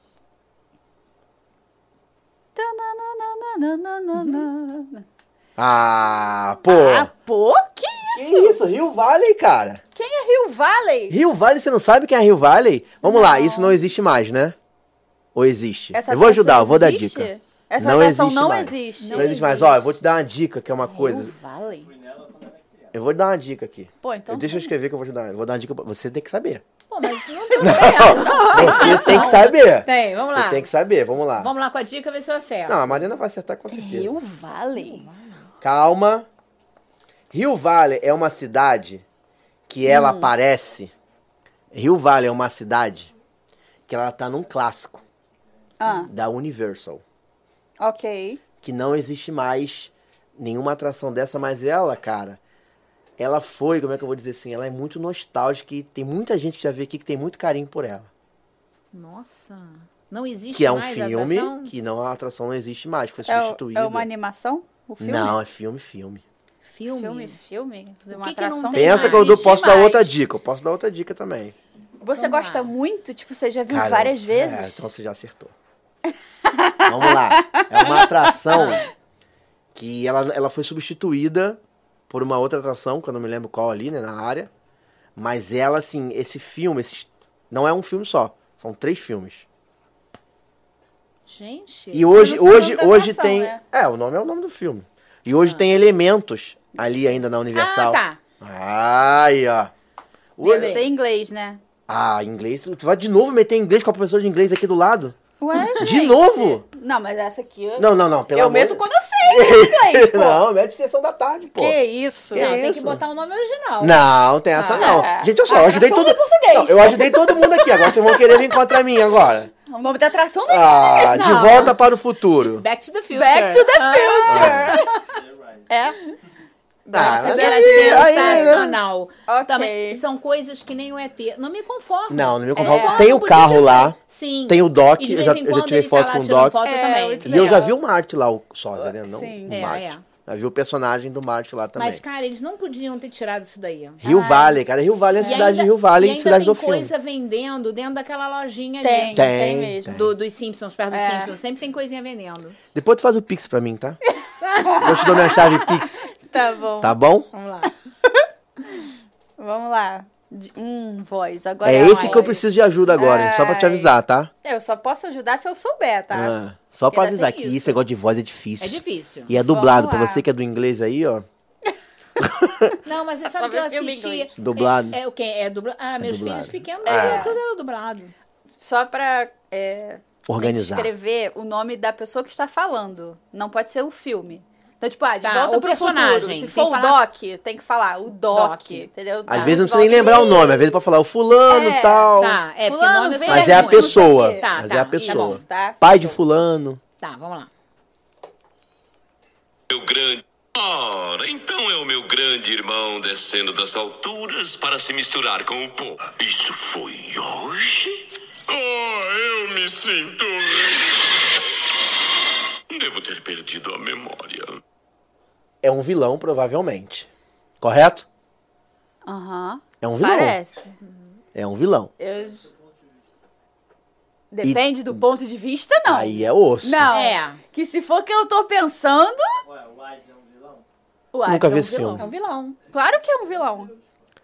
Ah, pô. Ah, pô, que que isso? isso? Rio Valley, cara. Quem é Rio Valley? Rio Valley, você não sabe quem é Rio Valley? Vamos lá, isso não existe mais, né? Ou existe? Essa eu vou ajudar, eu vou dar existe? dica. Essa não existe não mais. existe. Não existe mais. Ó, eu vou te dar uma dica, que é uma coisa. Rio Valley? Eu vou te dar uma dica aqui. Pô, então. Eu- Deixa eu escrever que eu vou te dar. Eu vou dar uma dica. pra- Você tem que saber. Pô, mas não tem reação. Você tem que saber. Tem, vamos lá. Você tem que saber, vamos lá. Vamos lá com a dica, ver se eu acerto. Não, a Mariana vai acertar com certeza. Rio Valley? Calma. Rio Valley é uma cidade que ela aparece. Rio Valley é uma cidade que ela tá num clássico Ah, da Universal. ok. Que não existe mais nenhuma atração dessa, mas ela, cara, ela foi, como é que eu vou dizer assim? Ela é muito nostálgica e tem muita gente que já veio aqui que tem muito carinho por ela. Nossa. Não existe Que é um mais filme atração? que não, a atração não existe mais, foi É, substituída. é uma animação? O filme? Não, é filme, filme. Filme. Filme, filme? Uma que que não atração? tem Pensa mais? que eu posso dar mais. outra dica, eu posso dar outra dica também. Você Vamos gosta lá. muito? Tipo, você já viu Cara, várias É, vezes? então você já acertou. Vamos lá. É uma atração que ela, ela foi substituída por uma outra atração, que eu não me lembro qual ali, né, na área. Mas ela, assim, esse filme, esse, não é um filme só. São três filmes. Gente. E hoje, hoje, hoje atração, tem. né? É, o nome é o nome do filme. E hoje tem elementos ali ainda na Universal. Ah, tá. Aí, ó. Deve ser inglês, né? Ah, inglês. Tu tu vai de novo meter inglês com a professora de inglês aqui do lado? Ué, De gente. novo? Não, mas essa aqui... Eu, Não, não, não. Pelo eu amor meto de- quando eu sei inglês, pô. Não, mete sessão da tarde, pô. Que isso? Que Não, tem isso? que botar o nome original. Não, tem essa Ah, não. é. Gente, olha só, eu ajudei todo. Não, eu ajudei todo mundo aqui. Agora vocês vão querer vir contra mim agora. O nome da atração não é Ah, de Não. volta para o futuro. Back to the Future. Back to the Ah. Future. É? Ah, Isso mas era aí- aí, né? sensacional. Ok. Também são coisas que nem o ET. Não me conformo. Não, não me É. conformo. Tem o carro lá. Sim. Tem o Doc, E de eu vez já- em eu já tirei ele foto tá com o Doc. foto É, E eu já vi o Marte lá, o sósia, né? Não Sim. o É, Marte. é. Já vi o personagem do Marte lá também. Mas, cara, eles não podiam ter tirado isso daí. Rio Valley, cara. Rio Valley é a cidade ainda- de Rio Valley, e ainda cidade tem do filme. coisa vendendo dentro daquela lojinha Tem, ali. tem, Tem, mesmo. Do, dos Simpsons, perto dos É. Simpsons. Sempre tem coisinha vendendo. Depois tu faz o Pix pra mim, tá? eu te dou minha chave Pix, Tá bom. tá bom? Vamos lá. Vamos lá. De- Hum, voz. Agora É a esse que eu preciso de ajuda agora, hein? Só pra te Ai. avisar, tá? Eu só posso ajudar se eu souber, tá? Ah, só pra Ainda avisar que isso. esse negócio de voz é difícil. É difícil. E é dublado, pra você que é do inglês aí, ó. Não, mas você Só sabe que eu assisti. inglês. Dublado. É, é o quê? É dublado. Ah, meus dublado. filhos pequenos, É. tudo era dublado. Só pra é, Organizar. escrever o nome da pessoa que está falando. Não pode ser o filme. Então, tipo, ah, de Tá, volta o pro personagem. futuro. Se for o falar- Doc, tem que falar o Doc, Doc. entendeu? Às Tá, vezes não precisa nem lembrar o nome, às vezes pode falar o fulano É, tal. Tá, é, porque Fulano nome Mas é a pessoa. quê. Tá, Mas tá, é a tá pessoa. Tá? Pai de fulano. Tá, vamos lá. Meu grande. Ora, então é o meu grande irmão descendo das alturas para se misturar com o povo. Isso foi hoje? Oh, eu me sinto. Devo ter perdido a memória. É um vilão, provavelmente. Correto? Aham. É um vilão. Parece. É um vilão. Eu... Depende do ponto de vista, não. Aí é osso. Não. É. Que se for que eu tô pensando. O Hades Nunca é vi um esse vilão. filme. É um vilão. Claro que é um vilão.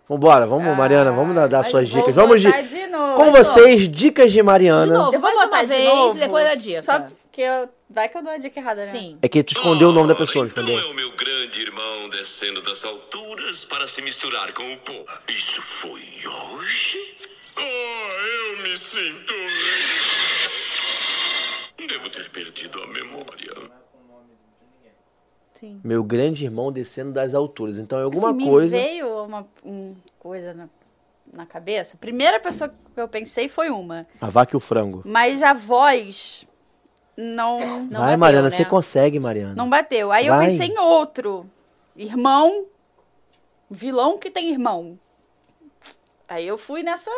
Vambora, vamos, Mariana, vamos dar, dar suas dicas. Vamos de, de novo. com vocês, dicas de Mariana. De novo, Eu vou botar uma vez novo. e depois da dica. Só porque eu... vai que eu dou a dica errada, né? Sim. É que tu escondeu o nome da pessoa, Então escondeu. é o meu grande irmão descendo das alturas para se misturar com o pó. Isso foi hoje? Oh, eu me sinto. Devo ter perdido a memória. Sim. Meu grande irmão descendo das alturas. Então é alguma Assim, me coisa. veio uma um coisa na, na cabeça. A primeira pessoa que eu pensei foi uma. A vaca e o frango. Mas a voz não, não, Vai, bateu, Mariana, né? você consegue, Mariana. não bateu. Aí eu Vai. pensei em outro. Irmão. Vilão que tem irmão. Aí eu fui nessa.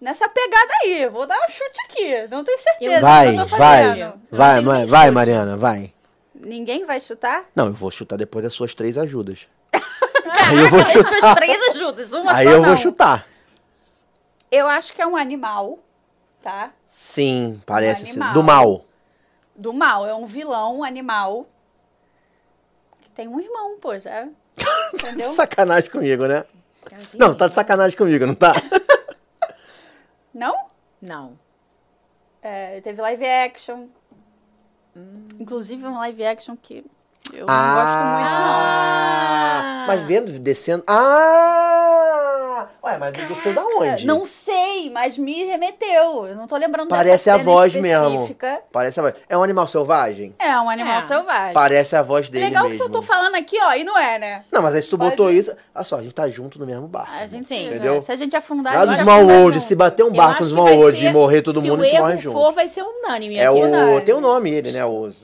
Nessa pegada aí. Vou dar um chute aqui. Não tenho certeza. Vai, do que eu tô vai. Vai, vai, vai. Mariana, vai. Ninguém vai chutar? Não, eu vou chutar depois das suas três ajudas. Aí eu vou As suas três ajudas. Uma Aí só eu não. vou chutar. Eu acho que é um animal, tá? Sim, parece ser. animal. Do mal. Do mal. É um vilão, um animal. Que tem um irmão, pô, já. Entendeu? De sacanagem comigo, né? Não, tá de sacanagem comigo, não tá? Não? Não. É, teve live action. Inclusive um live action que eu não ah, mas vendo, descendo. Ah! Ué, mas desceu da gosto muito. onde? Não sei, mas me remeteu. Eu não tô lembrando Parece dessa a voz mesmo. específica. Parece a voz. É um animal selvagem? É um animal É. selvagem. Parece a voz dele Legal que mesmo. se eu tô falando aqui, ó, e não é, né? Não, mas aí se tu Pode- botou isso. Olha só, a gente tá junto no mesmo barco. A gente, Sim. Entendeu? Se a gente afundar, Lá gente Small World, se bater um barco no que Small World ser- e morrer todo se mundo, o a gente morre junto. for, vai ser unânime. É aqui. o. Verdade. Tem o nome ele, né? O...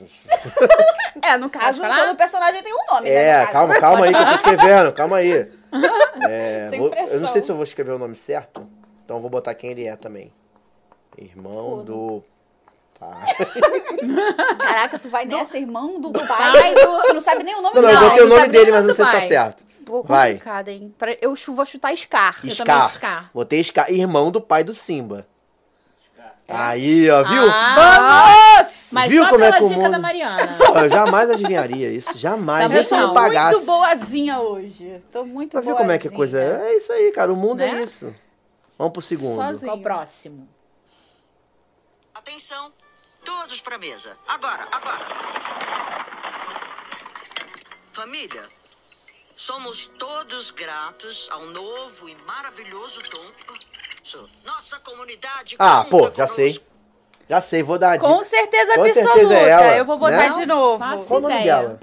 É, no caso, todo personagem tem um nome, né? É, no calma, calma aí que eu tô escrevendo, calma aí. É, Sem vou- pressão. eu não sei se eu vou escrever o nome certo, então eu vou botar quem ele é também. Irmão do. Tá. Caraca, tu vai nessa, irmão do, pai. pai do- Tu não sabe nem o nome Não, não, dele. eu botei o não nome dele, mas não sei do se tá certo. Pô, Vai. complicado, hein? Eu vou chutar Scar. Eu também Scar. Scar. Botei Scar, irmão do pai do Simba. Aí, ó, viu? Ah, Vamos! Mas Viu só como é pela que o dica mundo- da Mariana. Eu jamais adivinharia isso, jamais. Tá eu Não, me pagasse. Muito boazinha hoje. Tô muito Mas viu como é que a coisa é? É isso aí, cara. O mundo é Né? isso. Vamos pro segundo. Sozinho. Qual o próximo? Atenção, todos pra mesa. Agora, agora. Família, somos todos gratos ao novo e maravilhoso Tom. Nossa comunidade. Ah, pô, já conosco. sei. Já sei, vou dar a dica. Com certeza Com absoluta. certeza é ela, eu vou botar né? de novo. Faço Qual o nome ideia. dela?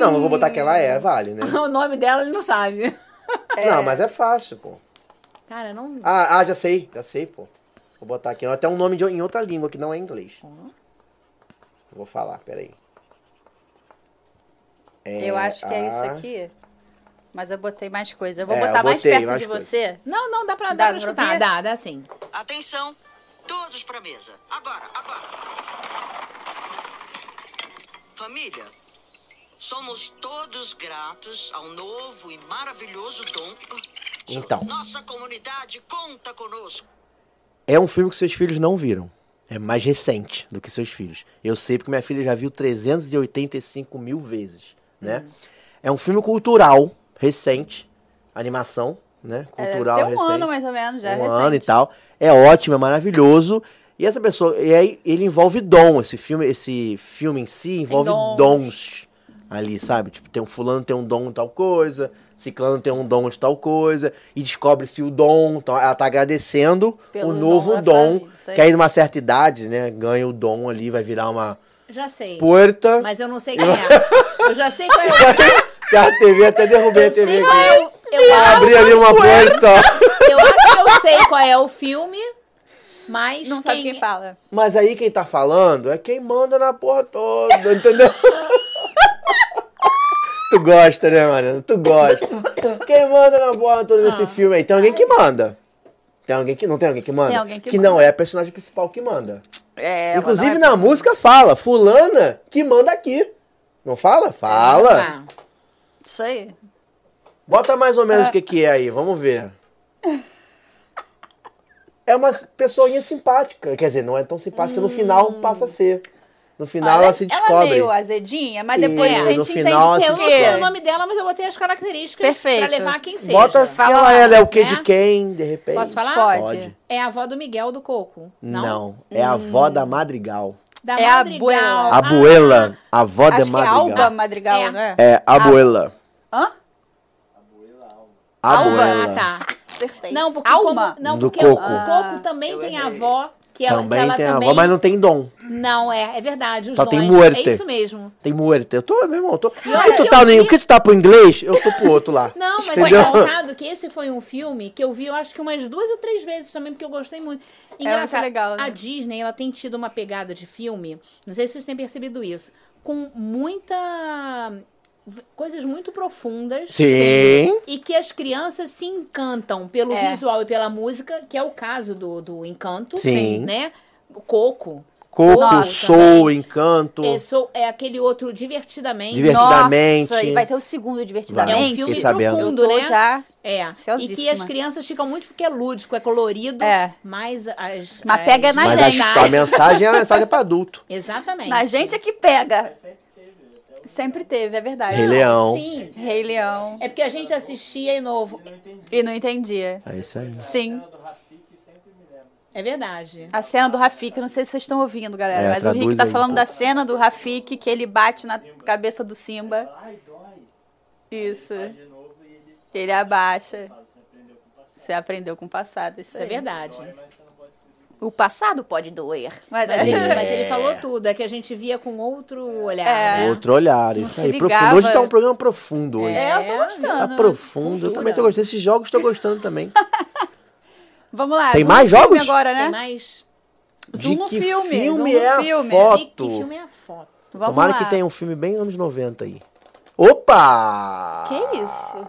Não, eu vou botar que ela é, vale, né? O nome dela ele não sabe. Não, mas é fácil, pô. Cara, não. Ah, ah, já sei, já sei, pô. Vou botar aqui até um nome de, em outra língua que não é inglês. Vou falar, peraí. É, Eu acho que é isso a- aqui. Mas eu botei mais coisa. Eu vou É, botar eu mais perto mais de coisa. você. Não, não, dá pra, Dá dá pra escutar. ouvir? Dá, dá sim. Atenção, todos pra mesa. Agora, agora. Família, somos todos gratos ao novo e maravilhoso Tom. Então. Nossa comunidade conta conosco. É um filme que seus filhos não viram. É mais recente do que seus filhos. Eu sei porque minha filha já viu 385 mil vezes, né? É um filme cultural, recente, animação, né? Cultural Tem um recente. ano mais ou menos, já é um recente. ano e tal. É ótimo, é maravilhoso. E essa pessoa, e aí ele envolve dom, esse filme, esse filme em si envolve dons. dons ali, sabe? Tipo, tem um fulano tem um dom de tal coisa, ciclano tem um dom de tal coisa, e descobre-se o dom, então ela tá agradecendo Pelo o dom novo dom, família, isso aí. que aí numa certa idade, né, ganha o dom ali, vai virar uma Já sei. puerta. Mas eu não sei quem é. Eu já sei qual é. Tem a TV, até derrubei a Eu sei TV qual é aqui. o. Eu acho, Abri ali uma puerta. eu acho que eu sei qual é o filme, mas Não quem... sabe quem fala. Mas aí quem tá falando é quem manda na porra toda, entendeu? tu gosta, né, Mariana? Tu gosta. Quem manda na porra toda Ah. nesse filme aí? Tem alguém que manda. Tem alguém que não tem alguém que manda? Tem alguém que não manda. é a personagem principal que manda. É, Inclusive não é na música fala, fulana que manda aqui. Não fala? Fala. Ah, Isso aí. Bota mais ou menos o que, que é aí, vamos ver. É uma pessoinha simpática. Quer dizer, não é tão simpática, no final passa a ser. No final Olha, ela se Ela é descobre. meio azedinha, mas depois E a gente no entende final, por Eu não sei o nome dela, mas eu botei as características Perfeito. pra levar quem seja. Bota que Fala ela, ela é o quê né? de quem, de repente. Posso falar? Pode. É a avó do Miguel do Coco. Não? Não, é a avó da Madrigal. Da É a Madrigal. abuela. A abuela, a avó Acho de que é Madrigal. Alba Madrigal, É. né? É, a abuela. Hã? Alba. Abuela. Ah, tá. Acertei. Não, porque, Alma. como, não, Do porque o- Coco. o Coco também tem a avó. Que ela, Também que ela tem a também... avó, mas não tem dom. Não, é, é verdade. Os Só tem dons. muerte. É isso mesmo. Tem muerte. Eu tô, meu irmão, eu tô. O que olha, tu eu tá, vi- o que tu tá pro inglês? Eu tô pro outro lá. Não, mas Entendeu? é engraçado que esse foi um filme que eu vi, eu acho que umas duas ou três vezes também, porque eu gostei muito. Engraçado, legal, né? a Disney, ela tem tido uma pegada de filme, não sei se vocês têm percebido isso, com muita... coisas muito profundas. Sim. E que as crianças se encantam pelo É. visual e pela música, que é o caso do, do Encanto, Sim. né? O Coco. Coco, Nossa, Soul, Encanto. É, sou- é aquele outro Divertidamente. Divertidamente. Nossa, e vai ter o segundo É Divertidamente. um Fiquei filme sabendo. profundo, né? já É. E que as crianças ficam muito porque é lúdico, é colorido, É. mas as. Mas as pega na Mas gente. a, a mensagem é a mensagem pra adulto. Exatamente. Na gente é que pega. Sempre teve, é verdade. Rei Leão. Sim. Rei Leão. É porque a gente assistia e novo. E não entendia. É isso aí. Sim. É verdade. A cena do Rafik, não sei se vocês estão ouvindo, galera, É, mas o Rick tá um falando pouco. da cena do Rafik que ele bate na cabeça do Simba. Isso. Ele abaixa. Você aprendeu com o passado, isso, Isso é aí. verdade. O passado pode doer. Mas, Mas ele, é. mas ele falou tudo, é que a gente via com outro olhar. É. né? Outro olhar, Não isso aí. Profundo. Hoje tá um programa profundo hoje. É, eu tô Tá gostando. profundo. Eu também tô gostando. Esses jogos tô gostando também. Vamos lá. Tem mais no filme jogos? agora, né? Tem mais. Zoom De no que filme. filme zoom no é a filme. foto? Que, que filme é a foto? Vamos Tomara lá. que tenha um filme bem anos 90 aí. Opa! Que isso?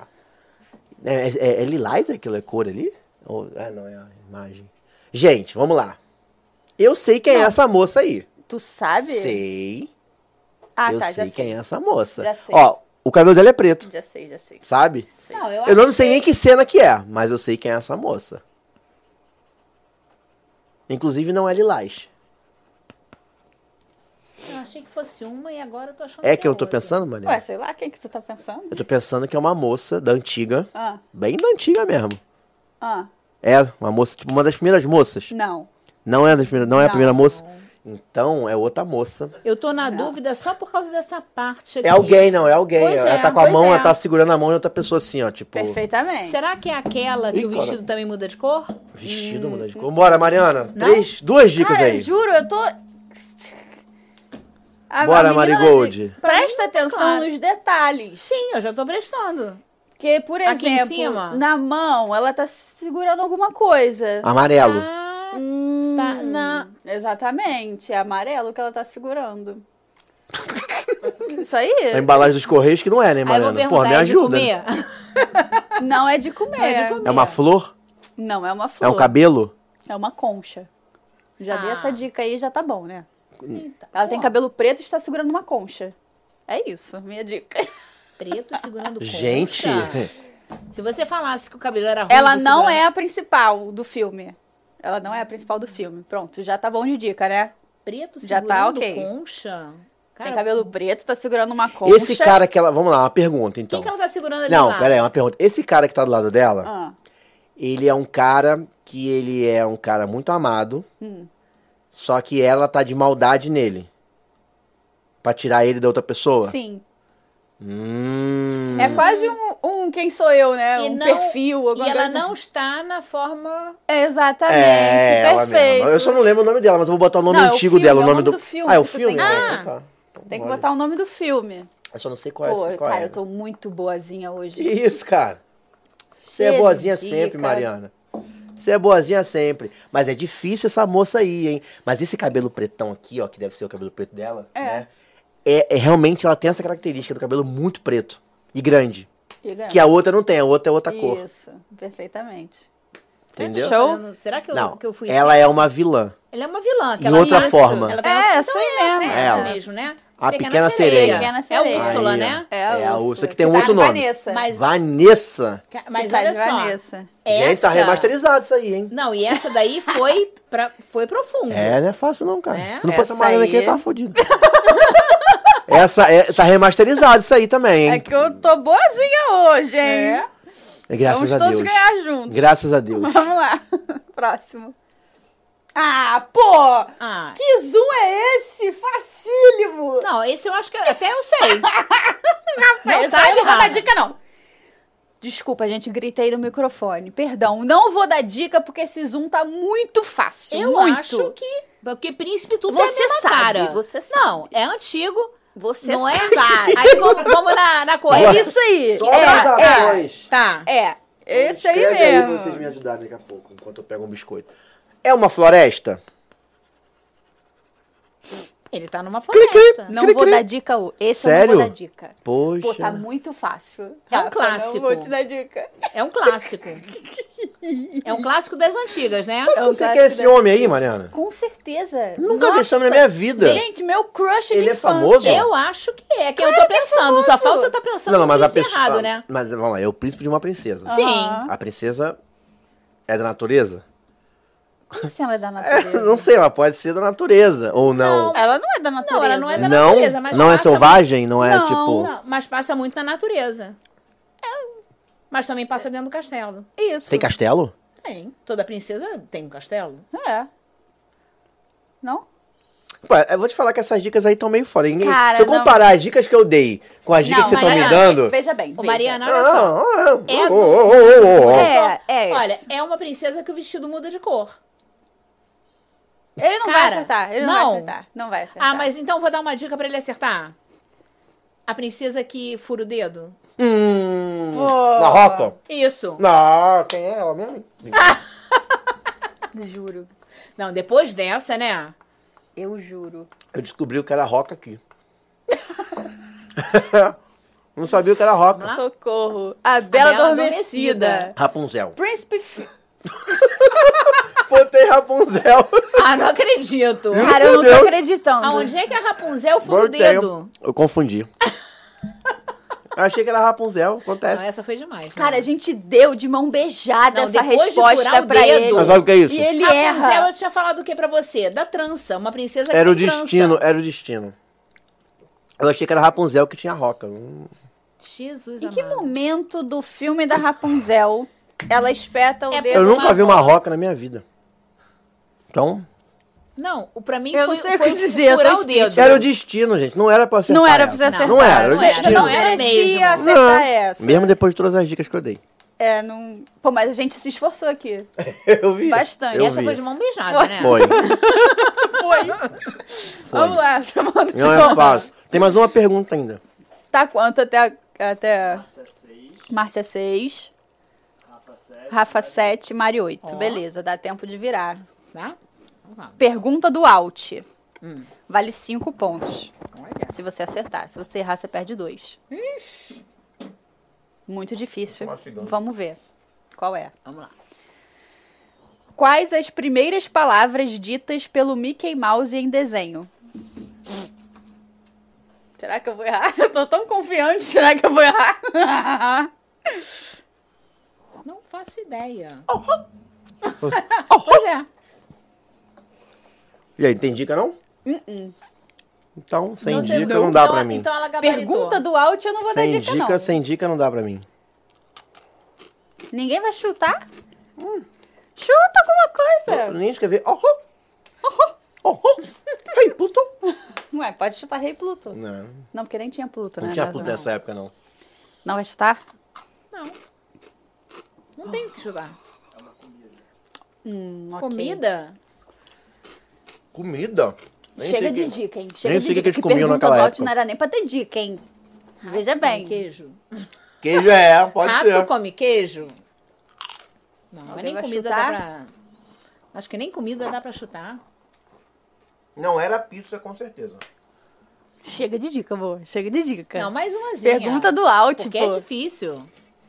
É, é, é lilás aquilo? É cor ali? Ou, ah, não, é a imagem. Gente, vamos lá. Eu sei quem é essa moça aí. Tu sabe? Sei. Ah, eu tá, sei já quem sei. é essa moça. Já sei. Ó, o cabelo dela é preto, Já sei, já sei. sabe? Não, eu, Eu não sei que- nem que cena que é, mas eu sei quem é essa moça. Inclusive não é lilás. Eu achei que fosse uma e agora eu tô achando É que eu é tô outra. pensando, Maria? Ué, sei lá, quem que tu tá pensando? Eu tô pensando que é uma moça da antiga, Ah, bem da antiga mesmo. ah, É, uma moça, tipo, uma das primeiras moças. não. Não é, das primeiras, não é a Não. primeira moça? Então, é outra moça. Eu tô na dúvida só por causa dessa parte aqui. É alguém, não, é alguém. Pois ela é, tá com a pois mão, é. ela tá segurando a mão de outra pessoa assim, ó, tipo... Perfeitamente. Será que é aquela que Ih, o cara. vestido também muda de cor? Vestido, muda de cor. Bora, Mariana. Não? Três, duas dicas Cara, aí. juro, eu tô. A- Bora, menina Marigold. Presta atenção claro. nos detalhes. Sim, eu já tô prestando. Porque, por Aqui em exemplo, cima? na mão, ela tá segurando alguma coisa. Amarelo. Ah, Hum, tá. Na... Exatamente, é amarelo que ela tá segurando. Isso aí A embalagem dos Correios que não é, né, Mariana? Porra, me é de ajuda. comer? não é de comer. Não é de comer. É uma flor? Não, é uma É flor. um cabelo? É uma concha. Já dei Ah. essa dica aí, já tá bom, né? Eita, Ela tem pô, cabelo preto e está segurando uma concha. É isso, minha dica. Preto segurando concha. Gente, Se você falasse que o cabelo era ruim, Ela não é a principal do filme. Ela não é a principal do filme. Pronto, já tá bom de dica, né? preto Já tá segurando ok. concha. Cara, tem cabelo preto, tá segurando uma concha. esse cara que ela... Vamos lá, uma pergunta, então. Quem que ela tá segurando ali Não, lá? pera aí, uma pergunta. Esse cara que tá do lado dela, Ah, ele é um cara que ele é um cara muito amado, Hum. só que ela tá de maldade nele. Pra tirar ele da outra pessoa? sim. Hum. É quase um, um quem sou eu, né? E um não- perfil. E ela coisa não está na forma... Exatamente, É, perfeito. Eu só não lembro o nome dela, mas eu vou botar o nome Não, é o antigo filme, dela, o é o nome nome do... do filme Ah, é o filme? tem Ah, que- então tá. Então Tem que olha. botar o nome do filme. Eu só não sei qual Pô, é. Qual cara, é. eu tô muito boazinha hoje. Que isso, cara? Você é boazinha dica. sempre, Mariana. Você é boazinha sempre. Mas é difícil essa moça aí, hein? Mas esse cabelo pretão aqui, ó, que deve ser o cabelo preto dela, É. né? É, é realmente ela tem essa característica do cabelo muito preto e grande. E Que a outra não tem, a outra é outra cor. Isso, perfeitamente. Entendeu? Show. Será que eu, Não, que eu fui... ela é uma vilã. Ela é uma vilã. Que Em ela outra tá- forma. Ela tá- É, Então essa aí é essa, mesmo. é essa Ela. mesmo, né? A Pequena Sereia. Pequena Sereia. É a Úrsula, Aí, né? É É a Úrsula, que tem um tá outro no nome. Vanessa. Mas, Vanessa. mas tá olha só. Vanessa. Gente, tá essa- remasterizado isso aí, hein? Não, e essa daí foi, pra, foi profundo. É, não é fácil não, cara. É? Se não fosse a Essa Mariana aí- aqui, eu tava fodido. Essa é, tá remasterizado isso aí também, É hein? que eu tô boazinha hoje, hein? É. Graças Vamos a todos Deus. ganhar juntos. Graças a Deus. Vamos lá. Próximo. Ah, pô! Ah. Que zoom é esse? Facílimo! Não, esse eu acho que até eu sei. Não, Não sabe, não vou dar dica, não. Desculpa, gente, gritei no microfone. Perdão, não vou dar dica porque esse zoom tá muito fácil. Eu muito. acho que. Porque Príncipe tudo Você é a mesma sabe, cara. você sabe. Não, é antigo. Você não é? sabe. Aí vamos, vamos na, na coisa. É isso aí. Só é, as é, ações. Tá. é. Esse aí Escreve aí pra mesmo. vocês me ajudarem daqui a pouco, enquanto eu pego um biscoito. É uma floresta? Ele tá numa Cri, cri. floresta. Não Cri, vou cri. dar dica. Esse eu Sério? não vou dar dica. Poxa. Pô, tá muito fácil. É um clássico. Não vou te dar dica. É um clássico. É um clássico das antigas, né? É um Você quer esse da- homem aí, Mariana? Com certeza. Nunca vi esse homem na Nossa. minha vida. Gente, meu crush Ele de é infância. famoso? Eu acho que é, que eu tô pensando. Só famoso. falta eu tá pensando não, não, no mas a pessoa. errado, né? Mas vamos lá, é o príncipe de uma princesa. Sim. A princesa é da natureza? Como se ela é da natureza? não sei, ela pode ser da natureza ou não. Ela não é da natureza. Não, ela não é da Não, natureza, mas não é selvagem, não é Não, tipo. Não, mas passa muito na natureza. É, Mas também passa dentro do castelo. Isso. Tem castelo? Tem. Toda princesa tem um castelo. É. Não? Pô, eu vou te falar que essas dicas aí estão meio fora. Ninguém- Cara, Se eu não. comparar as dicas que eu dei com as dicas não, que vocês estão me dando. Veja bem. Veja. Mariana, olha só. Não, não, É oh. É, é. Olha, é uma princesa que o vestido muda de cor. Ele não vai Cara, acertar. Ele não, não. vai acertar. Não vai acertar. Ah, mas então vou dar uma dica pra ele acertar. A princesa que fura o dedo. Hum, Pô. na roca? Isso. Não, quem é ela mesmo? Juro. Não, depois dessa, né? Eu juro. Eu descobri o que era roca aqui. Não sabia o que era roca. Socorro. A Bela, Bela Adormecida. Adormecida. Rapunzel. Príncipe... Botei Rapunzel. Ah, não acredito. Cara, eu não tô Deus. acreditando. Aonde é que a Rapunzel fura o Botei. dedo? Eu confundi. Eu achei que era Rapunzel, Não, acontece. essa foi demais. né? Cara, a gente deu de mão beijada Não, essa depois de resposta o pra dedo- ele. Mas sabe o que é isso? E ele Rapunzel, erra. eu tinha falado o que pra você? Da trança. Uma princesa que Era o tem destino, trança. era o destino. Eu achei que era Rapunzel que tinha roca. Hum. Jesus Em que amado. momento do filme da Rapunzel ela espeta o É dedo Eu nunca vi uma roca? na minha vida. Então, Não, o pra mim Eu foi, não sei o foi que dizer, furar o dedo. era o destino, gente. Não era pra acertar Não era pra você acertar. Não era, era o Não era, destino. não era mesmo. acertar Não. essa. Mesmo depois de todas as dicas que eu dei. É, não... Pô, mas a gente se esforçou aqui. Eu vi. Bastante. Eu Essa vi. foi de mão beijada, né? Foi. Vamos lá, que Não é fácil. Tem mais uma pergunta ainda. Tá quanto até... a- até... Márcia 6. Rafa 7, Mari 8. Beleza, dá tempo de virar. Tá? Pergunta do Alt. Hum. Vale 5 pontos. Se você acertar. Se você errar, você perde 2. Muito difícil. Vamos ver. Qual é? Vamos lá. Quais as primeiras palavras ditas pelo Mickey Mouse em desenho? Será que eu vou errar? Eu tô tão confiante. Será que eu vou errar? Não faço ideia. pois é. E aí, tem dica não? Então, sem Não dica não dá então, pra mim. Então ela gabaritou. Pergunta do Alt eu não vou sem dar dica, dica, não. sem dica não dá pra mim. Ninguém vai chutar? Chuta alguma coisa. Eu nem escrever. Oh, oh, oh, oh, oh. Ei, Pluto. Ué, pode chutar Rei Pluto. Não, Não, porque nem tinha Pluto, não né? tinha Não. Pluto nessa época, não. Não vai chutar? Não. Não tem o que ajudar. Hum, ok. Comida? Comida? Nem Chega sei de que- dica, hein? Chega nem de sei o que dica. eles comiam naquela época. não era nem pra ter dica, hein? Veja Come bem. queijo? Queijo é, pode Rato ser. come queijo? Não, mas nem comida chutar? dá pra... Acho que nem comida dá pra chutar. Não era pizza, com certeza. Chega de dica, amor. Chega de dica. Não, mais umazinha. Pergunta do Alt, Porque pô. é difícil.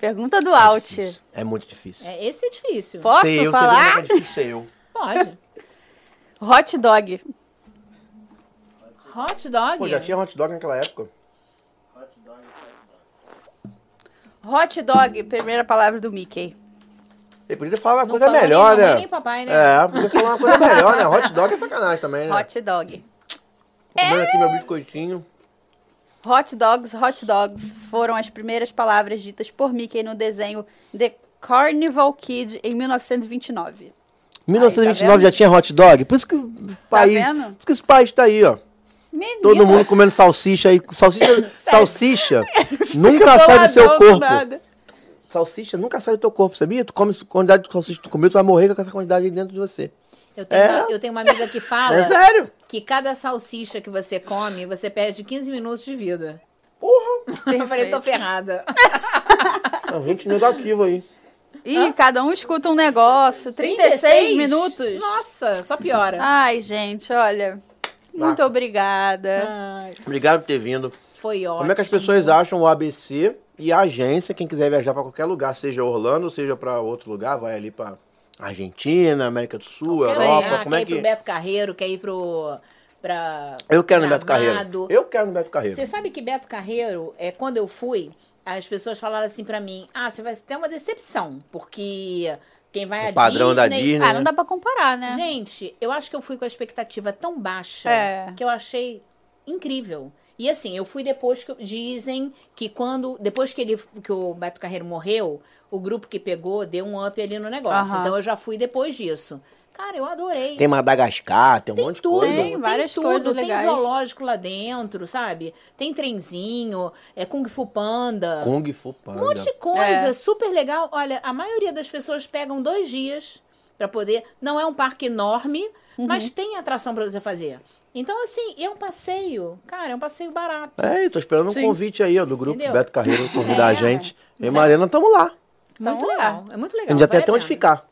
Pergunta do Alt. Difícil. É muito difícil. É, esse é difícil. Posso sei, eu falar? é é difícil, sei eu. Pode. Hot dog. Hot dog? Pô, já tinha hot dog naquela época. Hot dog, primeira palavra do Mickey. Ele podia falar uma Não coisa melhor, né? nem papai, né? É, podia falar uma coisa melhor, né? Hot dog é sacanagem também, né? Hot dog. Comendo aqui meu biscoitinho. Hot dogs, hot dogs foram as primeiras palavras ditas por Mickey no desenho The Carnival Kid em 1929. Em 1929 Aí, tá já tinha hot dog? Por isso que o país. vendo? por isso que esse país tá aí, ó. Menino, Todo mundo comendo salsicha aí. Salsicha, salsicha nunca sai do seu corpo. nada. Salsicha nunca sai do teu corpo, sabia? Tu come a quantidade de salsicha que tu comeu, tu vai morrer com essa quantidade aí dentro de você. Eu tenho, É. uma, eu tenho uma amiga que fala É sério? que cada salsicha que você come, você perde 15 minutos de vida. Porra! Eu falei, tô ferrada. Não, gente negativa aí. Ih, cada um escuta um negócio. 36, minutos. Nossa, só piora. Ai, gente, olha. Muito obrigada. Ai, Obrigado por ter vindo. foi ótimo. Como é que as pessoas acham o ABC e a agência, quem quiser viajar pra qualquer lugar, seja Orlando, seja pra outro lugar, vai ali pra Argentina, América do Sul, Quer Europa, ganhar, como é quer ir que... pro Beto Carreiro, quer ir pro... Pra Eu quero no Beto Carreiro. Eu quero no Beto Carreiro. Você sabe que Beto Carreiro, é, quando eu fui, as pessoas falaram assim pra mim, ah, você vai ter uma decepção, porque quem vai O a padrão da Disney... Disney, Ah, não dá pra comparar, né? Gente, eu acho que eu fui com a expectativa tão baixa É. que eu achei incrível. E assim, eu fui depois que dizem que quando depois que ele que o Beto Carreiro morreu, o grupo que pegou deu um up ali no negócio. Aham. Então eu já fui depois disso. Cara, eu adorei. Tem Madagascar, tem um monte de tudo, coisa. Tem várias tudo, coisas tem legais. zoológico lá dentro, sabe? Tem trenzinho, é Kung Fu Panda. Kung Fu Panda. Um monte de coisa, É. super legal. Olha, a maioria das pessoas pegam dois dias pra poder. Não é um parque enorme, Uhum. mas tem atração pra você fazer. Então, assim, é um passeio. Cara, é um passeio barato. É, e tô esperando um Sim. convite aí, ó, do grupo Entendeu? Beto Carreiro convidar a É. gente. Eu e Mariana, tamo lá. Muito Então, legal. É muito A legal. gente já tem até a onde ficar.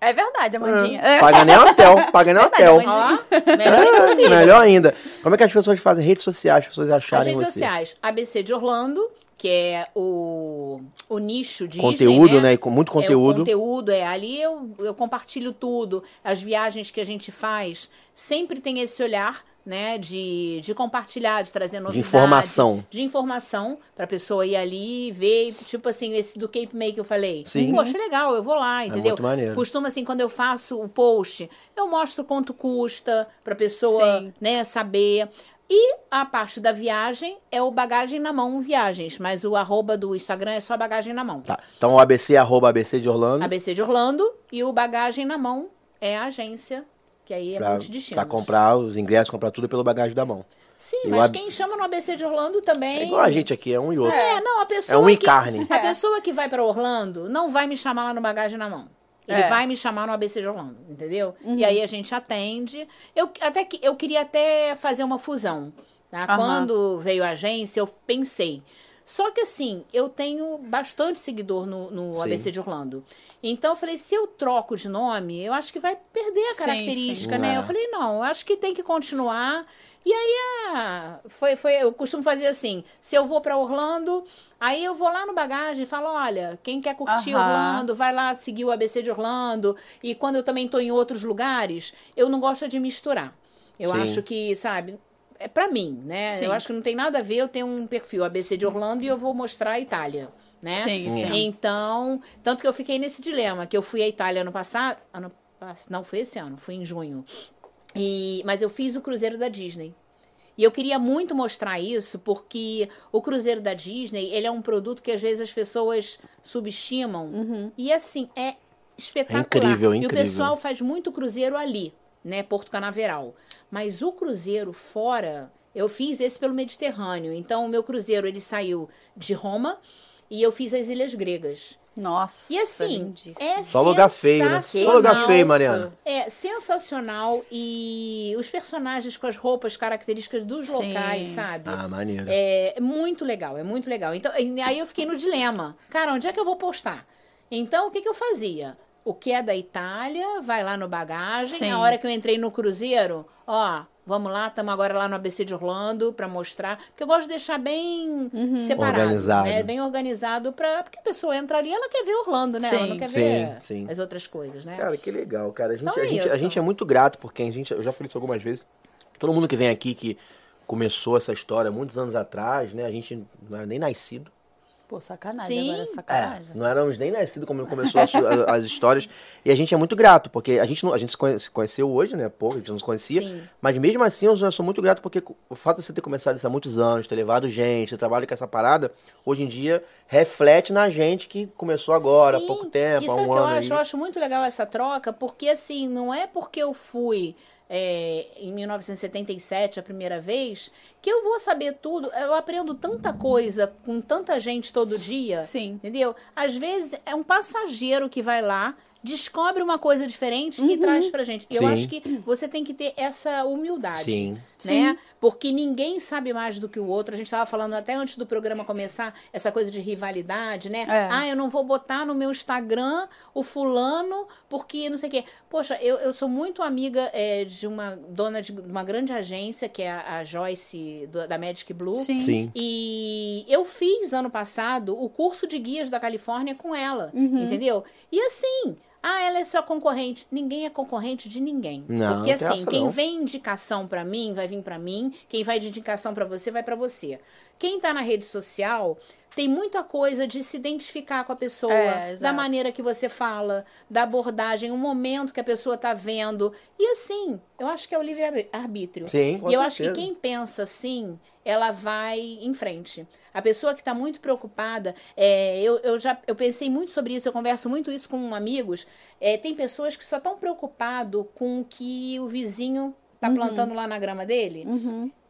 É verdade, Amandinha. É. Paga nem hotel, paga nem hotel. Ó, melhor É, melhor ainda. Como é que as pessoas fazem redes sociais, as pessoas As acharem redes você? sociais, ABC de Orlando, que é o, o nicho de Conteúdo, né? E com muito É, o conteúdo. conteúdo, é. Ali eu, eu compartilho tudo. As viagens que a gente faz sempre tem esse olhar, né? De, de compartilhar, de trazer novidade. informação. De informação, pra pessoa ir ali e ver. Tipo assim, esse do Cape May que eu falei. Sim. Poxa, legal, eu vou lá, entendeu? muito maneiro. Costuma, assim, quando eu faço o post, eu mostro quanto custa pra pessoa, Sim. né, saber. E a parte da viagem é o Bagagem na Mão Viagens, mas o arroba do Instagram é só Bagagem na Mão. Tá. Então o ABC, arroba ABC de Orlando. ABC de Orlando e o Bagagem na Mão é a agência, que aí é pra, multidestino. pra comprar os ingressos, comprar tudo pelo bagagem da mão. Sim, E mas ab- quem chama no ABC de Orlando também. É igual a gente aqui, é um e outro. É, não, a pessoa. É um que, encarne. A pessoa que vai pra Orlando não vai me chamar lá no Bagagem na Mão. Ele É. vai me chamar no ABC de Orlando, entendeu? Uhum. E aí a gente atende. Eu, até que, eu queria até fazer uma fusão. Tá? Aham. Quando veio a agência, eu pensei. Só que assim, eu tenho bastante seguidor no, no Sim. ABC de Orlando. Então eu falei, se eu troco de nome, eu acho que vai perder a Sim, característica, sim. né? É. Eu falei, não, eu acho que tem que continuar. E aí, ah, foi, foi, eu costumo fazer assim: se eu vou para Orlando, aí eu vou lá no bagagem e falo: olha, quem quer curtir Aham. Orlando, vai lá seguir o ABC de Orlando. E quando eu também tô em outros lugares, eu não gosto de misturar. Eu Sim. acho que, sabe, é para mim, né? Sim. Eu acho que não tem nada a ver eu ter um perfil ABC de Orlando e eu vou mostrar a Itália. Né? Sim, sim. Então, tanto que eu fiquei nesse dilema, que eu fui à Itália ano passado, ano, não foi esse ano, foi em junho. E, mas eu fiz o cruzeiro da Disney. E eu queria muito mostrar isso porque o cruzeiro da Disney, ele é um produto que às vezes as pessoas subestimam. E assim, é espetacular. É incrível, E o incrível. pessoal faz muito cruzeiro ali, né, Porto Canaveral. Mas o cruzeiro fora, eu fiz esse pelo Mediterrâneo. Então o meu cruzeiro ele saiu de Roma e eu fiz as ilhas gregas. Nossa. E assim, é Só lugar feio, né? Só lugar feio, Mariana. É sensacional e os personagens com as roupas características dos Sim. locais, sabe? Ah, maneiro. É muito legal, é muito legal. Então, aí eu fiquei no dilema. Cara, onde é que eu vou postar? Então, o que, que eu fazia? O que é da Itália, vai lá no bagagem. Sim. A hora que eu entrei no cruzeiro, ó, vamos lá, estamos agora lá no ABC de Orlando para mostrar. Porque eu gosto de deixar bem separado. Organizado. Né? Bem organizado, pra, porque a pessoa entra ali, ela quer ver Orlando, né? Ela Sim. não quer Sim, ver sim. as outras coisas, né? Cara, que legal, cara. A gente, Então é a, gente, a gente é muito grato porque a gente, eu já falei isso algumas vezes. Todo mundo que vem aqui que começou essa história muitos anos atrás, né? A gente não era nem nascido. Pô, sacanagem Sim. agora, É, sacanagem. não éramos nem nascidos como começou as, a- as histórias. E a gente é muito grato, porque a gente, não, a gente se conhe- se conheceu hoje, né? Pouco, a gente não se conhecia. Sim. Mas mesmo assim, eu sou muito grato, porque o fato de você ter começado isso há muitos anos, ter levado gente, ter trabalhado com essa parada, hoje em dia reflete na gente que começou agora, há Sim, pouco tempo, Isso há é um que eu ano. acho. Eu acho muito legal essa troca, porque assim, não é porque eu fui é, em 1977 a primeira vez que eu vou saber tudo. Eu aprendo tanta coisa com tanta gente todo dia. Sim. Entendeu? Às vezes é um passageiro que vai lá. Descobre uma coisa diferente e traz pra gente. Eu Sim. acho que você tem que ter essa humildade Sim. né? Porque ninguém sabe mais do que o outro. A gente estava falando até antes do programa começar, essa coisa de rivalidade, né? É. Ah, eu não vou botar no meu Instagram o fulano porque não sei o quê. Poxa, eu, eu sou muito amiga é, de uma dona de uma grande agência, que é a, a Joyce do- da Magic Blue. Sim. Sim. E eu fiz ano passado o curso de guias da Califórnia com ela, Uhum. entendeu? E assim, ah, ela é só concorrente. Ninguém é concorrente de ninguém. Não, Porque não assim, quem não. vem indicação pra mim, vai vir pra mim. Quem vai de indicação pra você, vai pra você. Quem tá na rede social tem muita coisa de se identificar com a pessoa, É, da maneira que você fala, da abordagem, o momento que a pessoa tá vendo. E assim, eu acho que é o livre-arbítrio. Sim, com E eu acho que certeza. quem pensa assim, ela vai em frente. A pessoa que está muito preocupada, é, eu, eu já eu pensei muito sobre isso, eu converso muito isso com amigos. É, tem pessoas que só estão preocupados com o que o vizinho está Uhum. plantando lá na grama dele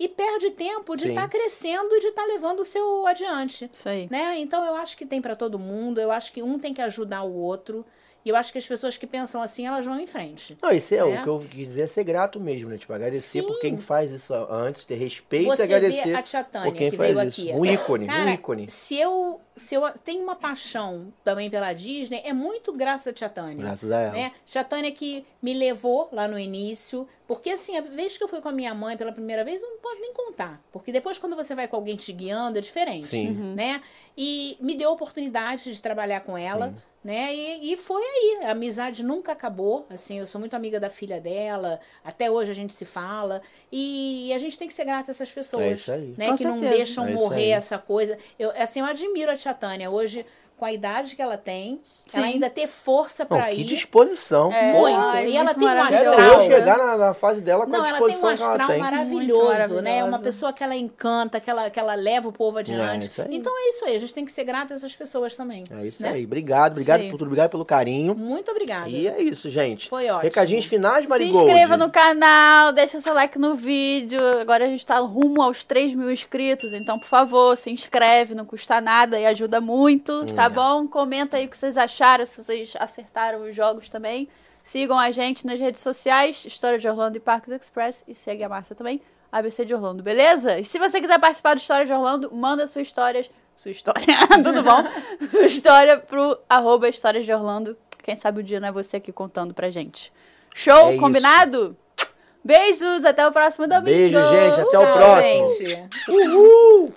e perde tempo de Sim. estar crescendo e de estar levando o seu adiante. Isso aí. Né? Então eu acho que tem para todo mundo, eu acho que um tem que ajudar o outro. E eu acho que as pessoas que pensam assim, elas vão em frente. Não, isso é, É. o que eu quis dizer é ser grato mesmo, né? Tipo, agradecer por quem faz isso antes, ter respeito Você e agradecer vê a tia Tânia por quem que faz veio isso. aqui. Um ícone, Cara, um ícone. Se eu, se eu tenho uma paixão também pela Disney, é muito graças a tia Tânia. Graças a ela. Né? Tia Tânia que me levou lá no início. Porque assim, a vez que eu fui com a minha mãe pela primeira vez, não pode nem contar. Porque depois, quando você vai com alguém te guiando, é diferente. Sim. Né? E me deu a oportunidade de trabalhar com ela. Né? E, e foi aí. A amizade nunca acabou. Assim, eu sou muito amiga da filha dela. Até hoje a gente se fala. E a gente tem que ser grata a essas pessoas. É isso aí. Né? Com que não certeza. deixam É morrer aí. essa coisa. Eu, assim, eu admiro a tia Tânia. Hoje, com a idade que ela tem, ela ainda ter força Não, pra que ir. disposição. É, Muito. Ai, e ela muito tem um maravilhoso. Quero astral. eu chegar na, na fase dela com Não, a ela tem um disposição que ela astral tem. maravilhoso, Muito né? Uma pessoa que ela encanta, que ela, que ela leva o povo adiante. É, isso aí. Então é isso aí, a gente tem que ser grata a essas pessoas também. É isso né? aí. Obrigado, obrigado aí. por tudo, obrigado pelo carinho. Muito obrigada. E é isso, gente. Foi ótimo. Recadinhos finais, Se Marigold. inscreva no canal, deixa seu like no vídeo. Agora a gente tá rumo aos 3 mil inscritos, então, por favor, se inscreve, não custa nada e ajuda muito, tá bom? Comenta aí o que vocês acharam, se vocês acertaram os jogos também. Sigam a gente nas redes sociais, História de Orlando e Parques Express, e segue a Márcia também, ABC de Orlando, beleza? E se você quiser participar do História de Orlando, manda sua história, sua história, tudo bom? sua história pro arroba Histórias de Orlando. Quem sabe o dia não é você aqui contando pra gente. Show, É isso. combinado? Beijos, até o próximo domingo. Beijo, gente. Até o Tchau, próximo. gente. Uhul!